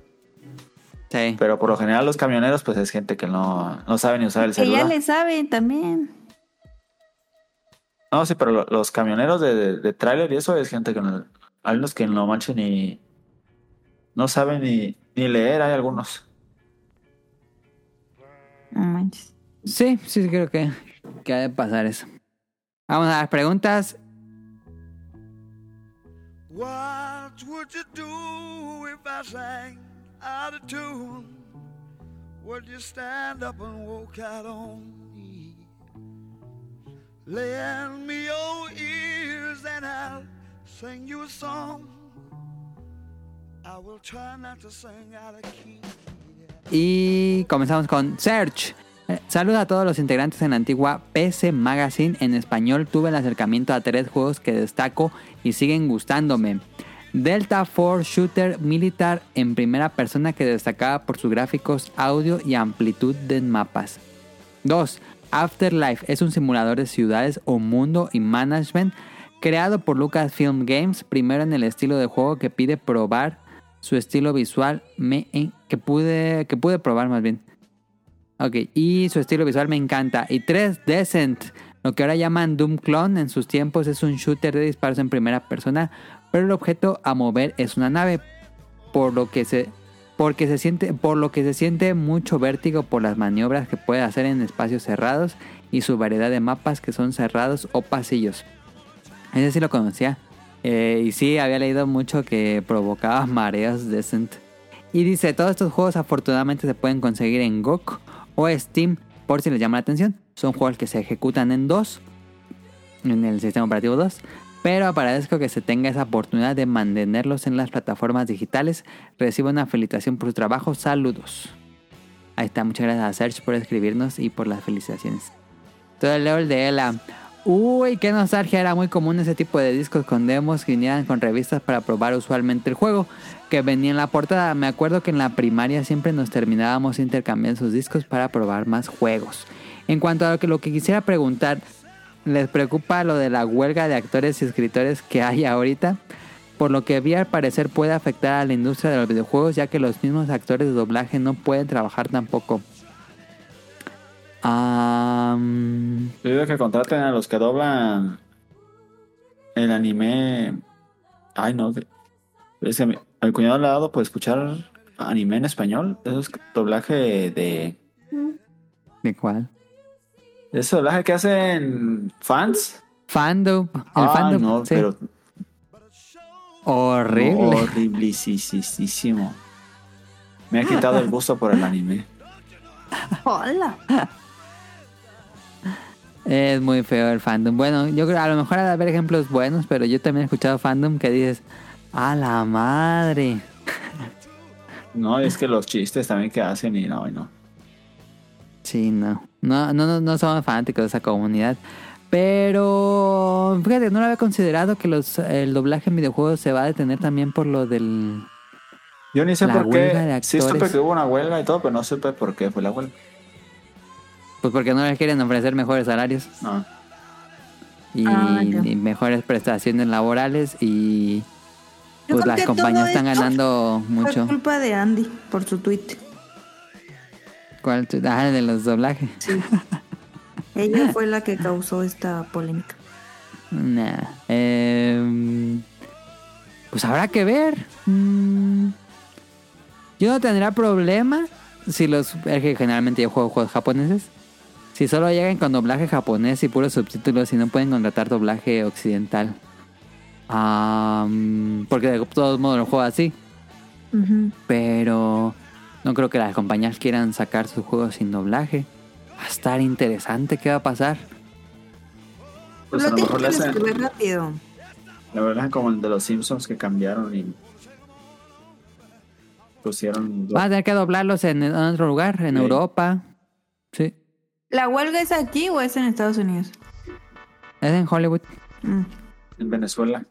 Sí. Pero por lo general los camioneros, pues es gente que no, no sabe ni usar el Que ya celular. le saben también. No, sí, pero lo- los camioneros de, de, de tráiler y eso es gente que no, hay unos que no manchen ni no saben ni, ni leer, hay algunos. No manches. Sí, sí, creo que, que ha de pasar eso. Vamos a las preguntas. What would you do if I sang out of tune? Would you stand up and walk out on me? Lend me your ears and I'll sing you a song. I will try not to sing out of key. Y comenzamos con Search. Eh, Saluda a todos los integrantes en la antigua PC Magazine. En español tuve el acercamiento a tres juegos que destaco y siguen gustándome. Delta 4 Shooter Militar en primera persona que destacaba por sus gráficos, audio y amplitud de mapas. 2. Afterlife es un simulador de ciudades o mundo y management creado por Lucasfilm Games, primero en el estilo de juego que pide probar su estilo visual en- que pude que pude probar más bien. Ok, y su estilo visual me encanta. Y 3, Descent, lo que ahora llaman Doom Clone en sus tiempos es un shooter de disparos en primera persona, pero el objeto a mover es una nave, por lo que se porque se siente por lo que se siente mucho vértigo por las maniobras que puede hacer en espacios cerrados y su variedad de mapas que son cerrados o pasillos. Ese sí lo conocía. Eh, y sí, había leído mucho que provocaba mareos Descent. Y dice, todos estos juegos afortunadamente se pueden conseguir en GOG o Steam por si les llama la atención. Son juegos que se ejecutan en 2, en el sistema operativo 2. Pero agradezco que se tenga esa oportunidad de mantenerlos en las plataformas digitales. Recibo una felicitación por su trabajo. Saludos. Ahí está, muchas gracias a Serge por escribirnos y por las felicitaciones. Todo el level de Ela. Uy, qué nostalgia. Era muy común ese tipo de discos con demos que vinieran con revistas para probar usualmente el juego. Que venía en la portada. Me acuerdo que en la primaria siempre nos terminábamos intercambiando sus discos para probar más juegos. En cuanto a lo que, lo que quisiera preguntar, ¿les preocupa lo de la huelga de actores y escritores que hay ahorita? por lo que vi al parecer puede afectar a la industria de los videojuegos ya que los mismos actores de doblaje no pueden trabajar tampoco. Am, Yo que contraten a los que doblan el anime. Ay, no. Ese, al cuñado le ha dado por escuchar anime en español. Eso es doblaje de. ¿De cuál? Ese doblaje que hacen fans. Fandom. El Ay, fandom. no, sí. pero Horrible. horriblisísimo. Me ha quitado el gusto por el anime. Hola. Es muy feo el fandom. Bueno, yo creo a lo mejor ha de haber ejemplos buenos, pero yo también he escuchado fandom que dices, a la madre. No, es que los chistes también que hacen y no, y no. Sí, no. No, no, no, no somos fanáticos de esa comunidad. Pero fíjate, no lo había considerado que los, el doblaje en videojuegos se va a detener también por lo del. Yo ni sé La por qué. Sí, supe que hubo una huelga y todo, pero no supe por qué fue la huelga. Pues porque no les quieren ofrecer mejores salarios No. y, Ah, y mejores prestaciones laborales y pues las compañías están ganando mucho. culpa de Andy por su tweet. ¿Cuál? Ah, de los doblajes. Ella fue la que causó esta polémica. Nah. Em, pues habrá que ver. Mm, yo no tendría problema si los. Es que generalmente yo juego juegos japoneses. Si solo llegan con doblaje japonés y puros subtítulos y no pueden contratar doblaje occidental. Am, porque de todos modos lo juego así. Pero no creo que las compañías quieran sacar sus juegos sin doblaje. Va a estar interesante qué va a pasar. Pues a Lo mejor escribir rápido. La verdad es como el de los Simpsons que cambiaron y pusieron Va a tener que doblarlos en, en otro lugar, en Sí. Europa. Sí. ¿La huelga es aquí o es en Estados Unidos? Es en Hollywood. Mm. en Venezuela.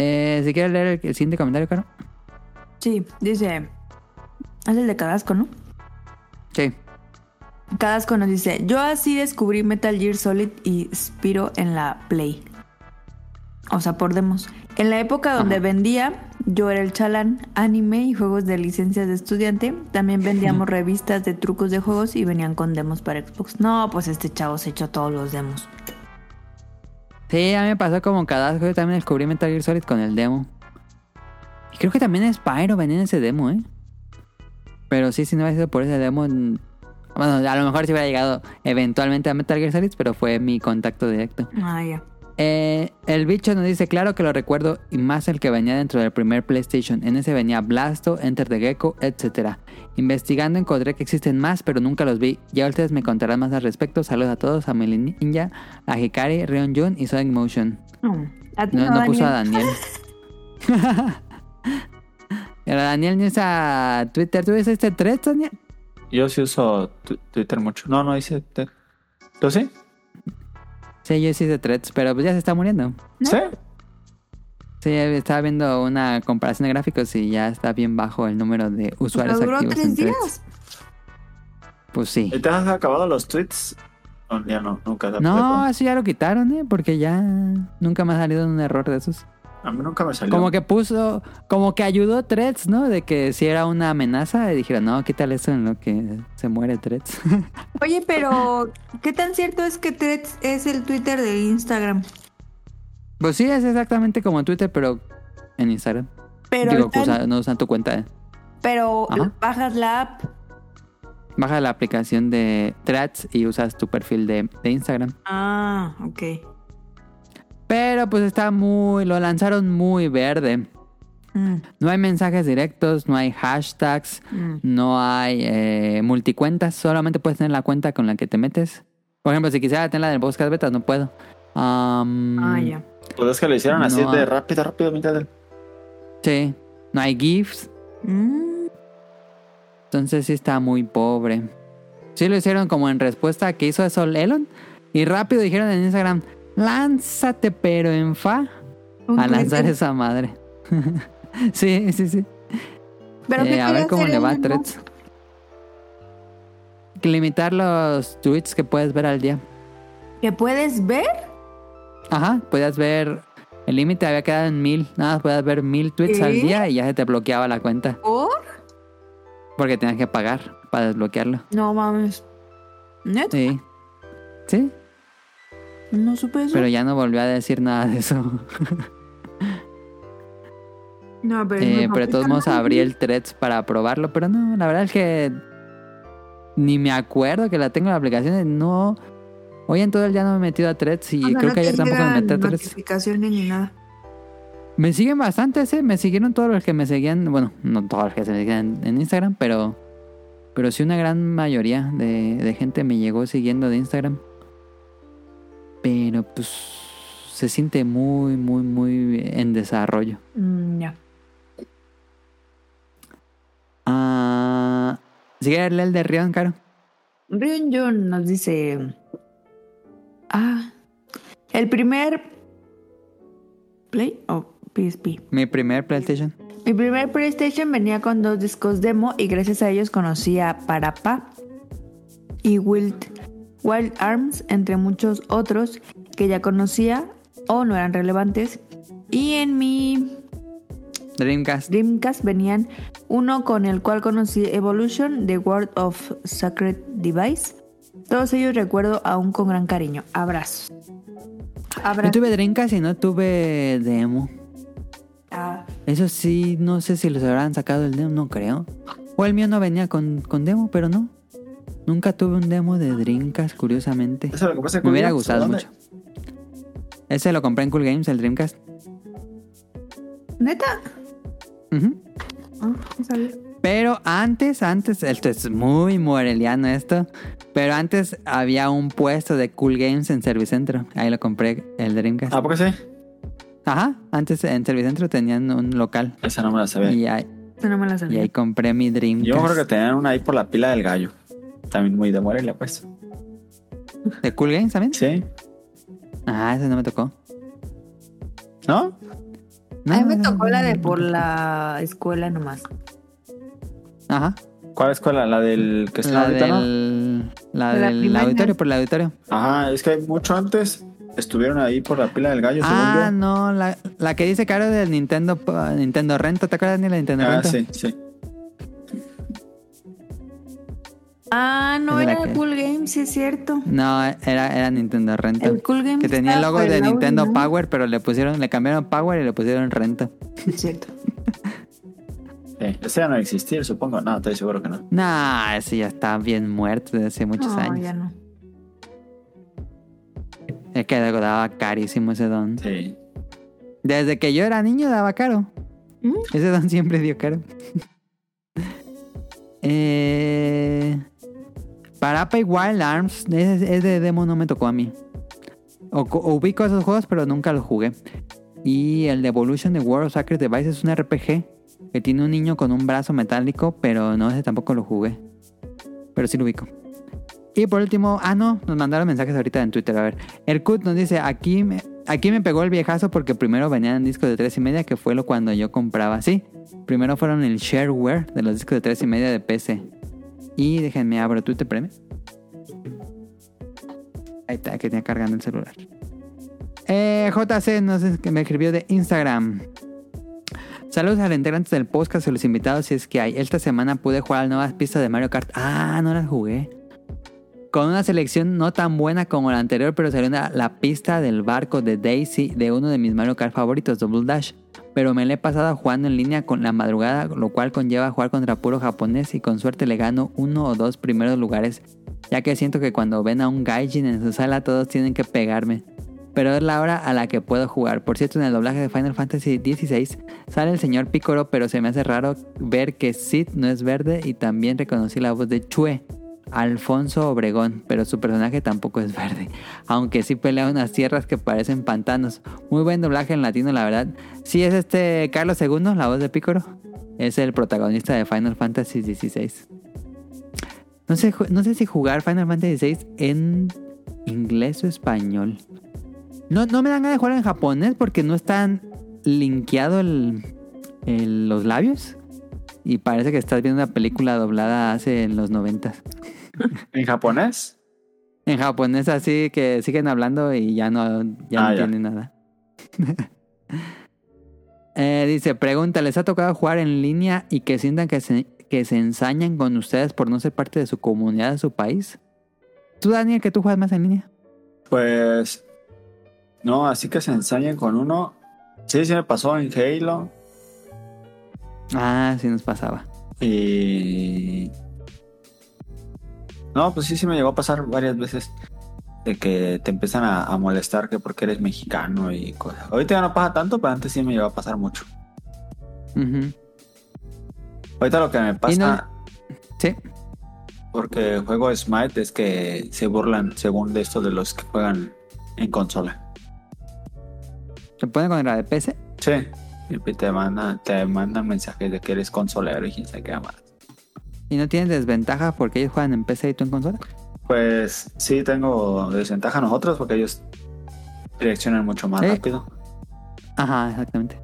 Eh, si quieres leer el, el siguiente comentario, Caro. Sí, dice. Es el de Cadasco, ¿no? Sí. Cadasco nos dice: Yo así descubrí Metal Gear Solid y Spiro en la Play. O sea, por demos. En la época donde Ajá. vendía, yo era el chalán, anime y juegos de licencias de estudiante. También vendíamos revistas de trucos de juegos y venían con demos para Xbox. No, pues este chavo se echó todos los demos. Sí, a mí me pasó como cada Yo también descubrí Metal Gear Solid con el demo. Y creo que también Spyro venía en ese demo, ¿eh? Pero sí, si no hubiera sido por ese demo... Bueno, a lo mejor si hubiera llegado eventualmente a Metal Gear Solid, pero fue mi contacto directo. Ah, ya. Eh, el bicho nos dice, claro que lo recuerdo, y más el que venía dentro del primer PlayStation. En ese venía Blasto, Enter the Gecko, etc. Investigando encontré que existen más, pero nunca los vi. Ya ustedes me contarán más al respecto. Saludos a todos, a Meli Ninja, a Hikari, Rion Jun y Sonic Motion. A ti No, no, no puso a Daniel. Daniel. Pero Daniel no usa Twitter. ¿Tú usas este thread, Daniel? Yo sí uso Twitter mucho. No, no hice. ¿Tú sí? Sí, yo sí hice threads, pero pues ya se está muriendo. ¿No? ¿Sí? Sí, estaba viendo una comparación de gráficos y ya está bien bajo el número de usuarios Pero duró activos tres en threads. días. Pues sí. ¿Y te has acabado los tweets? No, ya no, nunca. No, eso ya lo quitaron, ¿eh? Porque ya nunca me ha salido un error de esos. A mí nunca me salió. Como que puso, como que ayudó Threads, ¿no? De que si era una amenaza, y dijeron, no, quítale eso en lo que se muere Threads. Oye, pero ¿qué tan cierto es que Threads es el Twitter de Instagram? pues sí, es exactamente como Twitter, pero en Instagram. Pero, Digo, que tan- usa- no usan tu cuenta. pero Ajá. bajas la app. Baja la aplicación de Threads y usas tu perfil de, de Instagram. Ah, ok. Pero pues está muy, lo lanzaron muy verde. Mm, No hay mensajes directos, no hay hashtags, mm. no hay eh, multicuentas, solamente puedes tener la cuenta con la que te metes. Por ejemplo, si quisiera tener la del podcast beta, no puedo. Ah, ya. Pues es que lo hicieron así de rápido, rápido, mitad del. Sí, no hay GIFs, Mm, entonces sí está muy pobre. Sí lo hicieron como en respuesta a que hizo eso Elon. Y rápido dijeron en Instagram, lánzate pero en fa a lanzar esa madre. sí, sí, sí. Pero Eh, ¿qué a ver cómo le va a? Threads. Limitar los tweets que puedes ver al día. ¿Que puedes ver? Ajá, podías ver El límite había quedado en mil. Nada más podías ver mil tweets al día y ya se te bloqueaba la cuenta. ¿Por? Porque tenías que pagar para desbloquearlo. No mames. ¿Net? Sí. Sí, No supe eso. pero ya no volvió a decir nada de eso. no, pero, Eh, pero de todos modos abrí el threads para probarlo. Pero no, la verdad es que ni me acuerdo que la tengo en la aplicación. No. Hoy en todo el día no me he metido a threads y O sea, creo no que ayer tampoco me metí a threads. notificaciones ni nada. Me siguen bastantes, ¿eh? Me siguieron todos los que me seguían. Bueno, no todos los que se me seguían en Instagram, pero. Pero sí una gran mayoría de, de gente me llegó siguiendo de Instagram. Pero pues. Se siente muy, muy, muy en desarrollo. Mm, ya. Ah. ¿Sigue el el de Rion, Caro? Rion Jun nos dice. Ah. El primer. ¿Play o PSP? Mi primer PlayStation. Mi primer PlayStation venía con dos discos demo y gracias a ellos conocí a Parappa y Wild, Wild Arms, entre muchos otros que ya conocía o no eran relevantes. Y en mi Dreamcast. Dreamcast venían uno con el cual conocí Evolution, The World of Sacred Device. Todos ellos recuerdo aún con gran cariño. Abrazos. Yo Abrazos. tuve Dreamcast y no tuve demo. Ah, Eso sí, no sé si los habrán sacado el demo, no creo. O el mío no venía con, con demo, pero no. Nunca tuve un demo de Dreamcast, curiosamente. Eso es lo que pasa Me con hubiera Games, gustado ¿dónde? mucho. Ese lo compré en Cool Games, el Dreamcast. ¿Neta? Ujú. Ah, no sabía. Pero antes, antes, esto es muy moreliano esto. Pero antes había un puesto de Cool Games en Servicentro. Ahí lo compré, el Dreamcast. ¿A poco sí? Ajá, antes en Servicentro tenían un local. Esa no me la sabía. Y ahí, Esa no me la y sabía. ahí compré mi Dreamcast. Yo creo que tenían una ahí por la pila del gallo. También muy de Morelia, pues. ¿De Cool Games también? Sí. Ah, ese no me tocó. ¿No? No, a mí me no, tocó no, la de por la escuela nomás. Ajá. ¿Cuál escuela? La del que está La ahorita, ¿no? del, la De la del primaria. auditorio, por el auditorio. Ajá, es que mucho antes estuvieron ahí por la pila del gallo, Ah, según yo. no, la, la que dice Caro del Nintendo Nintendo Rento, ¿te acuerdas ni la Nintendo Ah, Rento? sí, sí. Ah, no era que- Cool Games, sí es cierto. No, era, era Nintendo Rento. El Cool Games que tenía el logo de Nintendo ¿no? Power, pero le pusieron, le cambiaron Power y le pusieron Rento. Sí, es cierto. Sí, Ese ya no existir, supongo. No, estoy seguro que no. Nah, ese ya está bien muerto desde hace muchos No, años. ya no. Es que daba carísimo ese don. Sí. Desde que yo era niño daba caro. ¿Mm? Ese don siempre dio caro. eh, Parappa y Wild Arms, ese, ese demo no me tocó a mí. Ubico esos juegos, pero nunca los jugué. Y el de Evolution de World of Sacred Device es un RPG que tiene un niño con un brazo metálico, pero no ese tampoco lo jugué. Pero sí lo ubico. Y por último, ah no, nos mandaron mensajes ahorita en Twitter. A ver, el Cut nos dice, aquí me, aquí me pegó el viejazo porque primero venían discos de tres y media, que fue lo cuando yo compraba. Sí, primero fueron el shareware de los discos de tres y media de PC. Y déjenme abro Twitter, premio. Ahí está, que tenía cargando el celular. Eh, JC, no sé, que me escribió de Instagram. Saludos a los integrantes del podcast y a los invitados si es que hay. Esta semana pude jugar las nuevas pistas de Mario Kart. Ah, no las jugué. Con una selección no tan buena como la anterior, pero salió una- la pista del barco de Daisy de uno de mis Mario Kart favoritos, Double Dash. Pero me la he pasado jugando en línea con la madrugada, lo cual conlleva jugar contra puro japonés y con suerte le gano uno o dos primeros lugares, ya que siento que cuando ven a un gaijin en su sala todos tienen que pegarme. Pero es la hora a la que puedo jugar. Por cierto, en el doblaje de Final Fantasy XVI sale el señor Picoro, pero se me hace raro ver que Sid no es verde y también reconocí la voz de Chue, Alfonso Obregón, pero su personaje tampoco es verde, aunque sí pelea unas tierras que parecen pantanos. Muy buen doblaje en latino, la verdad. Sí es este Carlos II, la voz de Picoro. Es el protagonista de Final Fantasy XVI. No sé, no sé si jugar Final Fantasy XVI en inglés o español. No, no me dan ganas de jugar en japonés porque no están linkeados el, el- los labios. Y parece que estás viendo una película doblada hace en los noventas. ¿En japonés? En japonés así que siguen hablando y ya no, ya Ah, no nada. Eh, dice, pregunta, ¿les ha tocado jugar en línea y que sientan que se, que se ensañan con ustedes por no ser parte de su comunidad, de su país? Tú, Daniel, que tú juegas más en línea. Pues. No, así que se ensañen con uno. Sí, sí me pasó en Halo. Ah, sí nos pasaba. Y. No, pues sí, sí me llegó a pasar varias veces. De que te empiezan a, a molestar que porque eres mexicano y cosas. Ahorita ya no pasa tanto, pero antes sí me llegó a pasar mucho. Ahorita lo que me pasa, Sí. porque juego Smite, es que se burlan según de esto de los que juegan en consola. ¿Se pone con la de PC? Sí. Y te mandan, te mandan mensajes de que eres consolero y quién sabe qué más. ¿Y no tienes desventaja porque ellos juegan en PC y tú en consola? Pues sí, tengo desventaja nosotros porque ellos reaccionan mucho más Eh. rápido. Ajá, exactamente.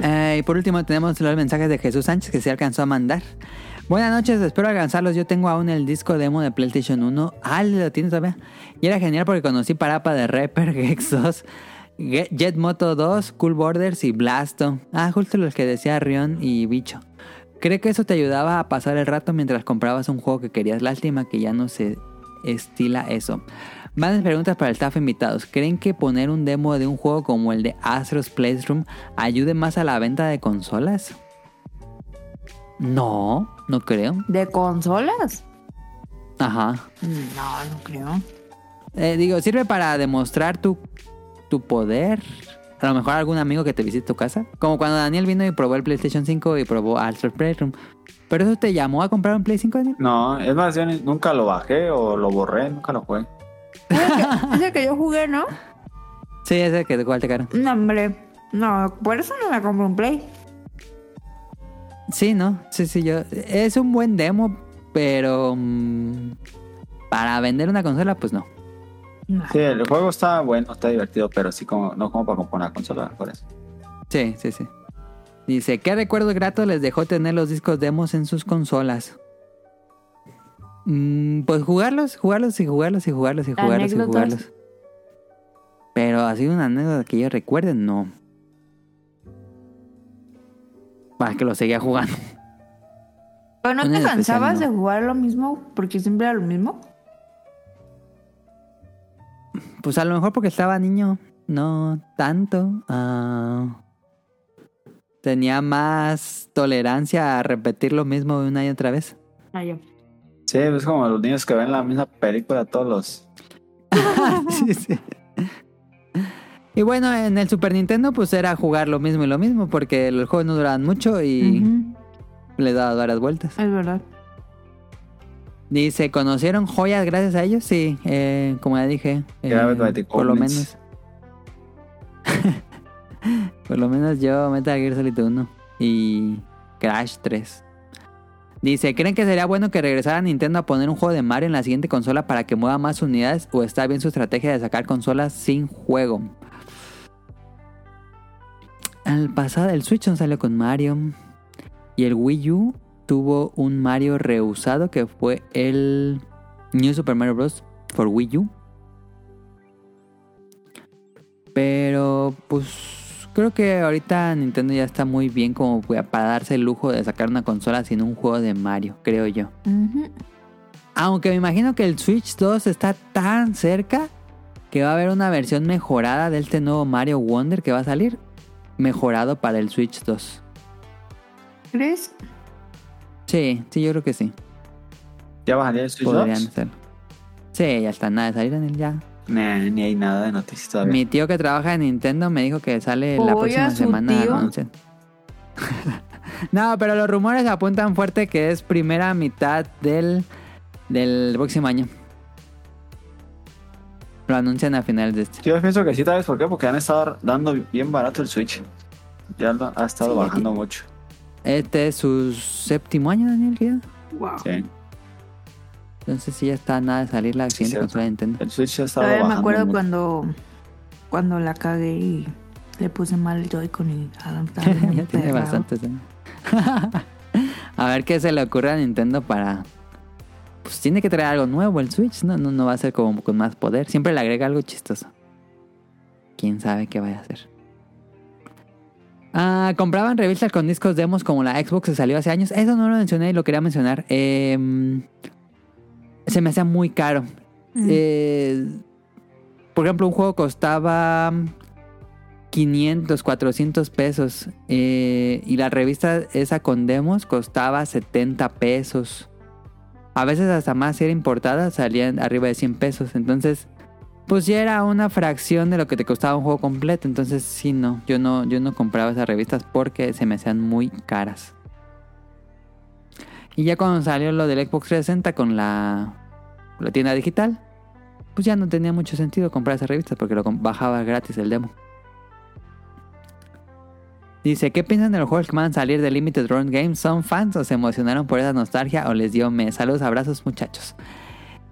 Eh, y por último tenemos los mensajes de Jesús Sánchez que se alcanzó a mandar. Buenas noches, espero alcanzarlos. Yo tengo aún el disco demo de PlayStation 1. Ah, lo tienes todavía. Y era genial porque conocí Parapa de Reaper, Gex 2, Jet Moto 2, Cool Borders y Blasto. Ah, justo los que decía Rion y Bicho. Creo que eso te ayudaba a pasar el rato mientras comprabas un juego que querías. Lástima que ya no se estila eso. Más preguntas para el staff invitados. ¿Creen que poner un demo de un juego como el de Astro's Playroom ayude más a la venta de consolas? No, no creo. ¿De consolas? Ajá. No, no creo. Eh, digo, sirve para demostrar tu, tu poder. A lo mejor algún amigo que te visite tu casa. Como cuando Daniel vino y probó el PlayStation 5 y probó Astro's Playroom. ¿Pero eso te llamó a comprar un Play 5, Daniel? No, es más, yo nunca lo bajé o lo borré, nunca lo jugué. Es el que, es el que yo jugué, ¿no? Sí, ese que de cuál te caro. No, hombre. No, por eso no me compro un Play. Sí, ¿no? Sí, sí, yo. Es un buen demo, pero. mm, para vender una consola, pues no. Sí, el juego está bueno, está divertido, pero sí como, no como para comprar una consola, por eso. Sí, sí, sí. Dice, ¿qué recuerdo grato les dejó tener los discos demos en sus consolas? Mm, pues jugarlos, jugarlos y jugarlos y jugarlos y jugarlos y jugarlos. Pero así una anécdota que yo recuerde, no. Para que lo seguía jugando. ¿Pero no Una te cansabas no. de jugar lo mismo? Porque siempre era lo mismo. Pues a lo mejor porque estaba niño, no tanto. Ah, tenía más tolerancia a repetir lo mismo una y otra vez. Ah, yo. Sí, es como los niños que ven la misma película todos los... Sí, sí. Y bueno, en el Super Nintendo pues era jugar lo mismo y lo mismo porque los juegos no duraban mucho y Ujú, le daba varias vueltas. Es verdad. Dice, ¿conocieron joyas gracias a ellos? Sí, eh, como ya dije. eh, por lo menos. por lo menos yo Metal Gear Solid 1 y Crash 3. Dice, ¿creen que sería bueno que regresara Nintendo a poner un juego de Mario en la siguiente consola para que mueva más unidades o está bien su estrategia de sacar consolas sin juego? Al pasado el Switch no salió con Mario y el Wii U tuvo un Mario reusado que fue el New Super Mario Bros. for Wii U. Pero pues creo que ahorita Nintendo ya está muy bien como para darse el lujo de sacar una consola sin un juego de Mario, creo yo. Aunque me imagino que el Switch 2 está tan cerca que va a haber una versión mejorada de este nuevo Mario Wonder que va a salir. Mejorado para el Switch 2. ¿Crees? Sí, sí, yo creo que sí. ¿Ya bajaría el Switch Podrían 2? hacerlo. Sí, ya está nada de salir en el ya. Nah, ni hay nada de noticias todavía. Mi tío que trabaja en Nintendo me dijo que sale la próxima ¿su semana. tío? anuncian. no, pero los rumores apuntan fuerte que es primera mitad del, del próximo año. Lo anuncian a finales de este. Yo pienso que sí, ¿sabes por qué? Porque han estado dando bien barato el Switch. Ya ha estado Sí. bajando mucho. Este es su séptimo año, Daniel. ¿qué? Wow. Sí. Entonces sí ya está nada de salir la Sí, siguiente cierto. consola de Nintendo. El Switch ha estado Todavía bajando me acuerdo mucho. cuando, cuando la cagué y le puse mal el Joy-Con y Adam estaba bien ya tiene bastantes. ¿eh? a ver qué se le ocurre a Nintendo para. Pues tiene que traer algo nuevo el Switch, ¿no? No, no va a ser como con más poder. Siempre le agrega algo chistoso. quién sabe qué vaya a hacer. Ah, compraban revistas con discos demos como la Xbox que salió hace años. Eso no lo mencioné y lo quería mencionar. Em, se me hacía muy caro. Eh, por ejemplo, un juego costaba 500, 400 pesos. eh, y la revista esa con demos costaba 70 pesos. A veces hasta más si era importada, salían arriba de 100 pesos. Entonces, pues ya era una fracción de lo que te costaba un juego completo. Entonces, sí, no. Yo no, yo no compraba esas revistas porque se me hacían muy caras. Y ya cuando salió lo del Xbox 360 con la, la tienda digital, pues ya no tenía mucho sentido comprar esas revistas porque lo bajaba gratis el demo. Dice, ¿qué piensan de los juegos que van a salir de Limited Run Games? ¿Son fans o se emocionaron por esa nostalgia o les dio me? Saludos, abrazos muchachos.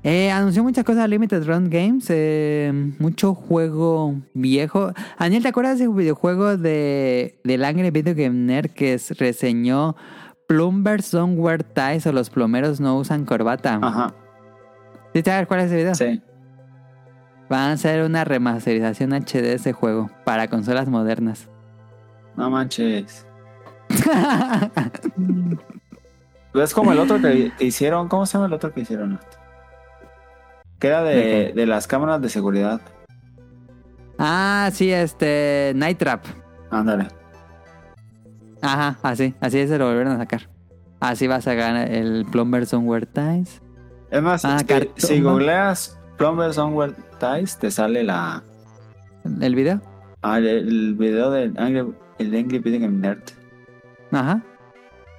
Eh, anunció muchas cosas Limited Run Games, eh, mucho juego viejo. Daniel, ¿te acuerdas del videojuego de, del Angry Video Game Nerd que es- reseñó Plumbers Don't Wear Ties o los plomeros no usan corbata? Ajá, ¿Sí te acuerdas cuál es ese video? sí. Van a hacer una remasterización HD de ese juego para consolas modernas. No manches. Es como el otro que, que hicieron. ¿Cómo se llama el otro que hicieron? Que era ¿De de, las cámaras de seguridad. ah, sí, este. Night Trap. Ándale. Ajá, así, así se lo volvieron a sacar. Así va a sacar el Plumbers Don't Wear Ties. Es más, Ah, si- si googleas Plumber Somewhere Ties, te sale la ¿El video? ah, el, el video del Angry, el Angry Video Nerd. Ajá.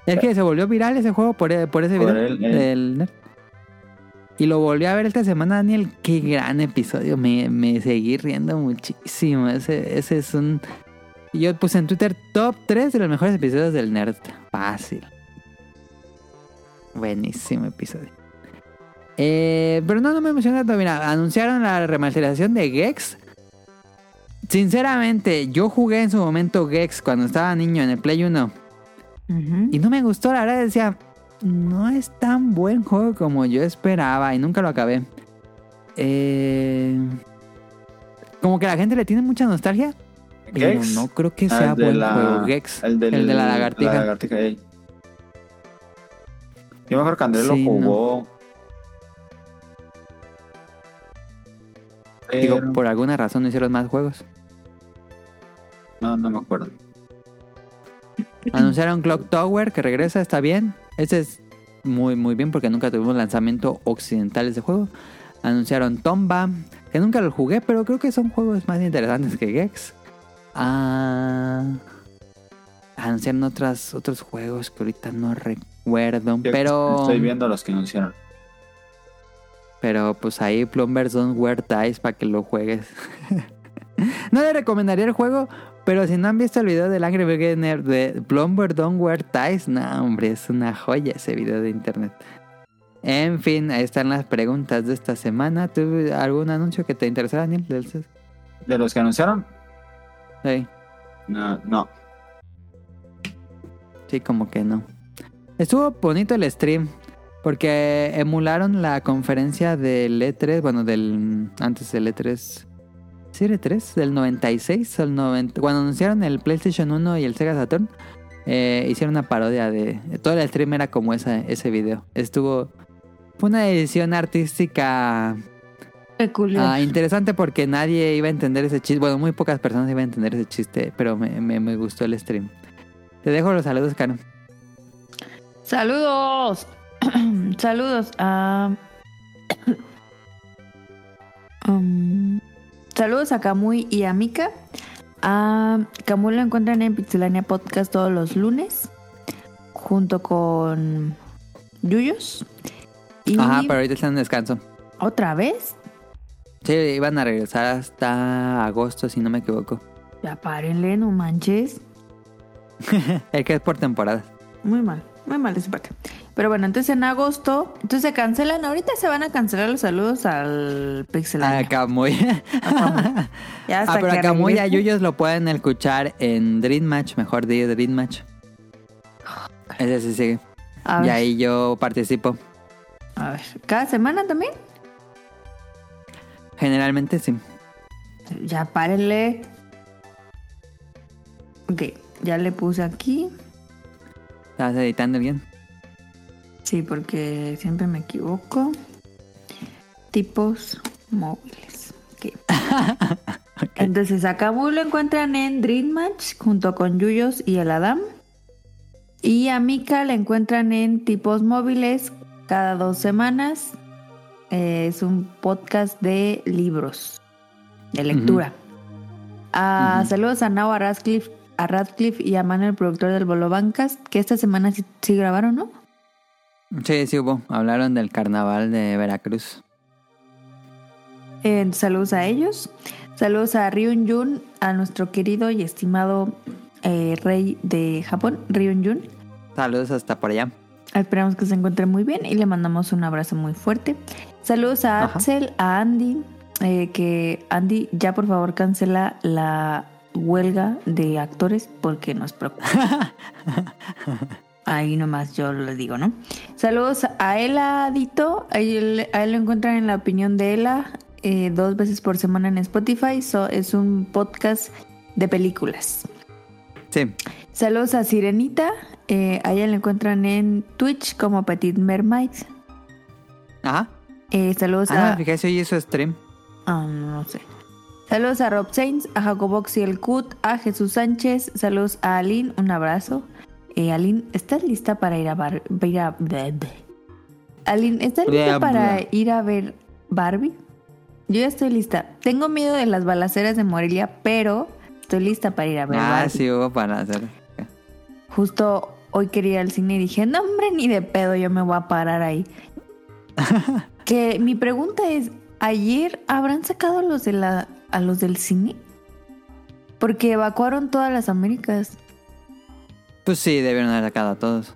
Es que se volvió viral ese juego por, por ese Por video él. del nerd. Y lo volví a ver esta semana, Daniel. Qué gran episodio. Me, me seguí riendo muchísimo. Ese, ese es un. Yo puse en Twitter top 3 de los mejores episodios del nerd. Fácil. Buenísimo episodio. Eh, pero no, no me emociona tanto. Mira, anunciaron la remasterización de Gex. Sinceramente, yo jugué en su momento Gex cuando estaba niño en el Play 1. Ujú. Y no me gustó, la verdad decía, no es tan buen juego como yo esperaba y nunca lo acabé. Eh, como que la gente le tiene mucha nostalgia. Pero no creo que Ah, sea buen la- juego. Gex. El, del- el de la lagartija. La lagartija, ey. Yo mejor que Andrés Sí, lo jugó. Digo, Pero- por alguna razón no hicieron más juegos. No, no me acuerdo. Anunciaron Clock Tower que regresa, está bien. Este es muy, muy bien porque nunca tuvimos lanzamiento occidental de juego. Anunciaron Tomba, que nunca lo jugué, pero creo que son juegos más interesantes que Gex. Ah, anunciaron otras, otros juegos que ahorita no recuerdo, Yo pero, Estoy viendo los que anunciaron. pero pues ahí Plumbers Don't Wear Ties para que lo juegues. no le recomendaría el juego, pero si no han visto el video del Angry Beginner de Plumber Don't Wear Ties, no, hombre, es una joya ese video de internet. En fin, ahí están las preguntas de esta semana. ¿Tú algún anuncio que te interesara, Daniel? ¿De los que anunciaron? Sí, No, no. sí, como que no. Estuvo bonito el stream. Porque emularon la conferencia del E3, bueno, del antes del E3. ¿Sí era E3? Del 96 al 90. Cuando anunciaron el PlayStation 1 y el Sega Saturn, eh, hicieron una parodia de. Todo el stream era como esa, ese video. Estuvo. Fue una edición artística Peculiar. ah, interesante porque nadie iba a entender ese chiste. Bueno, muy pocas personas iban a entender ese chiste, pero me, me- me gustó el stream. Te dejo los saludos, Caro. Saludos. Saludos a. Um, saludos a Kamui y a Mika. A Kamui lo encuentran en Pixelania Podcast todos los lunes. Junto con Yuyos. Y Ajá, pero ahorita están en descanso. otra vez. Sí, iban a regresar hasta agosto, si no me equivoco. Ya párenle, no manches. Es que es por temporada. Muy mal, muy mal esa parte. Pero bueno, entonces en agosto, entonces se cancelan. Ahorita se van a cancelar los saludos al Pixelania. A Camuy. Ah, pero que a Camuy y a. Yuyos lo pueden escuchar en Dream Match, mejor de Dream Match. Ese sí sigue. A Y ver, ahí yo participo. a ver, ¿cada semana también? Generalmente sí. Ya párenle. Ok, ya le puse aquí. ¿Estás editando bien? Sí, porque siempre me equivoco. Tipos móviles. Ok. Entonces, a Camus lo encuentran en Dream Match junto con Yuyos y el Adam. Y a Mika la encuentran en Tipos móviles cada dos semanas. Eh, es un podcast de libros, de lectura. Ah, Saludos a Nao, a Radcliffe, a Radcliffe y a Manuel, el productor del Bolo Bancast, que esta semana sí, sí grabaron, ¿no? Sí, sí hubo. Hablaron del carnaval de Veracruz. Eh, saludos a ellos. Saludos a Ryun Jun, a nuestro querido y estimado eh, rey de Japón, Ryun Jun. Saludos hasta por allá. Esperamos que se encuentre muy bien y le mandamos un abrazo muy fuerte. Saludos a Ajá. Axel, a Andy, eh, que Andy ya por favor cancela la huelga de actores porque nos preocupa. Ahí nomás yo lo digo, ¿no? Saludos a Ela Dito, a él, a él lo encuentran en la opinión de Ela eh, dos veces por semana en Spotify. So, es un podcast de películas. Sí. Saludos a Sirenita. Eh, a ella la encuentran en Twitch como Petit Mermaid. Ajá. Eh, saludos Ah, a. fíjese, hoy hizo stream. Ah, no, no sé. Saludos a Rob Sainz, a Jacobox y el Cut, a Jesús Sánchez. Saludos a Aline. Un abrazo. Eh, Aline, ¿estás lista para ir a Bar ir a Aline, ¿estás lista para ir a ver Barbie? Yo ya estoy lista. Tengo miedo de las balaceras de Morelia, pero estoy lista para ir a ver Ah, Barbie. sí hubo para hacer. Justo hoy quería ir al cine y dije, no hombre, ni de pedo, yo me voy a parar ahí. que mi pregunta es, ¿ayer habrán sacado a los, de la, a los del cine? Porque evacuaron todas las Américas. Pues sí, debieron haber sacado a todos.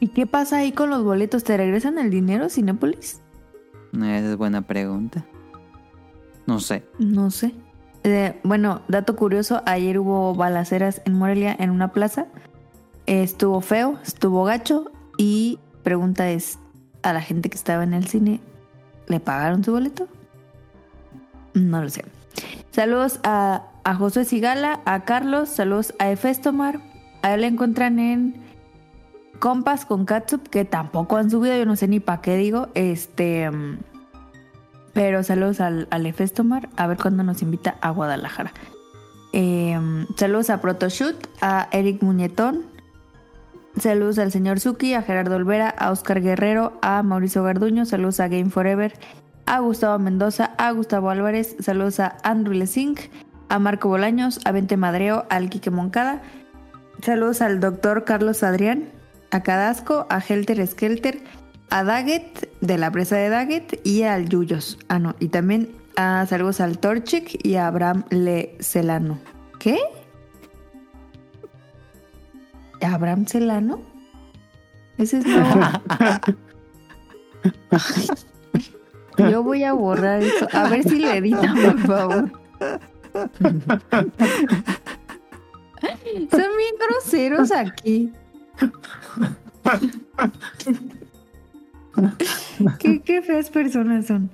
¿Y qué pasa ahí con los boletos? ¿Te regresan el dinero, Cinépolis? Esa es buena pregunta. No sé. No sé. Eh, bueno, dato curioso, ayer hubo balaceras en Morelia en una plaza. Eh, estuvo feo, estuvo gacho y pregunta es, ¿a la gente que estaba en el cine le pagaron su boleto? No lo sé. Saludos a, a José Sigala, a Carlos, saludos a Efestomar. A él le encuentran en Compas con Katsup, que tampoco han subido, yo no sé ni para qué digo. Este... pero saludos al, al Efestomar, a ver cuándo nos invita a Guadalajara. Eh, saludos a Protoshoot, a Eric Muñetón. Saludos al señor Suki, a Gerardo Olvera, a Oscar Guerrero, a Mauricio Garduño. Saludos a Game Forever, a Gustavo Mendoza, a Gustavo Álvarez. Saludos a Andrew Lesing, a Marco Bolaños, a Vente Madreo, al Quique Moncada. Saludos al doctor Carlos Adrián, a Cadasco, a Helter Skelter, a Daggett de la presa de Daggett y al Yuyos. Ah, no, y también a saludos al Torchic y a Abraham Le Celano. ¿Qué? ¿Abraham Celano? Ese es nuevo. Yo voy a borrar eso. A ver si lo editan, por favor. Son bien groseros aquí. ¿Qué, qué feas personas son.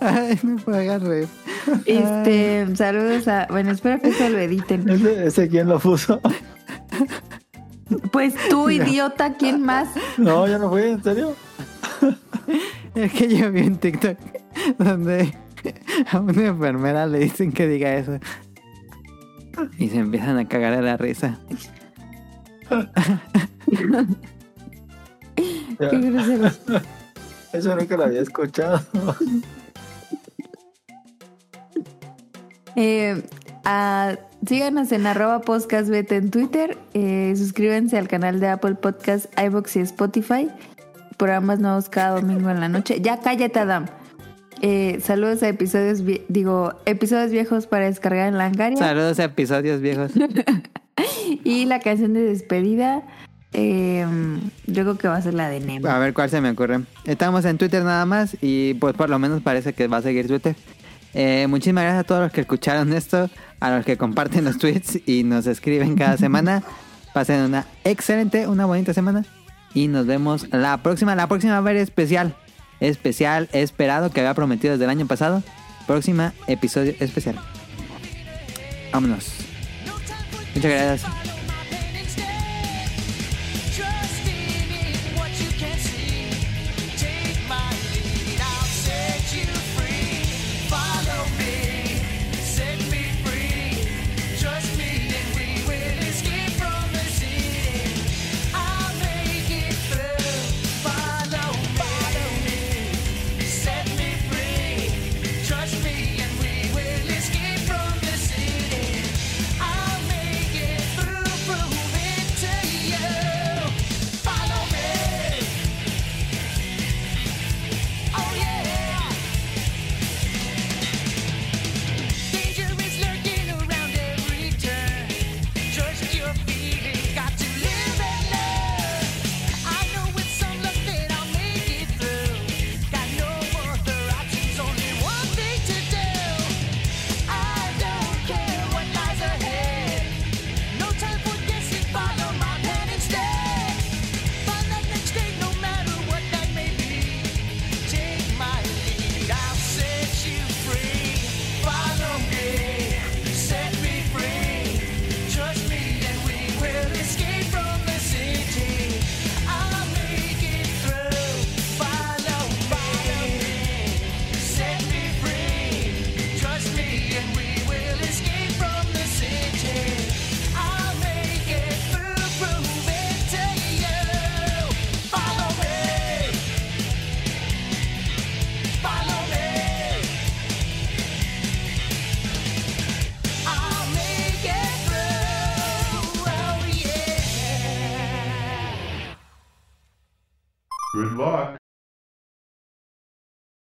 Ay, puedo agarrar. Este, saludos a. Bueno, espero que eso lo editen. ¿Ese, ese quién lo puso? Pues tú, idiota, ¿quién más? No, yo no fui, ¿en serio? Es que yo vi un TikTok donde a una enfermera le dicen que diga eso. Y se empiezan a cagar de la risa. Qué groseros. Eso nunca lo había escuchado. Eh, a- síganos en arroba podcastbet en Twitter. eh, suscríbanse al canal de Apple Podcast, iVoox y Spotify. Programas nuevos cada domingo en la noche. Ya cállate, Adam. Eh, saludos a episodios, digo, episodios viejos para descargar en Langaria. Saludos a episodios viejos. Y la canción de despedida, eh, yo creo que va a ser la de Nemo. A ver cuál se me ocurre. Estamos en Twitter nada más y pues por lo menos parece que va a seguir Twitter. Eh, muchísimas gracias a todos los que escucharon esto, a los que comparten los tweets y nos escriben cada semana. Pasen una excelente, una bonita semana y nos vemos la próxima. La próxima va a haber especial. Especial esperado que había prometido desde el año pasado. Próxima episodio especial. Vámonos. Muchas gracias.